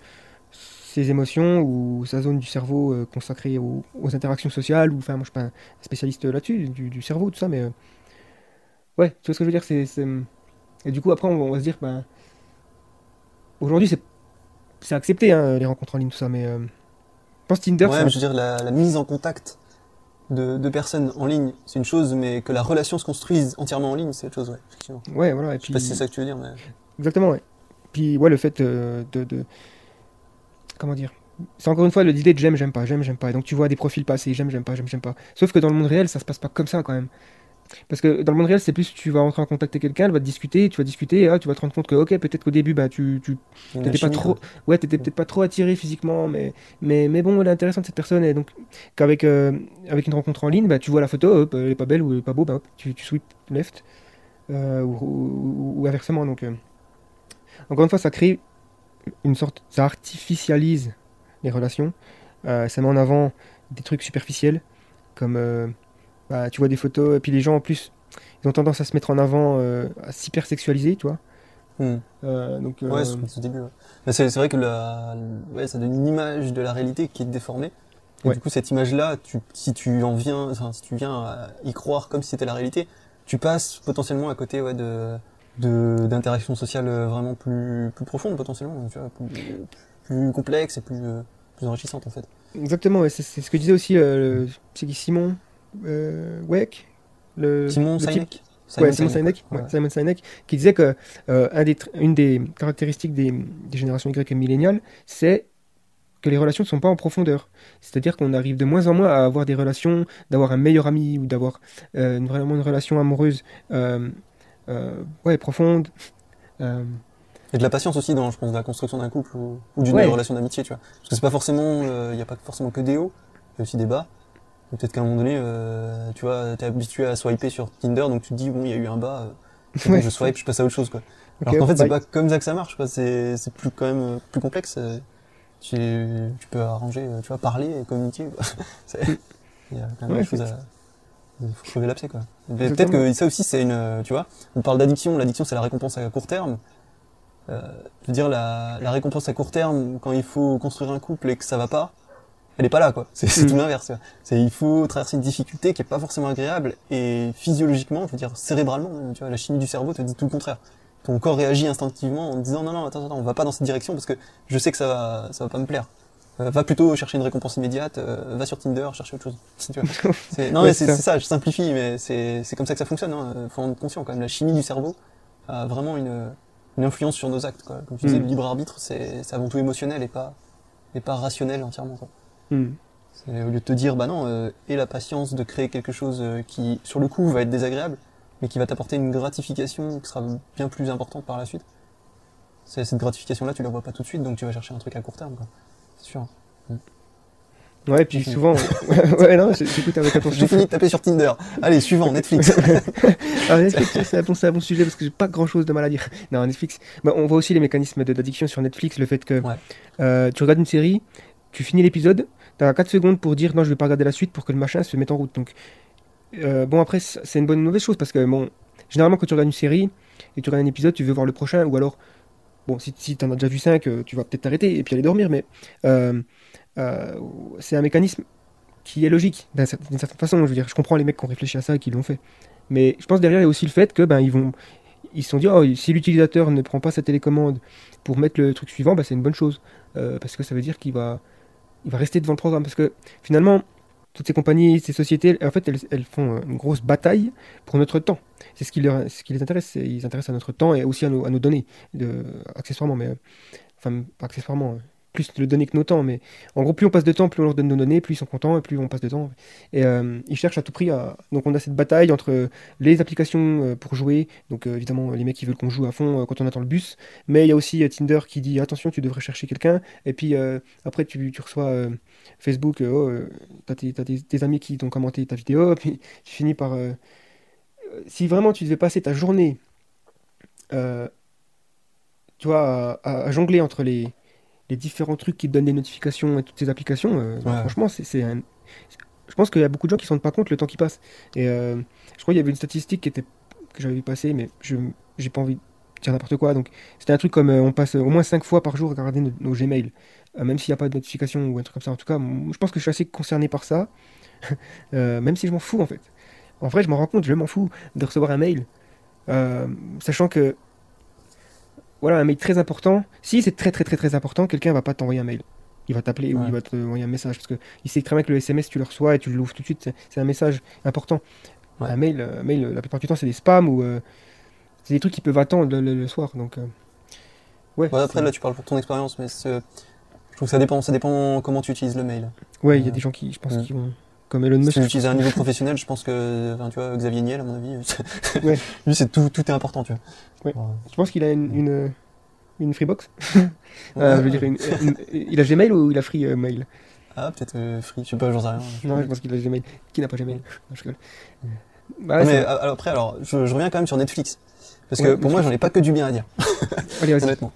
ses émotions ou sa zone du cerveau euh, consacrée aux, aux interactions sociales ou enfin moi je suis pas un spécialiste là-dessus du, du cerveau tout ça mais euh, ouais tu vois ce que je veux dire c'est et du coup après on, va- on va se dire ben aujourd'hui c'est c'est accepté hein, les rencontres en ligne tout ça mais euh, je pense Tinder Ouais, je veux dire la, la mise en contact de, de personnes en ligne, c'est une chose, mais que la relation se construise entièrement en ligne, c'est autre chose, ouais, effectivement. ouais voilà et Je sais puis pas si c'est ça que tu veux dire, mais Exactement, ouais. Puis, ouais, le fait euh, de, de- Comment dire C'est encore une fois l'idée de j'aime, j'aime pas, j'aime, j'aime pas. Et donc, tu vois des profils passer, j'aime, j'aime pas, j'aime, j'aime pas. Sauf que dans le monde réel, ça se passe pas comme ça quand même. Parce que dans le monde réel, c'est plus tu vas rentrer en contact avec quelqu'un, elle va te discuter, tu vas discuter, et là, tu vas te rendre compte que, ok, peut-être qu'au début, bah, tu, tu t'étais pas trop, ouais, t'étais peut-être pas trop attiré physiquement, mais, mais, mais bon, elle est intéressante cette personne, et donc qu'avec euh, avec une rencontre en ligne, bah, tu vois la photo, hop, elle est pas belle ou elle est pas beau, bah, hop, tu, tu sweep left, euh, ou, ou- ou inversement. Donc, euh, encore une fois, ça crée une sorte, ça artificialise les relations. Euh, ça met en avant des trucs superficiels, comme euh, bah, tu vois des photos, et puis les gens en plus, ils ont tendance à se mettre en avant, euh, à s'hypersexualiser, tu vois. Hmm. Donc, Ouais, c'est au début. Ouais. Mais c'est c'est vrai que la, ouais, ça donne une image de la réalité qui est déformée. Et Ouais. du coup, cette image-là, tu, si tu en viens, enfin, si tu viens à y croire comme si c'était la réalité, tu passes potentiellement à côté, ouais, de, de, d'interactions sociales euh, vraiment plus, plus profondes, potentiellement, tu vois, plus, plus complexes et plus, euh, plus enrichissantes, en fait. Exactement, ouais, c'est ce que disait aussi euh, le- Simon euh, Weck, le, Simon Sinek? Ouais, Simon Sinek, ouais. ouais, Simon Sinek, qui disait que euh, un des une des caractéristiques des, des générations Y et milléniales, c'est que les relations ne sont pas en profondeur. C'est-à-dire qu'on arrive de moins en moins à avoir des relations, d'avoir un meilleur ami ou d'avoir euh, vraiment une relation amoureuse euh, ouais, profonde. Euh, Et de la patience aussi dans, je pense, la construction d'un couple ou, ou d'une Ouais. relation d'amitié, tu vois. Parce que c'est pas forcément, il n'y a pas forcément que des hauts, il y a aussi des bas. Peut-être qu'à un moment donné, euh, tu vois, t'es habitué à swiper sur Tinder, donc tu te dis, bon, il y a eu un bas, euh, Ouais. je swipe, je passe à autre chose, quoi. Alors qu'en fait, c'est pas comme ça que ça marche, quoi. C'est, c'est plus, quand même, euh, plus complexe. euh, Tu, tu peux arranger, euh, tu vois, parler et communiquer, Il y a quand même Ouais, des choses à, il faut crever l'abcès, quoi. Peut-être que ça aussi, c'est une, euh, tu vois, on parle d'addiction, l'addiction, c'est la récompense à court terme. Euh, je veux dire, la, la récompense à court terme, quand il faut construire un couple et que ça va pas, elle est pas là, quoi. C'est Mm. tout l'inverse. C'est il faut traverser une difficulté qui est pas forcément agréable et physiologiquement, je veux dire, cérébralement, même, tu vois, la chimie du cerveau te dit tout le contraire. Ton corps réagit instinctivement en te disant non, non, attends, attends, on va pas dans cette direction parce que je sais que ça va, ça va pas me plaire. Euh, va plutôt chercher une récompense immédiate, euh, va sur Tinder, chercher autre chose. Tu vois. C'est- non, mais c'est ça. je simplifie, mais c'est c'est comme ça que ça fonctionne. Hein. Faut en être conscient quand même. La chimie du cerveau a vraiment une, une influence sur nos actes. Quoi. Comme tu disais, Mm. le libre arbitre, c'est c'est avant tout émotionnel et pas, et pas rationnel entièrement. Quoi. C'est au lieu de te dire, bah non, euh, et la patience de créer quelque chose euh, qui, sur le coup, va être désagréable, mais qui va t'apporter une gratification qui sera bien plus importante par la suite. C'est- Cette gratification-là, tu la vois pas tout de suite, donc tu vas chercher un truc à court terme. quoi. C'est sûr. Ouais, et puis souvent, ouais, non, j'écoute avec attention. J'ai fini de taper sur Tinder. Allez, suivant, Netflix. Ah, Netflix, c'est un, bon, c'est un bon sujet parce que j'ai pas grand chose de mal à dire. Non, Netflix, bah, on voit aussi les mécanismes de- d'addiction sur Netflix, le fait que Ouais. euh, tu regardes une série, tu finis l'épisode, tu as 4 secondes pour dire non, je vais pas regarder la suite pour que le machin se mette en route. Donc, euh, bon, après, c'est c'est une bonne ou une mauvaise chose parce que, bon, généralement, quand tu regardes une série et tu regardes un épisode, tu veux voir le prochain ou alors, bon, si, si tu en as déjà vu 5, tu vas peut-être t'arrêter et puis aller dormir, mais euh, euh, c'est un mécanisme qui est logique d'une certaine façon. Je veux dire, je comprends les mecs qui ont réfléchi à ça et qui l'ont fait. Mais je pense derrière, il y a aussi le fait que ben ils vont ils se sont dit oh, si l'utilisateur ne prend pas sa télécommande pour mettre le truc suivant, ben, c'est une bonne chose Euh, parce que ça veut dire qu'il va il va rester devant le programme parce que finalement toutes ces compagnies, ces sociétés, en fait, elles, font une grosse bataille pour notre temps. C'est ce qui, les intéresse. Ils s'intéressent à notre temps et aussi à nos, données, accessoirement, mais euh, enfin pas accessoirement, euh, plus de données que nos temps. Mais en gros, plus on passe de temps, plus on leur donne nos données, plus ils sont contents et plus on passe de temps. Et euh, ils cherchent à tout prix à. Donc on a cette bataille entre les applications euh, pour jouer, donc euh, évidemment les mecs qui veulent qu'on joue à fond euh, quand on attend le bus, mais il y a aussi euh, Tinder qui dit attention, tu devrais chercher quelqu'un, et puis euh, après tu, reçois euh, Facebook, euh, oh, euh, t'as tes, amis qui t'ont commenté ta vidéo, puis tu finis par. euh, euh, si vraiment tu devais passer ta journée, euh, tu vois, à jongler entre les, les différents trucs qui te donnent des notifications et toutes ces applications, euh, Ouais. franchement, c'est un. Je pense qu'il y a beaucoup de gens qui ne se rendent pas compte le temps qui passe. Et euh, je crois qu'il y avait une statistique qui était, que j'avais vu passer, mais je j'ai pas envie de dire n'importe quoi. Donc, c'était un truc comme euh, on passe au moins 5 fois par jour à regarder nos, nos Gmail, même s'il n'y a pas de notification ou un truc comme ça. En tout cas, je pense que je suis assez concerné par ça, même si je m'en fous en fait. En vrai, je m'en rends compte, je m'en fous de recevoir un mail, sachant que voilà, un mail très important. Si c'est très très très très important, quelqu'un va pas t'envoyer un mail. Il va t'appeler ou il va te envoyer un message parce que il sait très bien que le SMS tu le reçois et tu l'ouvres tout de suite. C'est- un message important. Ouais. Un mail, euh, mail, la plupart du temps, c'est des spams ou euh, c'est des trucs qui peuvent attendre le, le- le soir. Donc, euh, ouais. Ouais, après, là, tu parles pour ton expérience, mais je trouve que ça dépend, ça dépend comment tu utilises le mail. ouais, il y a euh, des gens qui, je pense, qui vont comme Elon Si Musk. tu l'utilises à un niveau professionnel, je pense que, enfin, tu vois, Xavier Niel, à mon avis, Ouais. lui, c'est tout, tout est important, tu vois. Ouais. Je pense qu'il a une, une, une Freebox. Euh, je veux dire, une- il a Gmail ou il a Free euh, Mail? Ah, peut-être euh, Free, je sais pas, j'en sais rien. Non, je pense qu'il a Gmail. Qui n'a pas Gmail? Non, je rigole. Bah, mais euh, alors, après, alors, je, je reviens quand même sur Netflix. Parce que pour moi, j'en ai pas que du bien à dire, Allez, vas-y, honnêtement.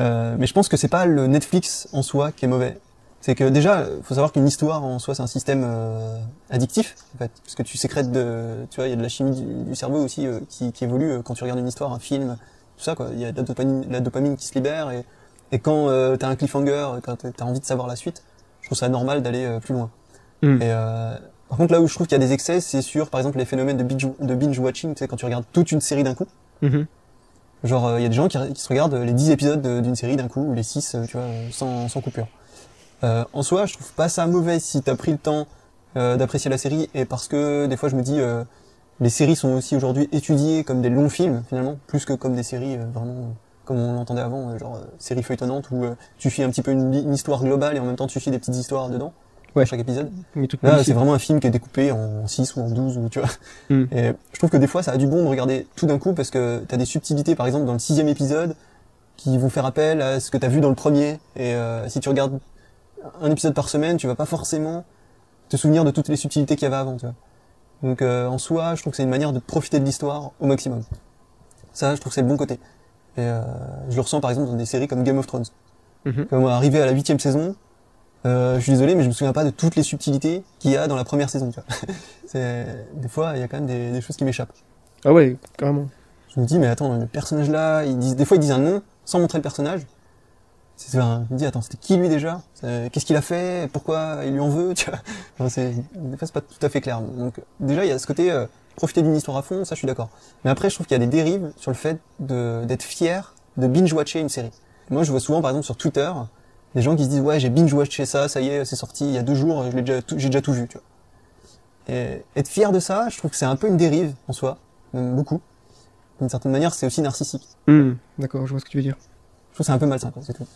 Euh, mais je pense que c'est pas le Netflix en soi qui est mauvais. C'est que déjà, euh, faut savoir qu'une histoire en soi, c'est un système euh, addictif, en fait, parce que tu sécrètes de, tu vois, il y a de la chimie du, du cerveau aussi euh, qui, qui évolue euh, quand tu regardes une histoire, un film, tout ça, quoi. Il y a de la dopamine, la dopamine qui se libère et, et quand euh, t'as un cliffhanger, quand t'as envie de savoir la suite, je trouve ça normal d'aller euh, plus loin. Mm. Et euh, par contre, là où je trouve qu'il y a des excès, c'est sur, par exemple, les phénomènes de binge, de binge watching, tu sais, quand tu regardes toute une série d'un coup. Mhm. Genre, il y a des gens qui, qui se regardent les 10 épisodes de- d'une série d'un coup, ou les 6, tu vois, euh, sans, sans coupure. Euh, en soi, je trouve pas ça mauvais si t'as pris le temps euh, d'apprécier la série, et parce que des fois je me dis, euh, les séries sont aussi aujourd'hui étudiées comme des longs films, finalement, plus que comme des séries vraiment, comme on l'entendait avant, genre séries feuilletonnantes, où tu suis un petit peu une, histoire globale, et en même temps tu suis des petites histoires dedans, Ouais. dans chaque épisode. Là, c'est vraiment un film qui est découpé en 6 ou en 12, ou tu vois. Mm. Et je trouve que des fois, ça a du bon de regarder tout d'un coup parce que t'as des subtilités, par exemple, dans le sixième épisode, qui vont faire appel à ce que t'as vu dans le premier. Et si tu regardes un épisode par semaine, tu vas pas forcément te souvenir de toutes les subtilités qu'il y avait avant, tu vois. Donc, euh, en soi, je trouve que c'est une manière de profiter de l'histoire au maximum. Ça, je trouve que c'est le bon côté. Et euh, je le ressens, par exemple, dans des séries comme Game of Thrones. Mhm. Comme arrivé à la huitième saison, euh, je suis désolé, mais je me souviens pas de toutes les subtilités qu'il y a dans la première saison. Tu vois. c'est des fois, il y a quand même des, des choses qui m'échappent. Ah ouais, carrément. Je me dis, mais attends, le personnage là, ils disent, des fois ils disent un nom sans montrer le personnage. C'est, enfin, me dis, attends, c'était qui lui déjà? Qu'est-ce qu'il a fait? Pourquoi il lui en veut? Tu vois? Enfin, c'est, des fois, c'est pas tout à fait clair. Donc, déjà, il y a ce côté euh, profiter d'une histoire à fond, ça, je suis d'accord. Mais après, je trouve qu'il y a des dérives sur le fait de, d'être fier de binge-watcher une série. Moi, je vois souvent, par exemple, sur Twitter, des gens qui se disent, ouais, j'ai binge-watché ça, ça y est, c'est sorti il y a deux jours, je l'ai déjà tout- j'ai déjà tout vu. Tu vois. Et être fier de ça, je trouve que c'est un peu une dérive en soi, même beaucoup. D'une certaine manière, c'est aussi narcissique. Hmm, D'accord, je vois ce que tu veux dire. Je trouve que c'est un peu malsain, quoi, c'est tout.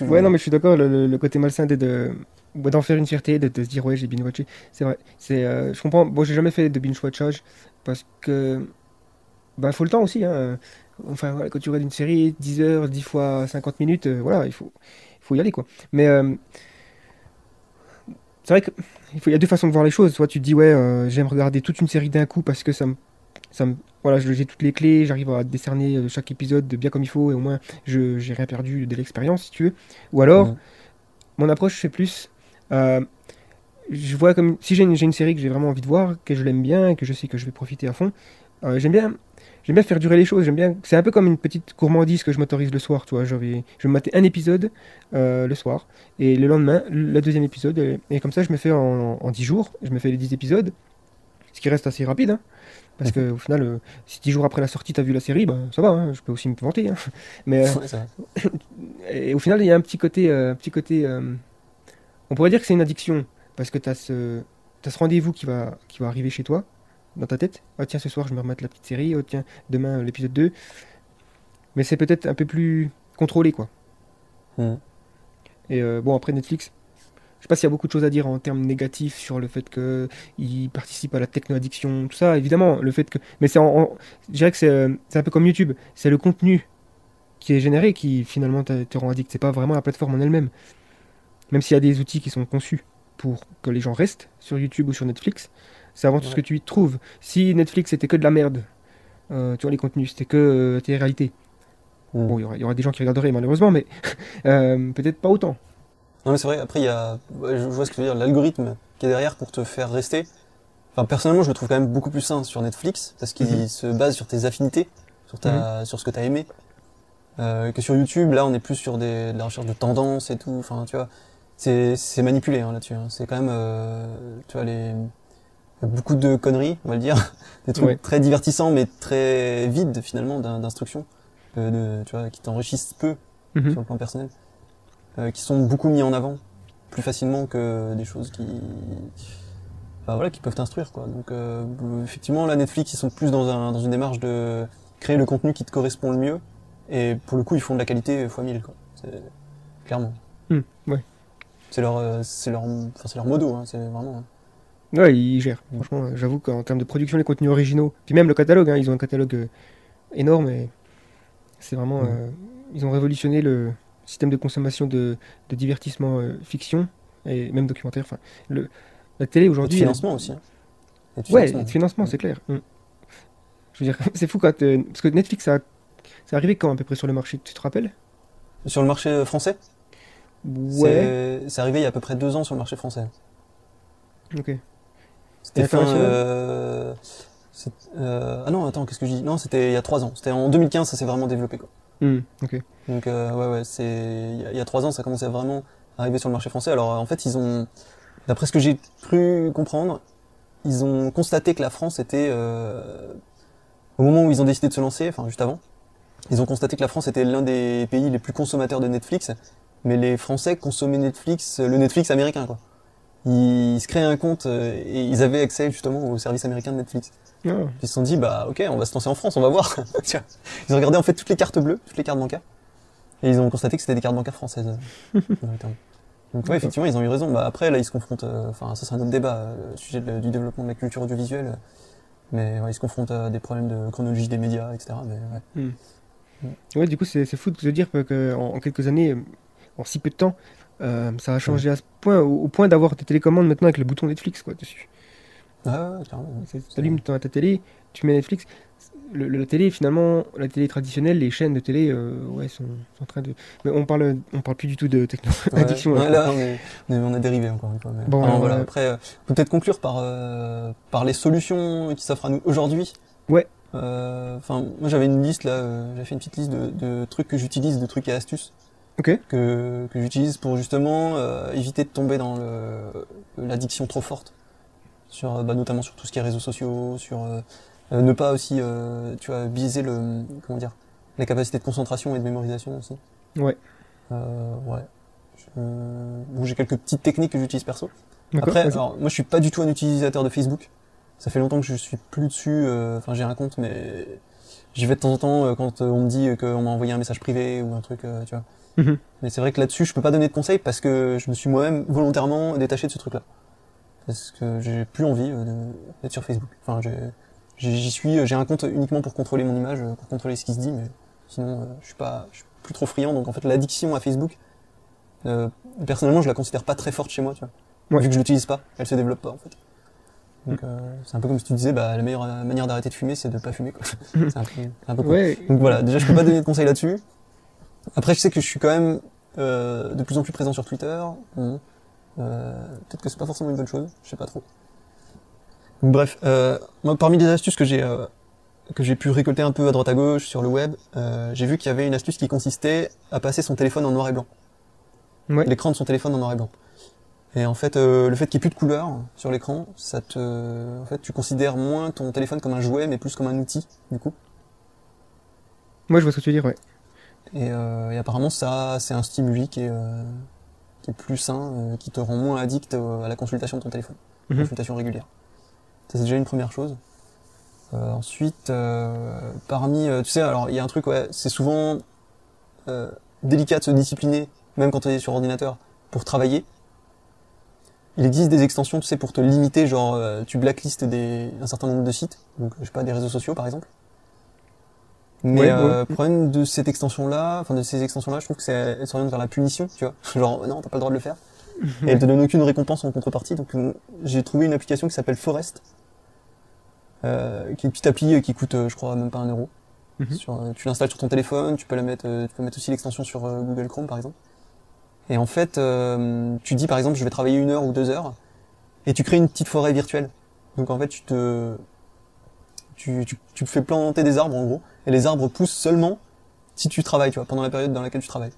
Ouais, non, mais je suis d'accord, le, côté malsain de, de- ouais, d'en faire une fierté, de, de se dire, ouais, j'ai binge watché. C'est vrai. C'est, euh, je comprends. Bon, j'ai jamais fait de binge watchage parce que. Bah, faut le temps aussi. Hein. Enfin, voilà, quand tu regardes une série, 10 heures, 10 fois 50 minutes, euh, voilà, il faut, il faut y aller, quoi. Mais. euh, c'est vrai qu'il y a deux façons de voir les choses. Soit tu te dis, ouais, j'aime regarder toute une série d'un coup parce que ça me. Ça me voilà, j'ai toutes les clés, j'arrive à décerner euh, chaque épisode bien comme il faut et au moins je j'ai rien perdu de l'expérience si tu veux. Ou alors, mon approche c'est plus, euh, je vois comme si j'ai une, une série que j'ai vraiment envie de voir, que je l'aime bien, que je sais que je vais profiter à fond. euh, j'aime bien, j'aime bien faire durer les choses. J'aime bien, c'est un peu comme une petite gourmandise que je m'autorise le soir, tu vois. Je vais, je vais me mater un épisode euh, le soir et le lendemain le deuxième épisode et, et comme ça je me fais en, en 10 jours, je me fais les 10 épisodes, ce qui reste assez rapide. hein. Parce que au final, euh, si 10 jours après la sortie, t'as vu la série, ben ça va, hein, je peux aussi me vanter. hein. Mais euh, Ouais, et au final, il y a un petit côté, euh, petit côté on pourrait dire que c'est une addiction, parce que tu as ce, t'as ce rendez-vous qui va, qui va arriver chez toi, dans ta tête. Ah tiens, ce soir, je me remets la petite série, oh tiens, demain, l'épisode 2. Mais c'est peut-être un peu plus contrôlé, quoi. Et bon, après Netflix, je sais pas s'il y a beaucoup de choses à dire en termes négatifs sur le fait qu'ils participent à la techno-addiction, tout ça, évidemment, le fait que... Mais c'est en, en- je dirais que c'est euh, c'est un peu comme YouTube, c'est le contenu qui est généré qui finalement te, te rend addict, c'est pas vraiment la plateforme en elle-même. Même s'il y a des outils qui sont conçus pour que les gens restent sur YouTube ou sur Netflix, c'est avant tout ce que tu y trouves. Si Netflix c'était que de la merde, euh, tu vois les contenus, c'était que euh, tes réalités. Mhm. Bon, il y y, aura des gens qui regarderaient malheureusement, mais euh, peut-être pas autant. Non mais c'est vrai, après il y a, je vois ce que tu veux dire, l'algorithme qui est derrière pour te faire rester. Enfin personnellement je le trouve quand même beaucoup plus sain sur Netflix, parce qu'il Mhm. se base sur tes affinités, sur, ta, sur ce que tu as aimé. Euh, que sur YouTube, là on est plus sur des, de la recherche de tendances et tout, enfin tu vois, c'est c'est manipulé hein, là-dessus. hein. C'est quand même, euh, tu vois, les, beaucoup de conneries, on va le dire, des trucs Ouais. très divertissants mais très vides finalement d'in- d'instructions, euh, de, tu vois, qui t'enrichissent peu Mhm. sur le plan personnel, euh, qui sont beaucoup mis en avant plus facilement que des choses qui, enfin, voilà, qui peuvent t'instruire quoi. Donc euh, effectivement là Netflix ils sont plus dans un dans une démarche de créer le contenu qui te correspond le mieux et pour le coup ils font de la qualité fois 1000 quoi. Clairement. Hmm, ouais. C'est leur euh, c'est leur enfin c'est leur modo hein, c'est vraiment. hein. Ouais, ils gèrent. Franchement, euh, j'avoue qu'en termes de production des contenus originaux, puis même le catalogue, hein, ils ont un catalogue énorme et c'est vraiment. Euh, ils ont révolutionné le système de consommation de, de divertissement euh, fiction et même documentaire. Enfin, le, la télé Et de aujourd'hui. financement aussi. hein. Et de Ouais, financement. et de financement, c'est clair. Mm. Je veux dire, c'est fou quand. euh, parce que Netflix, ça, c'est arrivé quand à peu près sur le marché, tu te rappelles? Sur le marché français? Ouais. c'est- arrivé il y a à peu près deux ans sur le marché français. Ok. C'était fin. Euh, euh, ah non, attends, qu'est-ce que je dis? Non, c'était il y a trois ans. C'était en 2015, ça s'est vraiment développé. Quoi. Mm, ok. Donc euh, ouais, ouais, c'est il y a- il y a trois ans, ça commençait à vraiment arriver sur le marché français. Alors en fait, ils ont, d'après ce que j'ai cru comprendre, ils ont constaté que la France était, euh, au moment où ils ont décidé de se lancer, enfin juste avant, ils ont constaté que la France était l'un des pays les plus consommateurs de Netflix, mais les Français consommaient Netflix, le Netflix américain quoi. Ils se créaient un compte euh, et ils avaient accès justement au service américain de Netflix. Ah, Ils se sont dit, bah ok, on va se lancer en France, on va voir. Ils ont regardé en fait toutes les cartes bleues, toutes les cartes bancaires, et ils ont constaté que c'était des cartes bancaires françaises. euh. Donc ouais, effectivement, ils ont eu raison. Bah, après, là, ils se confrontent, euh, enfin, ça c'est un autre débat, euh, le sujet de- du développement de la culture audiovisuelle, euh, mais ouais, ils se confrontent à des problèmes de chronologie des médias, etc. Mais, ouais. Ouais, du coup, c'est fou de se dire qu'en en quelques années, euh, en si peu de temps, euh, ça a changé à ce point, au, au point d'avoir des télécommandes maintenant avec le bouton Netflix quoi, dessus. Ouais, ouais, ouais, carrément. Tu allumes ta, télé, tu mets Netflix. Le, le- la télé, finalement, la télé traditionnelle, les chaînes de télé, euh, ouais, sont, sont en train de. Mais on parle, on parle plus du tout de techno Ouais, addiction. ouais, là. on est, on est, on est dérivé encore une fois. mais- Bon, voilà. ouais. Après, euh, peut-être conclure par, euh, par les solutions qui s'offrent à nous aujourd'hui. Ouais. Euh, Enfin, moi j'avais une liste là, euh, j'avais fait une petite liste de, de trucs que j'utilise, de trucs et astuces Ok. que, que j'utilise pour justement euh, éviter de tomber dans l'addiction trop forte, sur, euh, bah, notamment sur tout ce qui est réseaux sociaux, sur euh, euh, ne pas aussi, euh, tu vois, biaiser le, comment dire, les capacités de concentration et de mémorisation aussi. Ouais. Euh, ouais. Bon, j'ai quelques petites techniques que j'utilise perso. Après, alors, moi je suis pas du tout un utilisateur de Facebook. Ça fait longtemps que je suis plus dessus. euh, Enfin, j'ai un compte, mais j'y vais de temps en temps euh, quand euh, on me dit euh, qu'on m'a envoyé un message privé ou un truc, euh, tu vois. Mhm. Mais c'est vrai que là-dessus, je peux pas donner de conseils parce que je me suis moi-même volontairement détaché de ce truc-là. Parce que j'ai plus envie euh, d'être sur Facebook. Enfin, j'y suis, euh, j'ai un compte uniquement pour contrôler mon image, euh, pour contrôler ce qui se dit, mais sinon, je suis pas, je suis plus trop friand. Donc en fait, l'addiction à Facebook, euh, personnellement, je la considère pas très forte chez moi, tu vois. Ouais. Vu que je l'utilise pas, elle se développe pas en fait. Donc euh, c'est un peu comme si tu disais, bah la meilleure manière d'arrêter de fumer, c'est de pas fumer quoi. c'est un peu, c'est un peu con. Ouais, Donc voilà, déjà je peux pas donner de conseils là-dessus. Après je sais que je suis quand même euh, de plus en plus présent sur Twitter. Euh, Peut-être que c'est pas forcément une bonne chose, je sais pas trop. Donc, bref, euh, moi parmi les astuces que j'ai euh, que j'ai pu récolter un peu à droite à gauche sur le web, euh, j'ai vu qu'il y avait une astuce qui consistait à passer son téléphone en noir et blanc. Ouais. L'écran de son téléphone en noir et blanc. Et en fait, euh, le fait qu'il n'y ait plus de couleur sur l'écran, ça te, en fait, tu considères moins ton téléphone comme un jouet, mais plus comme un outil, du coup. moi je vois ce que tu veux dire, ouais. Et, euh, et apparemment, ça, c'est un stimuli qui est, qui est plus sain, euh, qui te rend moins addict à la consultation de ton téléphone, Mhm. consultation régulière. Ça, c'est déjà une première chose. Euh, ensuite, euh, parmi, euh, tu sais, alors il y a un truc, ouais, c'est souvent euh, délicat de se discipliner, même quand tu es sur ordinateur, pour travailler. Il existe des extensions, tu sais, pour te limiter, genre euh, tu blacklistes des, un certain nombre de sites, donc je sais pas, des réseaux sociaux par exemple. Mais Ouais, euh, ouais. problème de cette extension-là, enfin de ces extensions-là, je trouve que c'est elle s'oriente vers la punition, tu vois. Genre non, t'as pas le droit de le faire. Et elle te donne aucune récompense en contrepartie. Donc euh, j'ai trouvé une application qui s'appelle Forest, euh, qui est une petite appli euh, qui coûte, euh, je crois, même pas un euro. Mhm. Sur, tu l'installes sur ton téléphone, tu peux la mettre, tu peux mettre aussi l'extension sur Google Chrome par exemple. Et en fait, euh, tu dis par exemple, je vais travailler une heure ou deux heures, et tu crées une petite forêt virtuelle. Donc en fait, tu te, tu, tu, tu fais planter des arbres en gros, et les arbres poussent seulement si tu travailles, tu vois, pendant la période dans laquelle tu travailles.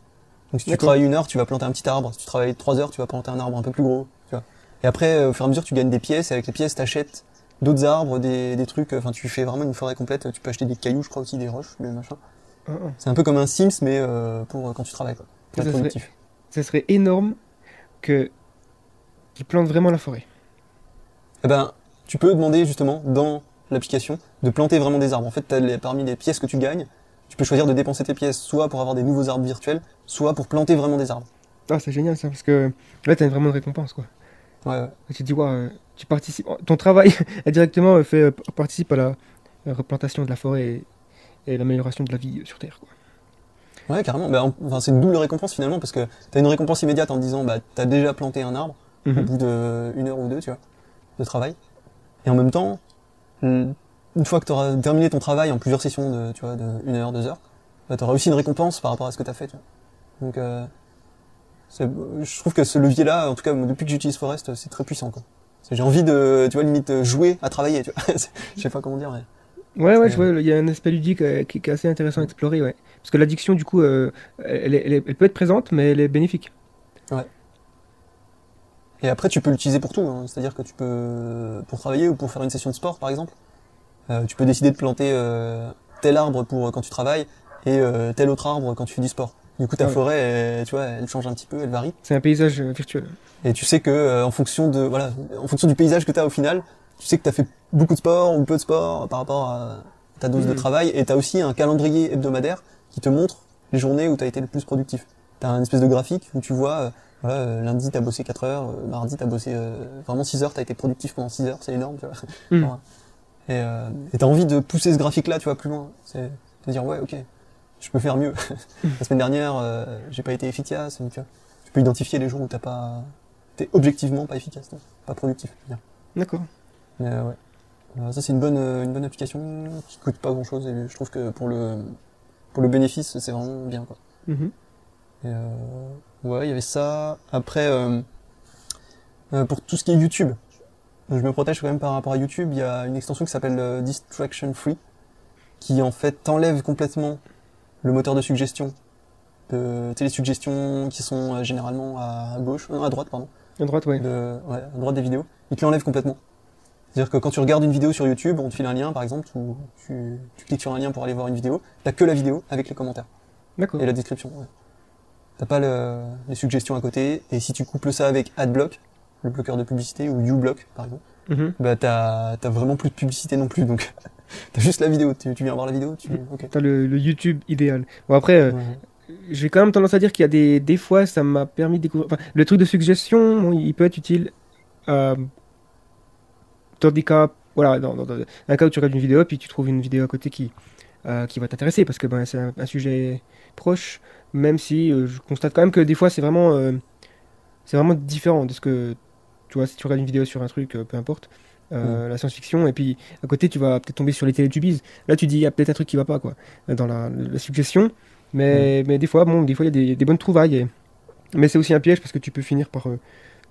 Donc si tu travailles une heure, tu vas planter un petit arbre. Si tu travailles trois heures, tu vas planter un arbre un peu plus gros, tu vois. Et après, euh, au fur et à mesure, tu gagnes des pièces, et avec les pièces, t'achètes d'autres arbres, des, des trucs. Enfin, tu fais vraiment une forêt complète. Tu peux acheter des cailloux, je crois aussi, des roches, des machins. Ah, ah. C'est un peu comme un Sims, mais euh, pour euh, quand tu travailles, quoi. Pour Ça être serait-. Ça serait énorme que qu'ils plantent vraiment la forêt. Eh ben, tu peux demander justement dans l'application de planter vraiment des arbres. En fait, les- parmi les pièces que tu gagnes, tu peux choisir de dépenser tes pièces soit pour avoir des nouveaux arbres virtuels, soit pour planter vraiment des arbres. Ah, c'est génial ça, parce que là, t'as vraiment une récompense, quoi. Ouais, ouais. Tu te dis, ouais, tu participes, ton travail indirectement euh, fait, euh, participe à la euh, replantation de la forêt et, et l'amélioration de la vie sur Terre, quoi. Ouais, carrément. En- enfin, c'est une double récompense finalement parce que t'as une récompense immédiate en te disant, bah, t'as déjà planté un arbre au Mhm. bout de une heure ou deux, tu vois, de travail. Et en même temps, une fois que tu auras terminé ton travail en plusieurs sessions de, tu vois, de une heure, deux heures, bah, tu auras aussi une récompense par rapport à ce que tu as fait. Tu vois. Donc, euh, je trouve que ce levier-là, en tout cas, depuis que j'utilise Forest, c'est très puissant. Quoi. J'ai envie de, tu vois, limite jouer à travailler. Tu vois. je sais pas comment dire. Mais... Ouais, ouais, je vois, il y a un aspect ludique euh, qui, est assez intéressant à explorer, ouais. Parce que l'addiction, du coup, euh, elle, elle, elle, peut être présente, mais elle est bénéfique. Ouais. Et après, tu peux l'utiliser pour tout. Hein. C'est-à-dire que tu peux, pour travailler ou pour faire une session de sport, par exemple, euh, tu peux décider de planter euh, tel arbre pour quand tu travailles et euh, tel autre arbre quand tu fais du sport. Du coup, ta forêt, elle, tu vois, elle change un petit peu, elle varie. C'est un paysage virtuel. Et tu sais que, en fonction de, voilà, en fonction du paysage que tu as au final, tu sais que tu as fait beaucoup de sport ou peu de sport par rapport à ta dose de mmh. travail. Et tu as aussi un calendrier hebdomadaire qui te montre les journées où tu as été le plus productif. Tu as une espèce de graphique où tu vois, voilà, euh, lundi t'as bossé 4 heures, euh, mardi t'as bossé euh, vraiment 6 heures, t'as été productif pendant 6 heures, c'est énorme, tu vois. Mmh. Et euh, t'as envie de pousser ce graphique-là, tu vois, plus loin. C'est de dire ouais, ok, je peux faire mieux. La semaine dernière, j'ai pas été efficace, vois. Tu peux identifier les jours où t'as pas, t'es objectivement pas efficace, pas productif. D'accord. Mais ouais. ça c'est une bonne une bonne application qui coûte pas grand chose et je trouve que pour le pour le bénéfice c'est vraiment bien quoi. Mmh. Et euh, ouais, il y avait ça. Après, euh, euh, pour tout ce qui est YouTube, je me protège quand même par rapport à YouTube. Il y a une extension qui s'appelle Distraction Free, qui en fait t'enlève complètement le moteur de suggestion de télésuggestions qui sont généralement à gauche, à droite pardon. À droite. De, ouais, à droite des vidéos. Il te l'enlève complètement. C'est-à-dire que quand tu regardes une vidéo sur YouTube, on te file un lien par exemple, ou tu, tu cliques sur un lien pour aller voir une vidéo, t'as que la vidéo avec les commentaires. D'accord. Et la description. Ouais. T'as pas le, les suggestions à côté. Et si tu couples ça avec AdBlock, le bloqueur de publicité, ou uBlock, par exemple, mm bah t'as, vraiment plus de publicité non plus. Donc, t'as juste la vidéo. Tu, tu, viens voir la vidéo, tu, okay. T'as le, le, YouTube idéal. Bon, après, euh, j'ai quand même tendance à dire qu'il y a des, des fois, ça m'a permis de découvrir. Enfin, le truc de suggestion, bon, il peut être utile. Euh, dans des cas, voilà, dans, dans, dans, un cas où tu regardes une vidéo, puis tu trouves une vidéo à côté qui, euh, qui va t'intéresser, parce que ben, c'est un, un, sujet proche même si euh, je constate quand même que des fois c'est vraiment euh, c'est vraiment différent de ce que tu vois si tu regardes une vidéo sur un truc euh, peu importe mm. la science-fiction et puis à côté tu vas peut-être tomber sur les télétubies là tu dis il y a peut-être un truc qui va pas quoi dans la, suggestion mais, mm. mais des fois bon des fois il y a des, bonnes trouvailles mais c'est aussi un piège parce que tu peux finir par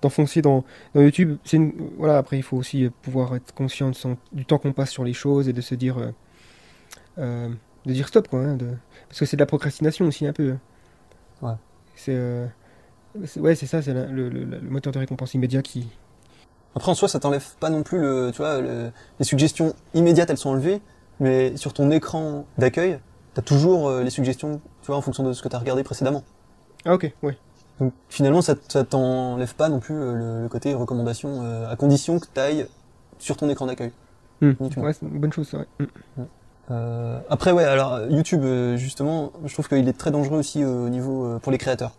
t'enfoncer dans, dans YouTube c'est voilà après il faut aussi pouvoir être conscient de son, du temps qu'on passe sur les choses et de se dire de dire stop quoi hein, de... parce que c'est de la procrastination aussi un peu Ouais. Euh, c'est ouais, c'est ça, c'est le, le, le, moteur de récompense immédiat qui. Après, en soi, ça t'enlève pas non plus le, tu vois, les suggestions immédiates, elles sont enlevées, mais sur ton écran d'accueil, t'as toujours euh, les suggestions, tu vois, en fonction de ce que t'as regardé précédemment. Ah ok, ouais. Donc finalement, ça, ça t'enlève pas non plus euh, le, côté recommandation, à condition que t'ailles sur ton écran d'accueil. Mmh. Ouais, c'est une bonne chose, ça, ouais. Mmh. Euh, après ouais alors YouTube euh, justement je trouve qu'il est très dangereux aussi euh, au niveau pour les créateurs.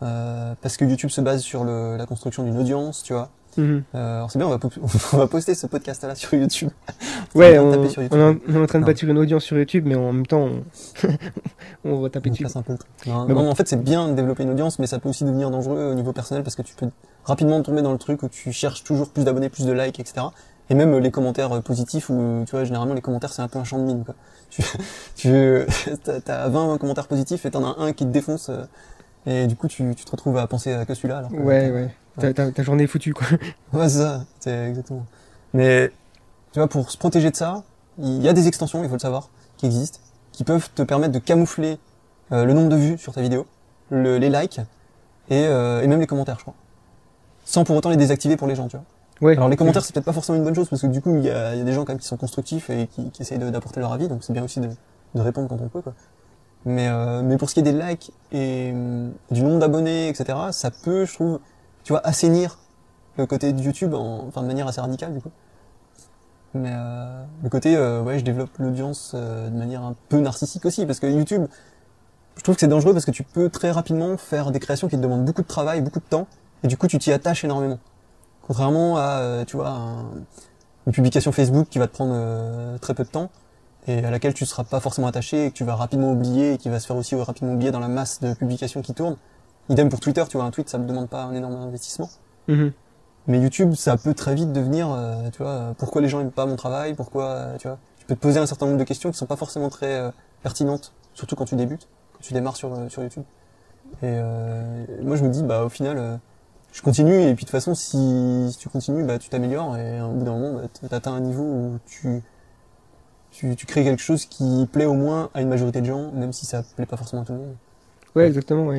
Parce que YouTube se base sur le, la construction d'une audience tu vois. Mhm. alors c'est bien on va, on va poster ce podcast là sur YouTube. Ouais on, on, YouTube. on, est en train de bâtir une audience sur YouTube mais en même temps on, va taper dessus. un peu non, bon. en fait c'est bien de développer une audience mais ça peut aussi devenir dangereux au niveau personnel parce que tu peux rapidement tomber dans le truc où tu cherches toujours plus d'abonnés plus de likes etc et même les commentaires euh, positifs où tu vois généralement les commentaires c'est un peu un champ de mine quoi. Tu tu as 20 commentaires positifs et t'en as un qui te défonce euh, et du coup tu, tu te retrouves à penser à que celui-là alors ouais ouais. ta, ta, journée est foutue quoi. Ouais c'est ça c'est exactement. Mais tu vois pour se protéger de ça il y a des extensions il faut le savoir qui existent qui peuvent te permettre de camoufler euh, le nombre de vues sur ta vidéo le, les likes et, et même les commentaires je crois. Sans pour autant les désactiver pour les gens tu vois Ouais, Alors les commentaires c'est peut-être pas forcément une bonne chose parce que du coup il y a, y a, des gens quand même qui sont constructifs et qui, qui essayent d'apporter leur avis donc c'est bien aussi de, de, répondre quand on peut quoi. Mais euh, mais pour ce qui est des likes et euh, du nombre d'abonnés etc ça peut je trouve tu vois assainir le côté de YouTube en, enfin de manière assez radicale du coup. Mais euh, le côté euh, ouais je développe l'audience euh, de manière un peu narcissique aussi parce que YouTube je trouve que c'est dangereux parce que tu peux très rapidement faire des créations qui te demandent beaucoup de travail beaucoup de temps et du coup tu t'y attaches énormément. Contrairement à, euh, tu vois, une publication Facebook qui va te prendre euh, très peu de temps et à laquelle tu ne seras pas forcément attaché et que tu vas rapidement oublier et qui va se faire aussi rapidement oublier dans la masse de publications qui tournent. Idem pour Twitter, tu vois, un tweet, ça ne demande pas un énorme investissement. Mhm. Mais YouTube, ça peut très vite devenir, euh, tu vois, pourquoi les gens aiment pas mon travail, pourquoi, euh, tu vois, tu peux te poser un certain nombre de questions qui sont pas forcément très euh, pertinentes, surtout quand tu débutes, quand tu démarres sur, sur YouTube. Et moi, je me dis, bah, au final, je continue, et puis de toute façon, si, si tu continues, bah, tu t'améliores, et au bout d'un moment, bah, tu atteins un niveau où tu, tu, tu crées quelque chose qui plaît au moins à une majorité de gens, même si ça plaît pas forcément à tout le monde. Ouais, exactement.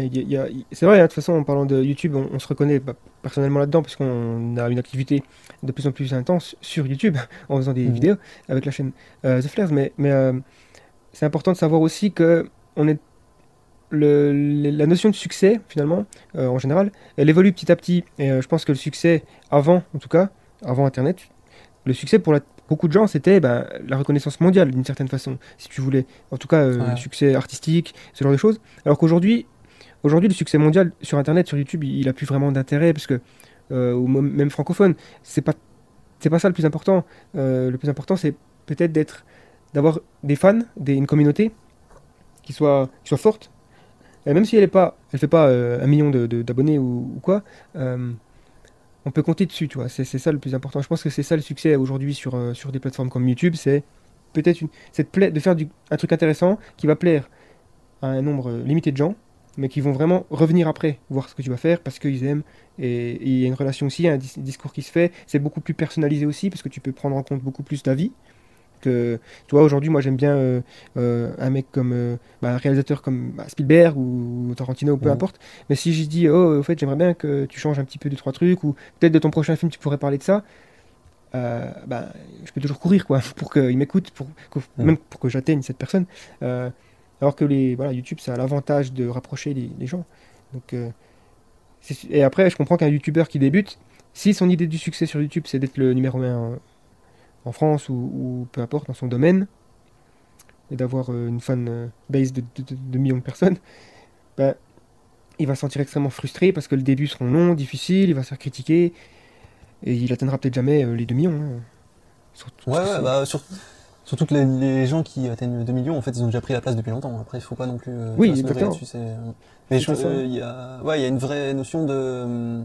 c'est vrai, hein, de toute façon, en parlant de YouTube, on, se reconnaît personnellement là-dedans, parce qu'on a une activité de plus en plus intense sur YouTube, en faisant des mhm. vidéos avec la chaîne euh, The Flares. Mais, mais euh, c'est important de savoir aussi que on est le, la notion de succès, finalement, euh, en général, elle évolue petit à petit. Et je pense que le succès, avant, en tout cas, avant Internet, le succès pour la, beaucoup de gens, c'était bah, la reconnaissance mondiale, d'une certaine façon, si tu voulais. En tout cas, euh, le succès artistique, ce genre de choses. Alors qu'aujourd'hui, aujourd'hui, le succès mondial sur Internet, sur YouTube, il, a plus vraiment d'intérêt, parce que, euh, ou même francophone, c'est pas, c'est pas ça le plus important. Euh, le plus important, c'est peut-être d'être, d'avoir des fans, des, une communauté qui soit, qui soit forte. Et même si elle est pas, elle fait pas un million d'abonnés ou, quoi, on peut compter dessus, tu vois. C'est ça le plus important. Je pense que c'est ça le succès aujourd'hui sur, euh, sur des plateformes comme YouTube, c'est peut-être une, de faire un truc intéressant qui va plaire à un nombre limité de gens, mais qui vont vraiment revenir après, voir ce que tu vas faire parce qu'ils aiment. Et il y a une relation aussi, un discours qui se fait. C'est beaucoup plus personnalisé aussi parce que tu peux prendre en compte beaucoup plus d'avis que tu vois aujourd'hui moi j'aime bien euh, euh, un mec comme euh, bah, un réalisateur comme bah, Spielberg ou Tarantino ou peu importe. Mais si je dis oh au fait j'aimerais bien que tu changes un petit peu de trois trucs ou peut-être de ton prochain film tu pourrais parler de ça bah, je peux toujours courir quoi pour qu'il m'écoute pour même pour que j'atteigne cette personne alors que les voilà YouTube ça a l'avantage de rapprocher les, les gens. Donc et après je comprends qu'un youtubeur qui débute si son idée du succès sur YouTube c'est d'être le numéro 1 en France ou, peu importe dans son domaine, et d'avoir euh, une fan euh, base de, de, millions de personnes, ben, il va se sentir extrêmement frustré parce que le début sera long, difficile, il va se faire critiquer, et il atteindra peut-être jamais euh, les 2 millions. Hein. Surtout, ouais, ouais, bah, surtout que les, gens qui atteignent 2 millions, en fait, ils ont déjà pris la place depuis longtemps. Après, il faut pas non plus. oui, exactement. Mais il y, a, ouais, y a une vraie notion de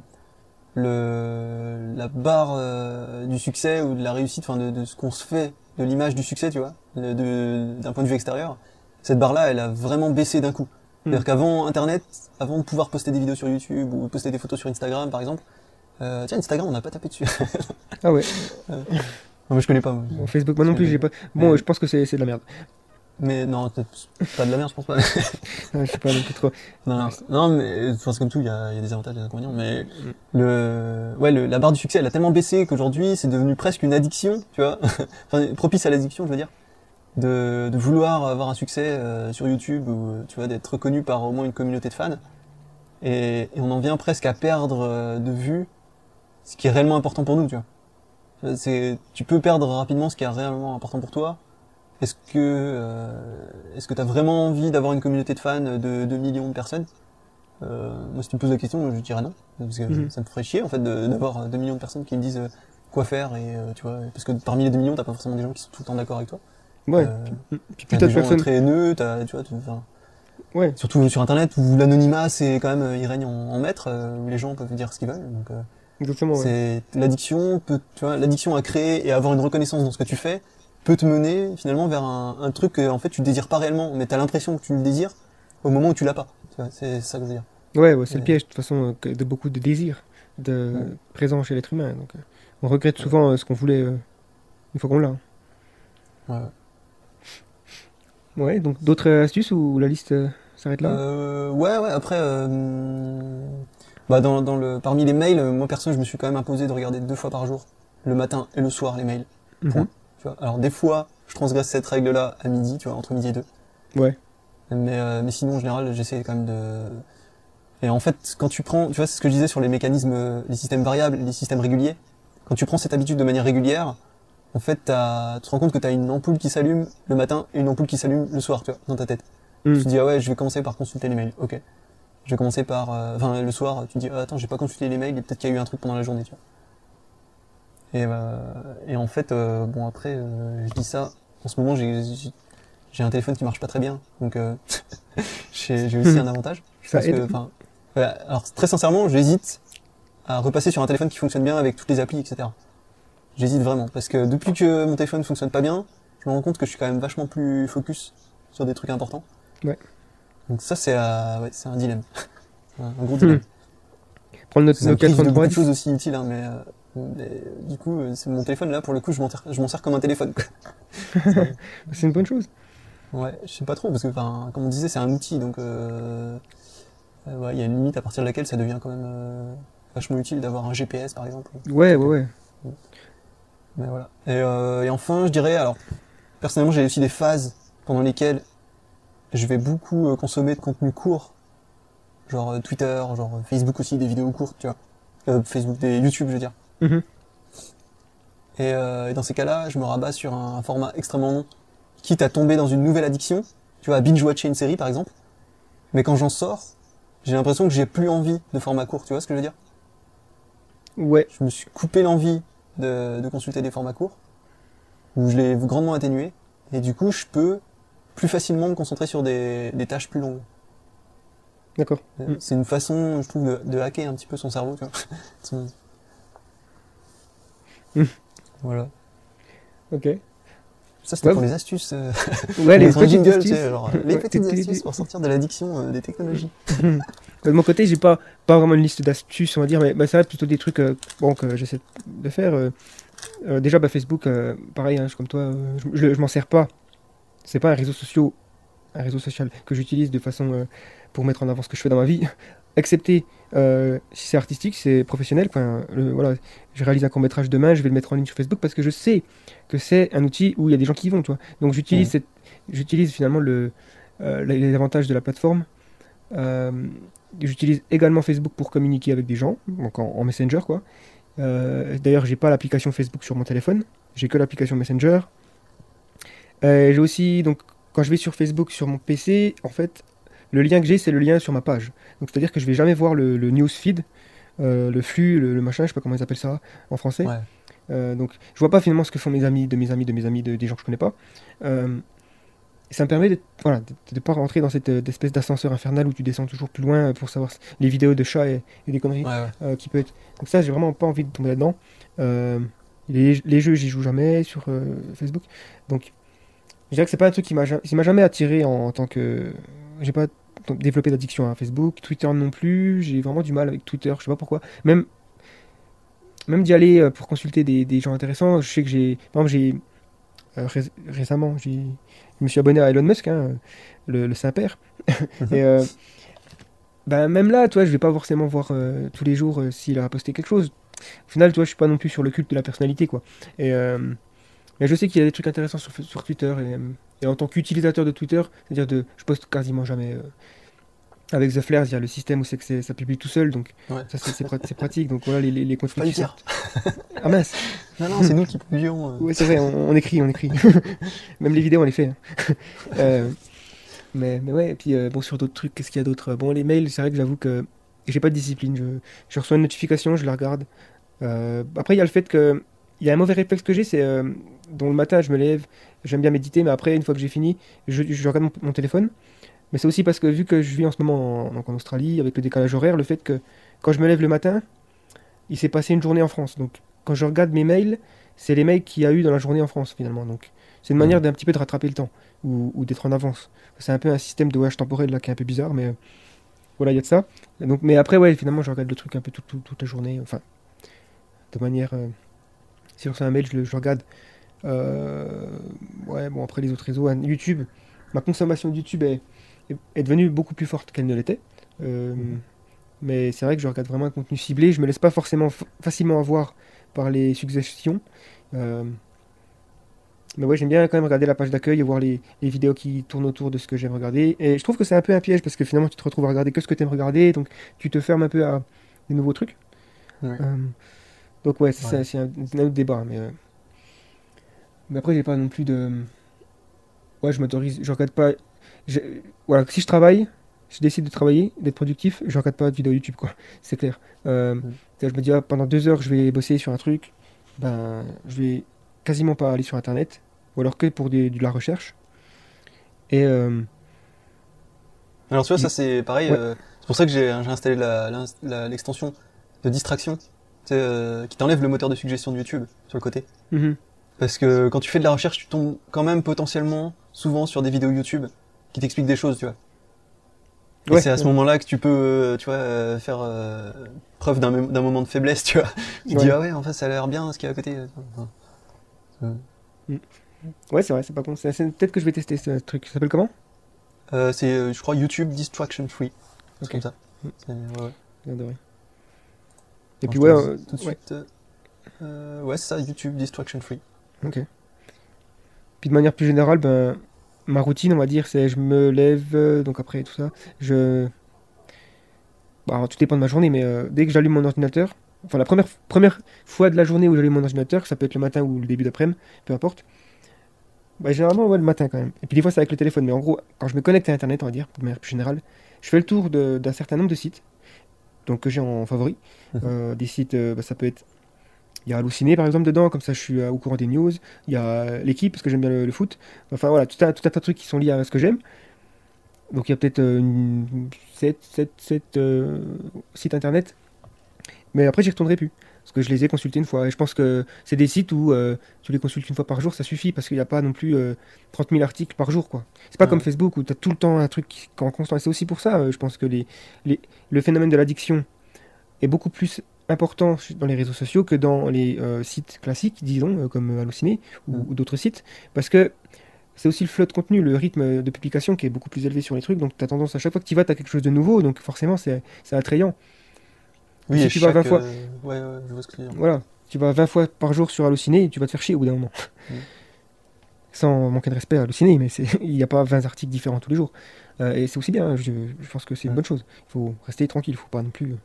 le la barre euh, du succès ou de la réussite, enfin de, de ce qu'on se fait de l'image du succès, tu vois, d'un point de vue extérieur, cette barre-là, elle a vraiment baissé d'un coup. Hmm. C'est-à-dire qu'avant Internet, avant de pouvoir poster des vidéos sur YouTube ou poster des photos sur Instagram, par exemple, euh, tiens, Instagram, on n'a pas tapé dessus. ah ouais. Euh, non, mais je connais pas. Moi. Facebook, moi non plus, j'ai pas. Bon, je pense que c'est de la merde. Mais non, pas de la merde, je pense pas. je sais pas non plus trop. Non, non, mais c'est comme tout, il y a, y a, des avantages et des inconvénients. Mais le, ouais, le, la barre du succès, elle a tellement baissé qu'aujourd'hui, c'est devenu presque une addiction, tu vois. enfin, propice à l'addiction, je veux dire. De, de vouloir avoir un succès euh, sur YouTube ou, tu vois, d'être reconnu par au moins une communauté de fans. Et, et on en vient presque à perdre euh, de vue ce qui est réellement important pour nous, tu vois. C'est, tu peux perdre rapidement ce qui est réellement important pour toi est-ce que euh, est-ce que tu as vraiment envie d'avoir une communauté de fans de 2 millions de personnes? Euh, Moi, si tu me poses la question, je dirais non, parce que mhm. ça me ferait chier en fait d'avoir 2 millions de personnes qui me disent euh, quoi faire et euh, tu vois, parce que parmi les 2 millions, t'as pas forcément des gens qui sont tout le temps d'accord avec toi. Ouais. puis, puis plus t'as de personnes très haineux, t'as, tu vois, tu, ouais. Surtout sur Internet où l'anonymat c'est quand même il règne en, maître, où les gens peuvent dire ce qu'ils veulent. Donc, Exactement. C'est l'addiction, peut, tu vois, l'addiction à créer et à avoir une reconnaissance dans ce que tu fais peut te mener finalement vers un, un truc que en fait tu désires pas réellement, mais tu as l'impression que tu le désires au moment où tu l'as pas. C'est ça que je veux dire. Ouais, ouais c'est le piège de toute façon euh, de beaucoup de désirs de présent chez l'être humain. Donc, euh, on regrette souvent euh, ce qu'on voulait une fois qu'on l'a. Ouais. Ouais, donc d'autres astuces ou la liste s'arrête là? Euh, Ouais, ouais. Après, bah dans, dans le parmi les mails, moi perso, je me suis quand même imposé de regarder deux fois par jour, le matin et le soir, les mails. Alors des fois, je transgresse cette règle-là à midi, tu vois, entre midi et deux. Ouais. Mais, euh, mais sinon, en général, j'essaie quand même de... Et en fait, quand tu prends, tu vois, c'est ce que je disais sur les mécanismes, les systèmes variables, les systèmes réguliers. Quand tu prends cette habitude de manière régulière, en fait, tu te rends compte que tu as une ampoule qui s'allume le matin et une ampoule qui s'allume le soir, tu vois, dans ta tête. Hmm. Tu te dis, ah ouais, je vais commencer par consulter les mails. Ok. Je vais commencer par... Euh, enfin, le soir, tu te dis, ah, attends, j'ai pas consulté les mails et peut-être qu'il y a eu un truc pendant la journée, tu vois. Et, euh, et en fait, euh, bon après, euh, je dis ça. En ce moment, j'ai un téléphone qui marche pas très bien, donc j'ai aussi hmm. un avantage. Ça aide. Que, alors très sincèrement, j'hésite à repasser sur un téléphone qui fonctionne bien avec toutes les applis, etc. J'hésite vraiment parce que depuis que mon téléphone fonctionne pas bien, je me rends compte que je suis quand même vachement plus focus sur des trucs importants. Ouais. Donc ça c'est euh, ouais, c'est un dilemme, un gros dilemme. Prendre notre de 3310. choses aussi utiles, hein, mais, euh, mais du coup euh, c'est mon téléphone là pour le coup je m'en sers, comme un téléphone. quoi. C'est une bonne chose. Ouais, je sais pas trop parce que comme on disait c'est un outil donc euh, euh, ouais, il y a une limite à partir de laquelle ça devient quand même euh, vachement utile d'avoir un GPS par exemple. Ouais, ouais, ouais. Mais voilà. Et, euh, et enfin, je dirais, alors, personnellement, j'ai aussi des phases pendant lesquelles je vais beaucoup euh, consommer de contenu court, genre Twitter, genre Facebook aussi, des vidéos courtes, tu vois. Euh, Facebook, des YouTube, je veux dire. Mhm. Et, euh, et dans ces cas-là, je me rabats sur un, format extrêmement long, quitte à tomber dans une nouvelle addiction, tu vois, à binge-watcher une série, par exemple. Mais quand j'en sors, j'ai l'impression que j'ai plus envie de format court, tu vois ce que je veux dire? Ouais. je me suis coupé l'envie de, de consulter des formats courts, où je l'ai grandement atténué, et du coup, je peux plus facilement me concentrer sur des, des tâches plus longues. D'accord. Mm. C'est une façon, je trouve, de, de hacker un petit peu son cerveau, tu vois. Voilà. Ok. Ça, c'était Ouais, pour les astuces. euh, Ouais, les notre petites jingle, tu astuces. sais, genre, les Ouais, petites t'es- astuces pour sortir de l'addiction euh, des technologies. De mon côté, j'ai pas, pas vraiment une liste d'astuces, on va dire, mais bah, ça va être plutôt des trucs euh, bon, que j'essaie de faire. euh. Euh, déjà, bah, Facebook, euh, pareil, hein, je suis comme toi, euh, je, je, je m'en sers pas. C'est pas un réseau social, un réseau social que j'utilise de façon euh, pour mettre en avant ce que je fais dans ma vie. Excepté euh, si c'est artistique, c'est professionnel. Enfin, le- voilà, je réalise un court métrage demain, je vais le mettre en ligne sur Facebook parce que je sais que c'est un outil où il y a des gens qui y vont, tu vois. Donc j'utilise cette- j'utilise finalement le, euh, les avantages de la plateforme. Euh, J'utilise également Facebook pour communiquer avec des gens, donc en, en Messenger quoi. D'ailleurs, j'ai pas l'application Facebook sur mon téléphone, j'ai que l'application Messenger. J'ai aussi donc quand je vais sur Facebook sur mon PC, en fait, le lien que j'ai c'est le lien sur ma page. Donc c'est-à-dire que je vais jamais voir le, le newsfeed, euh, le flux, le, le machin, je sais pas comment ils appellent ça en français. Ouais. Euh, donc je vois pas finalement ce que font mes amis, de mes amis, de mes amis, de, des gens que je connais pas. Euh, et ça me permet de voilà, de, de pas rentrer dans cette euh, espèce d'ascenseur infernal où tu descends toujours plus loin pour savoir les vidéos de chats et, et des conneries Ouais, ouais. qui peut être. Donc ça, j'ai vraiment pas envie de tomber là-dedans. Les, les jeux, j'y joue jamais sur Facebook. Donc, je dirais que c'est pas un truc qui m'a jamais attiré en, en tant que. J'ai pas développé d'addiction à Facebook, Twitter non plus. J'ai vraiment du mal avec Twitter, je sais pas pourquoi. Même, même d'y aller euh, pour consulter des, des gens intéressants, je sais que j'ai. Par exemple, j'ai. euh, ré- récemment, j'ai, je me suis abonné à Elon Musk, hein, le, le Saint-Père. Et. euh, ben, même là, toi, je vais pas forcément voir euh, tous les jours s'il a posté quelque chose. Au final, toi, je suis pas non plus sur le culte de la personnalité, quoi. Et mais je sais qu'il y a des trucs intéressants sur, sur Twitter. Et, et en tant qu'utilisateur de Twitter, c'est-à-dire de, je poste quasiment jamais. euh, avec The Flares, il y a le système où c'est que ça publie tout seul, donc Ouais. ça c'est c'est prat- c'est pratique. Donc voilà, les, les, les contenus Pas du. Ah mince, Non, non, c'est nous qui publions. euh. ouais, c'est vrai, on, on écrit, on écrit. Même les vidéos, on les fait. hein. Euh, mais, mais ouais, et puis euh, bon, sur d'autres trucs, qu'est-ce qu'il y a d'autre? Bon, les mails, c'est vrai que j'avoue que j'ai pas de discipline. Je, je reçois une notification, je la regarde. Après, il y a le fait que. Il y a un mauvais réflexe que j'ai, c'est. Euh, dont le matin, je me lève, j'aime bien méditer, mais après, une fois que j'ai fini, je, je regarde mon, mon téléphone. Mais c'est aussi parce que vu que je vis en ce moment en, Australie, avec le décalage horaire, le fait que quand je me lève le matin, il s'est passé une journée en France. Donc quand je regarde mes mails, c'est les mails qu'il y a eu dans la journée en France finalement. Donc c'est une manière d'un petit peu de rattraper le temps ou, ou d'être en avance. C'est un peu un système de voyage temporel là qui est un peu bizarre, mais euh, voilà, il y a de ça. Et donc, mais après, ouais, finalement, je regarde le truc un peu tout- tout- toute la journée. Enfin, de manière. euh, si je reçois un mail, je le, je le regarde. Euh, ouais, bon, après les autres réseaux, hein, YouTube, ma consommation de YouTube est, est, est devenue beaucoup plus forte qu'elle ne l'était. Euh, Mais c'est vrai que je regarde vraiment un contenu ciblé. Je me laisse pas forcément facilement avoir par les suggestions. Euh, mais ouais, j'aime bien quand même regarder la page d'accueil et voir les, les vidéos qui tournent autour de ce que j'aime regarder. Et je trouve que c'est un peu un piège parce que finalement tu te retrouves à regarder que ce que tu aimes regarder, donc tu te fermes un peu à des nouveaux trucs. Ouais. Euh, donc ouais, c'est Ouais. un, un autre débat. Mais, euh, mais après, j'ai pas non plus de... Ouais, je m'autorise, je regarde pas... je- Voilà, si je travaille, je décide de travailler, d'être productif, je regarde pas de vidéo YouTube, quoi. C'est clair. Euh, Mm. Je me dis, ah, pendant deux heures, je vais bosser sur un truc, ben, je vais quasiment pas aller sur Internet, ou alors que pour des- de la recherche. Et euh, Alors tu vois, ça c'est pareil. Ouais. euh, c'est pour ça que j'ai installé l'extension de distraction, euh, qui t'enlève le moteur de suggestion de YouTube sur le côté. Mhm. Parce que quand tu fais de la recherche, tu tombes quand même potentiellement souvent sur des vidéos YouTube qui t'expliquent des choses, tu vois. Ouais, c'est à ce ouais. moment-là que tu peux, euh, tu vois, euh, faire euh, preuve d'un mom- d'un moment de faiblesse, tu vois. Tu Ouais. dis ah ouais, en fait, ça a l'air bien ce qu'il y a à côté. Enfin, Ouais, c'est vrai, c'est pas con. Peut-être que je vais tester ce truc. Ça s'appelle comment? Euh, c'est, je crois, YouTube Distraction Free. C'est Ok. comme ça. Mm. Ouais, ouais. Et puis ouais, euh, tout de suite. euh, euh, ouais, ça, YouTube Distraction Free. Ok. Puis de manière plus générale, ben, ma routine, on va dire, c'est je me lève, donc après tout ça, je... Bon, alors, tout dépend de ma journée, mais euh, dès que j'allume mon ordinateur, enfin la première, première fois de la journée où j'allume mon ordinateur, ça peut être le matin ou le début d'après-midi, peu importe, bah, généralement, ouais, le matin quand même. Et puis des fois, c'est avec le téléphone, mais en gros, quand je me connecte à Internet, on va dire, de manière plus générale, je fais le tour d'un certain nombre de sites, donc que j'ai en favori. Mhm. Euh, des sites, euh, bah, ça peut être il y a Halluciné par exemple dedans, comme ça je suis euh, au courant des news. Il y a l'équipe parce que j'aime bien le, le foot. Enfin voilà, tout un, tout un tas de trucs qui sont liés à ce que j'aime. Donc il y a peut-être euh, une 7, 7, 7 euh, sites internet. Mais après j'y retournerai plus. Parce que je les ai consultés une fois. Et je pense que c'est des sites où euh, tu les consultes une fois par jour, ça suffit. Parce qu'il n'y a pas non plus euh, 30 000 articles par jour. quoi. C'est pas Ouais. comme Facebook où tu as tout le temps un truc qui- en constant. Et c'est aussi pour ça, euh, je pense que les, les, le phénomène de l'addiction est beaucoup plus important dans les réseaux sociaux que dans les euh, sites classiques, disons, euh, comme Halluciné ou, ou d'autres sites, parce que c'est aussi le flot de contenu, le rythme de publication qui est beaucoup plus élevé sur les trucs, donc tu as tendance à chaque fois que tu vas, tu as quelque chose de nouveau, donc forcément c'est c'est attrayant. Oui, Si tu vas 20 chaque, fois- euh, ouais, ouais, je vois ce que tu veux dire. Voilà, tu vas 20 fois par jour sur Halluciné et tu vas te faire chier au bout d'un moment. Mm. Sans manquer de respect à Halluciné, mais c'est- il n'y a pas 20 articles différents tous les jours. Euh, et c'est aussi bien, je, je pense que c'est une bonne chose. Il faut rester tranquille, il faut pas non plus... euh,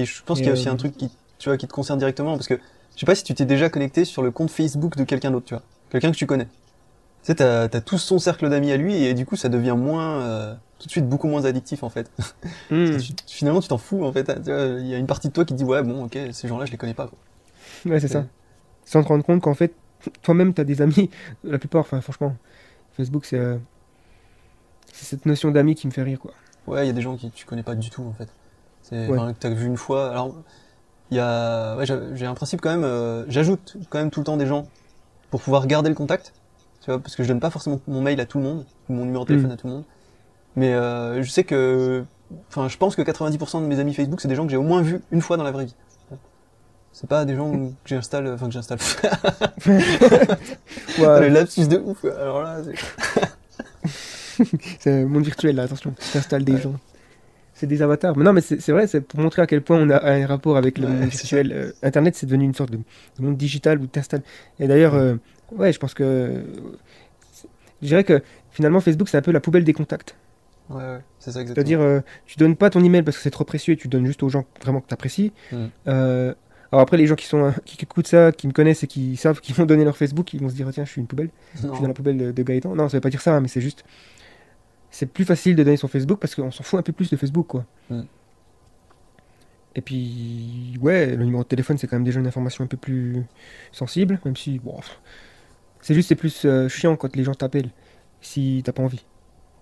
Et je pense qu'il y a aussi un truc qui, tu vois, qui te concerne directement, parce que je sais pas si tu t'es déjà connecté sur le compte Facebook de quelqu'un d'autre, tu vois, quelqu'un que tu connais. Tu sais, t'as as tout son cercle d'amis à lui, et du coup, ça devient moins, euh, tout de suite, beaucoup moins addictif, en fait. Mm. Tu- finalement, tu t'en fous, en fait. Il y a une partie de toi qui dit, ouais, bon, ok, ces gens-là, je les connais pas. Quoi. Ouais, c'est ça. Sans te rendre compte qu'en fait, toi-même, tu as des amis. La plupart, enfin, franchement, Facebook, c'est euh, c'est cette notion d'amis qui me fait rire, quoi. Ouais, il y a des gens qui tu connais pas du tout, en fait. C'est, Ouais. t'as vu une fois. Alors, il y a, ouais, j'ai un principe quand même, euh, j'ajoute quand même tout le temps des gens pour pouvoir garder le contact. Tu vois, parce que je donne pas forcément mon mail à tout le monde, ou mon numéro de téléphone Mm. à tout le monde. Mais euh, je sais que, enfin, je pense que 90% de mes amis Facebook, c'est des gens que j'ai au moins vus une fois dans la vraie vie. C'est pas des gens que j'installe, enfin que j'installe. le Ouais, lapsus de ouf. Alors là, c'est- c'est le monde virtuel, là, attention. Tu t'installes des gens. C'est des avatars. Mais non, mais c'est vrai, c'est pour montrer à quel point on a un rapport avec le Ouais, monde virtuel. Euh, Internet, c'est devenu une sorte de, de monde digital où tu t'installes. Et d'ailleurs, euh, ouais, je pense que. Je dirais que finalement, Facebook, c'est un peu la poubelle des contacts. Ouais, ouais, c'est ça exactement. C'est-à-dire, euh, tu donnes pas ton email parce que c'est trop précieux et tu donnes juste aux gens vraiment que tu apprécies. Mm. Euh, alors après, les gens qui, sont, qui écoutent ça, qui me connaissent et qui savent qu'ils vont donner leur Facebook, ils vont se dire, tiens, je suis une poubelle, je suis dans la poubelle de, de Gaëtan. Non, ça veut pas dire ça, hein, mais c'est juste. C'est plus facile de donner son Facebook parce qu'on s'en fout un peu plus de Facebook, quoi. Mm. Et puis, ouais, le numéro de téléphone, c'est quand même déjà une information un peu plus sensible, même si, bon, c'est juste, c'est plus euh, chiant quand les gens t'appellent, si t'as pas envie.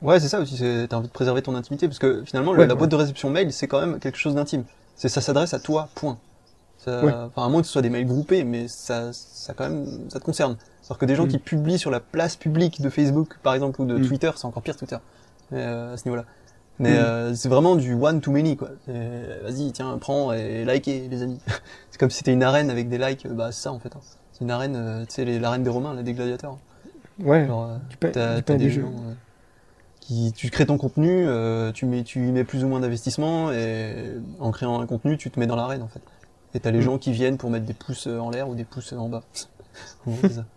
Ouais, c'est ça aussi, t'as envie de préserver ton intimité, parce que finalement, le- Ouais, la ouais. boîte de réception mail, c'est quand même quelque chose d'intime. C'est, ça s'adresse à toi, point. Ça, Ouais. Enfin, à moins que ce soit des mails groupés, mais ça, ça quand même, ça te concerne. Alors que des gens Mm. qui publient sur la place publique de Facebook, par exemple, ou de Mm. Twitter, c'est encore pire Twitter, euh, à ce niveau-là. Mais Mm. euh, c'est vraiment du one to many, quoi. Vas-y, tiens, prends et likez, les amis. c'est comme si c'était une arène avec des likes, bah c'est ça en fait. hein. C'est une arène, euh, tu sais, l'arène des Romains, là, des gladiateurs. Ouais, Genre, euh, du t'as pain des des jeux. gens euh, qui tu crées ton contenu, euh, tu mets tu y mets plus ou moins d'investissement et en créant un contenu, tu te mets dans l'arène en fait. Et t'as les Mm. gens qui viennent pour mettre des pouces euh, en l'air ou des pouces euh, en bas.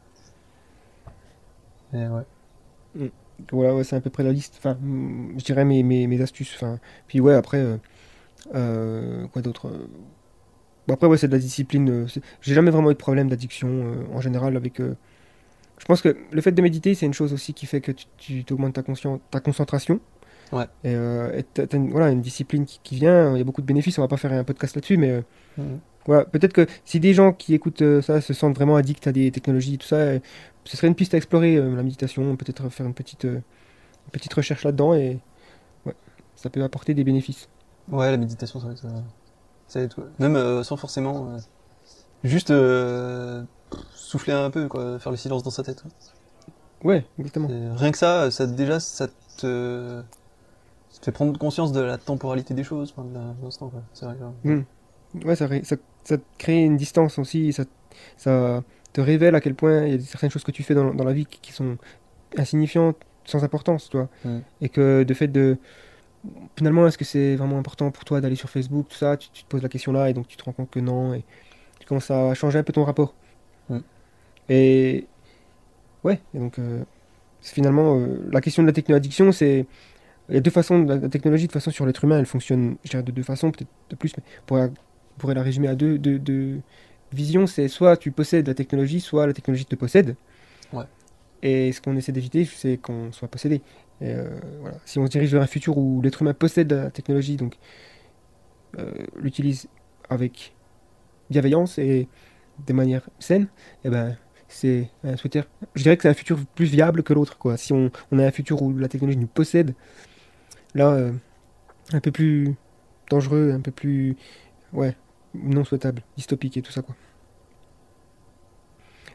Et ouais. Voilà, ouais, c'est à peu près la liste. Enfin, mm, je dirais mes, mes, mes astuces. Enfin, puis ouais, après, euh, euh, quoi d'autre bon, Après, ouais, c'est de la discipline. J'ai jamais vraiment eu de problème d'addiction en général avec. Je pense que le fait de méditer, c'est une chose aussi qui fait que tu, tu augmentes ta, ta concentration. Ouais. Et euh, et une, voilà, une discipline qui, qui vient. Il y a beaucoup de bénéfices. On va pas faire un podcast là-dessus, mais. euh, Mhm. voilà, peut-être que si des gens qui écoutent euh, ça se sentent vraiment addicts à des technologies, tout ça, euh, ce serait une piste à explorer, la méditation, peut-être faire une petite, une petite recherche là-dedans et ouais, ça peut apporter des bénéfices. Ouais, la méditation, c'est vrai que ça, Ça aide, ouais. Même sans forcément juste souffler un peu, quoi, faire le silence dans sa tête. Ouais, exactement. Et rien que ça, ça déjà, ça te, ça te fait prendre conscience de la temporalité des choses, enfin, de l'instant, quoi. C'est vrai. que- Mm. Ouais, ça, ré- ça, ça te crée une distance aussi, ça, ça te révèle à quel point il y a certaines choses que tu fais dans, dans la vie qui, qui sont insignifiantes, sans importance, tu vois. Mm. Et que de fait de... Finalement, est-ce que c'est vraiment important pour toi d'aller sur Facebook, tout ça? Tu, tu te poses la question là, et donc tu te rends compte que non, et tu commences à changer un peu ton rapport. Et... Ouais, et donc... euh, finalement, euh, la question de la techno-addiction, c'est... Il y a deux façons, la, la technologie, de façon, sur l'être humain, elle fonctionne, je dirais, de deux façons, peut-être de plus, mais pour la- pourrait la résumer à deux, deux, deux visions. C'est soit tu possèdes la technologie, soit la technologie te possède. Ouais. Et ce qu'on essaie d'éviter, c'est qu'on soit possédé. Et, euh, voilà. Si on se dirige vers un futur où l'être humain possède la technologie, donc euh, l'utilise avec bienveillance et de manière saine, eh ben, c'est un souhaitaire. Je dirais que c'est un futur plus viable que l'autre. quoi. Si on, on a un futur où la technologie nous possède, là, euh, un peu plus dangereux, un peu plus ouais, non souhaitable, dystopique et tout ça quoi.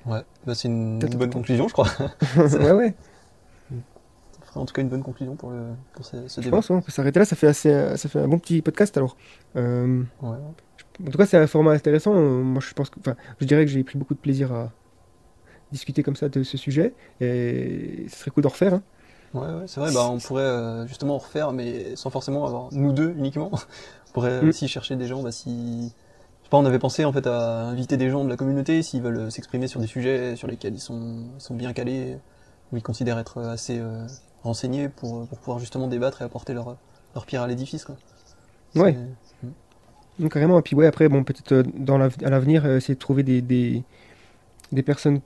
Ouais, bah, c'est une, une bonne conclusion, je crois. ouais ouais, Ça ferait en tout cas une bonne conclusion pour, le, pour ce, ce je débat. pense ouais, on peut s'arrêter là, ça fait assez, euh, ça fait un bon petit podcast alors. Euh, Ouais. en tout cas c'est un format intéressant, Euh, moi je pense que, enfin, je dirais que j'ai pris beaucoup de plaisir à discuter comme ça de ce sujet et ce serait cool d'en refaire. hein. Ouais, ouais, c'est vrai, bah, on pourrait euh, justement en refaire, mais sans forcément avoir nous deux uniquement. On pourrait Mm. aussi chercher des gens, bah, si. Je sais pas, on avait pensé en fait à inviter des gens de la communauté s'ils veulent euh, s'exprimer sur des sujets sur lesquels ils sont, ils sont bien calés, ou ils considèrent être assez euh, renseignés pour, pour pouvoir justement débattre et apporter leur, leur pierre à l'édifice. Ouais. C'est- Donc carrément, et puis ouais, après, bon, peut-être euh, dans à l'avenir, essayer de trouver des, des, des personnes,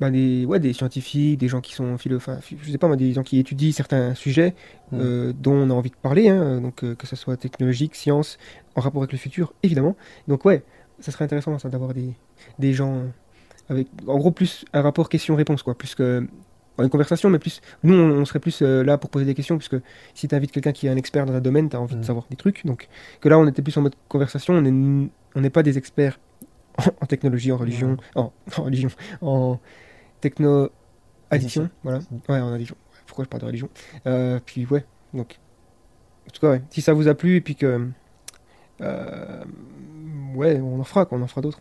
bah, des, ouais, des scientifiques, des gens qui sont philo, enfin, phi- je sais pas des gens qui étudient certains sujets Mm. euh, dont on a envie de parler, hein, donc euh, que ce soit technologique, science, en rapport avec le futur, évidemment. Donc ouais, ça serait intéressant ça d'avoir des, des gens avec, en gros, plus un rapport question-réponse, quoi, plus que une conversation, mais plus, nous, on, serait plus euh, là pour poser des questions, puisque si tu invites quelqu'un qui est un expert dans un domaine, tu as envie de Mm. savoir des trucs, donc que là, on était plus en mode conversation, on est- on n'est pas des experts en technologie, en religion, en, en religion, en techno addiction, voilà, ouais, en addiction. Pourquoi je parle de religion? Euh, Puis ouais, donc, en tout cas, ouais, si ça vous a plu et puis que, euh, ouais, on en fera, quoi, on en fera d'autres.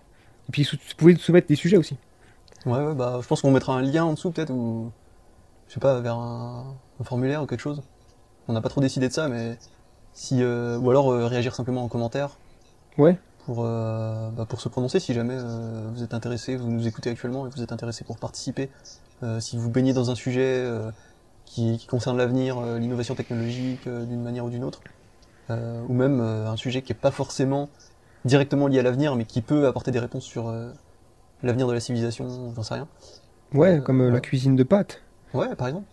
Et puis, vous pouvez soumettre des sujets aussi. Ouais, ouais, bah, je pense qu'on mettra un lien en dessous peut-être, ou je sais pas, vers un, un formulaire ou quelque chose. On n'a pas trop décidé de ça, mais si, euh, ou alors euh, réagir simplement en commentaire Ouais, pour, euh, bah, pour se prononcer si jamais euh, vous êtes intéressé, vous nous écoutez actuellement et vous êtes intéressé pour participer. Euh, si vous baignez dans un sujet qui, qui concerne l'avenir, l'innovation technologique d'une manière ou d'une autre, ou même un sujet qui est pas forcément directement lié à l'avenir, mais qui peut apporter des réponses sur l'avenir de la civilisation, j'en sais rien. ouais, comme la cuisine de pâtes. Ouais, par exemple.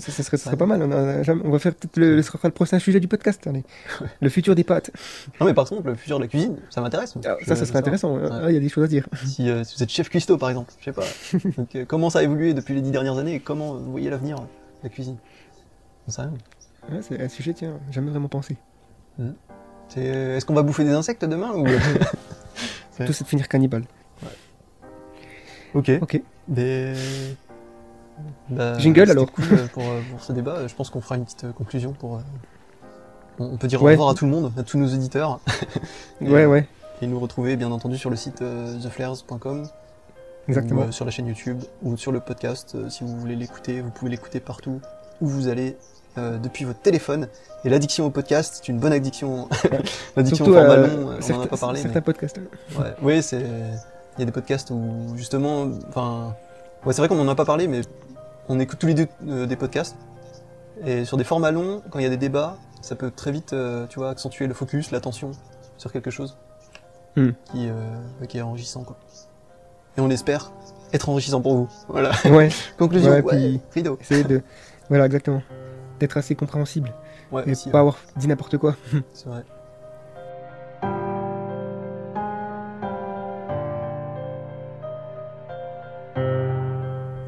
ça, ça serait, ça serait pas mal. On, a on va faire peut-être le, le prochain sujet du podcast. allez. Le futur des pâtes. Non, mais par contre, le futur de la cuisine, ça m'intéresse. Ah, ça, ça serait intéressant. Ah, Il y a des choses à dire. Si, euh, si vous êtes chef cuistot, par exemple, je sais pas. Donc, euh, comment ça a évolué depuis les dix dernières années et comment vous voyez l'avenir de la cuisine? J'en sais rien. Ouais, c'est un sujet, tiens, jamais vraiment pensé. C'est- euh, Est-ce qu'on va bouffer des insectes demain ou... Ouais. Tout c'est de finir cannibale. Ok. Ok. Mais... Bah, Jingle, alors. cool euh, pour, euh, pour ce débat. Je pense qu'on fera une petite euh, conclusion pour. euh, On peut dire Ouais. au revoir à tout le monde, à tous nos éditeurs. Et, Ouais, euh, ouais, Et nous retrouver bien entendu sur le site euh, theflares.com. exactement. Ou, euh, sur la chaîne YouTube ou sur le podcast. euh, si vous voulez l'écouter, vous pouvez l'écouter partout où vous allez euh, depuis votre téléphone. Et l'addiction au podcast, c'est une bonne addiction. l'addiction au format euh, long, euh, on en certains, a pas parlé. certains mais- podcasts. Ouais, oui, c'est. Il y a des podcasts où justement, enfin, ouais, c'est vrai qu'on en a pas parlé, mais on écoute tous les deux euh, des podcasts. Et sur des formats longs, quand il y a des débats, ça peut très vite, euh, tu vois, accentuer le focus, l'attention sur quelque chose Hmm. qui, euh, qui est enrichissant, quoi. Et on espère être enrichissant pour vous. Voilà. Ouais, Conclusion. Ouais, Ouais, puis- rideau. essayer de. Voilà, exactement. D'être assez compréhensible. Ouais, Et aussi, pas avoir dit n'importe quoi. c'est vrai.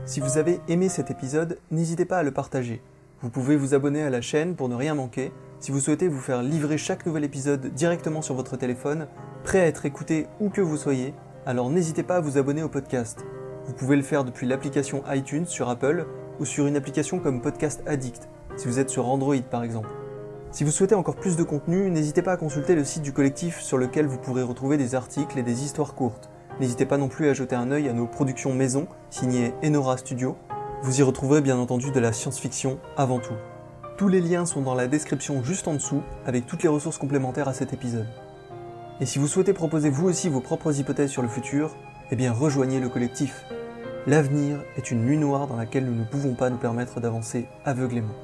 Si vous avez aimé cet épisode, n'hésitez pas à le partager. Vous pouvez vous abonner à la chaîne pour ne rien manquer. Si vous souhaitez vous faire livrer chaque nouvel épisode directement sur votre téléphone, prêt à être écouté où que vous soyez, alors n'hésitez pas à vous abonner au podcast. Vous pouvez le faire depuis l'application iTunes sur Apple ou sur une application comme Podcast Addict, si vous êtes sur Android par exemple. Si vous souhaitez encore plus de contenu, n'hésitez pas à consulter le site du collectif sur lequel vous pourrez retrouver des articles et des histoires courtes. N'hésitez pas non plus à jeter un œil à nos productions maison, signées Enora Studio. Vous y retrouverez bien entendu de la science-fiction avant tout. Tous les liens sont dans la description juste en dessous, avec toutes les ressources complémentaires à cet épisode. Et si vous souhaitez proposer vous aussi vos propres hypothèses sur le futur, eh bien rejoignez le collectif. L'avenir est une nuit noire dans laquelle nous ne pouvons pas nous permettre d'avancer aveuglément.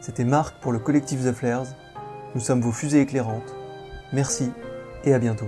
C'était Marc pour le collectif The Flares. Nous sommes vos fusées éclairantes. Merci et à bientôt.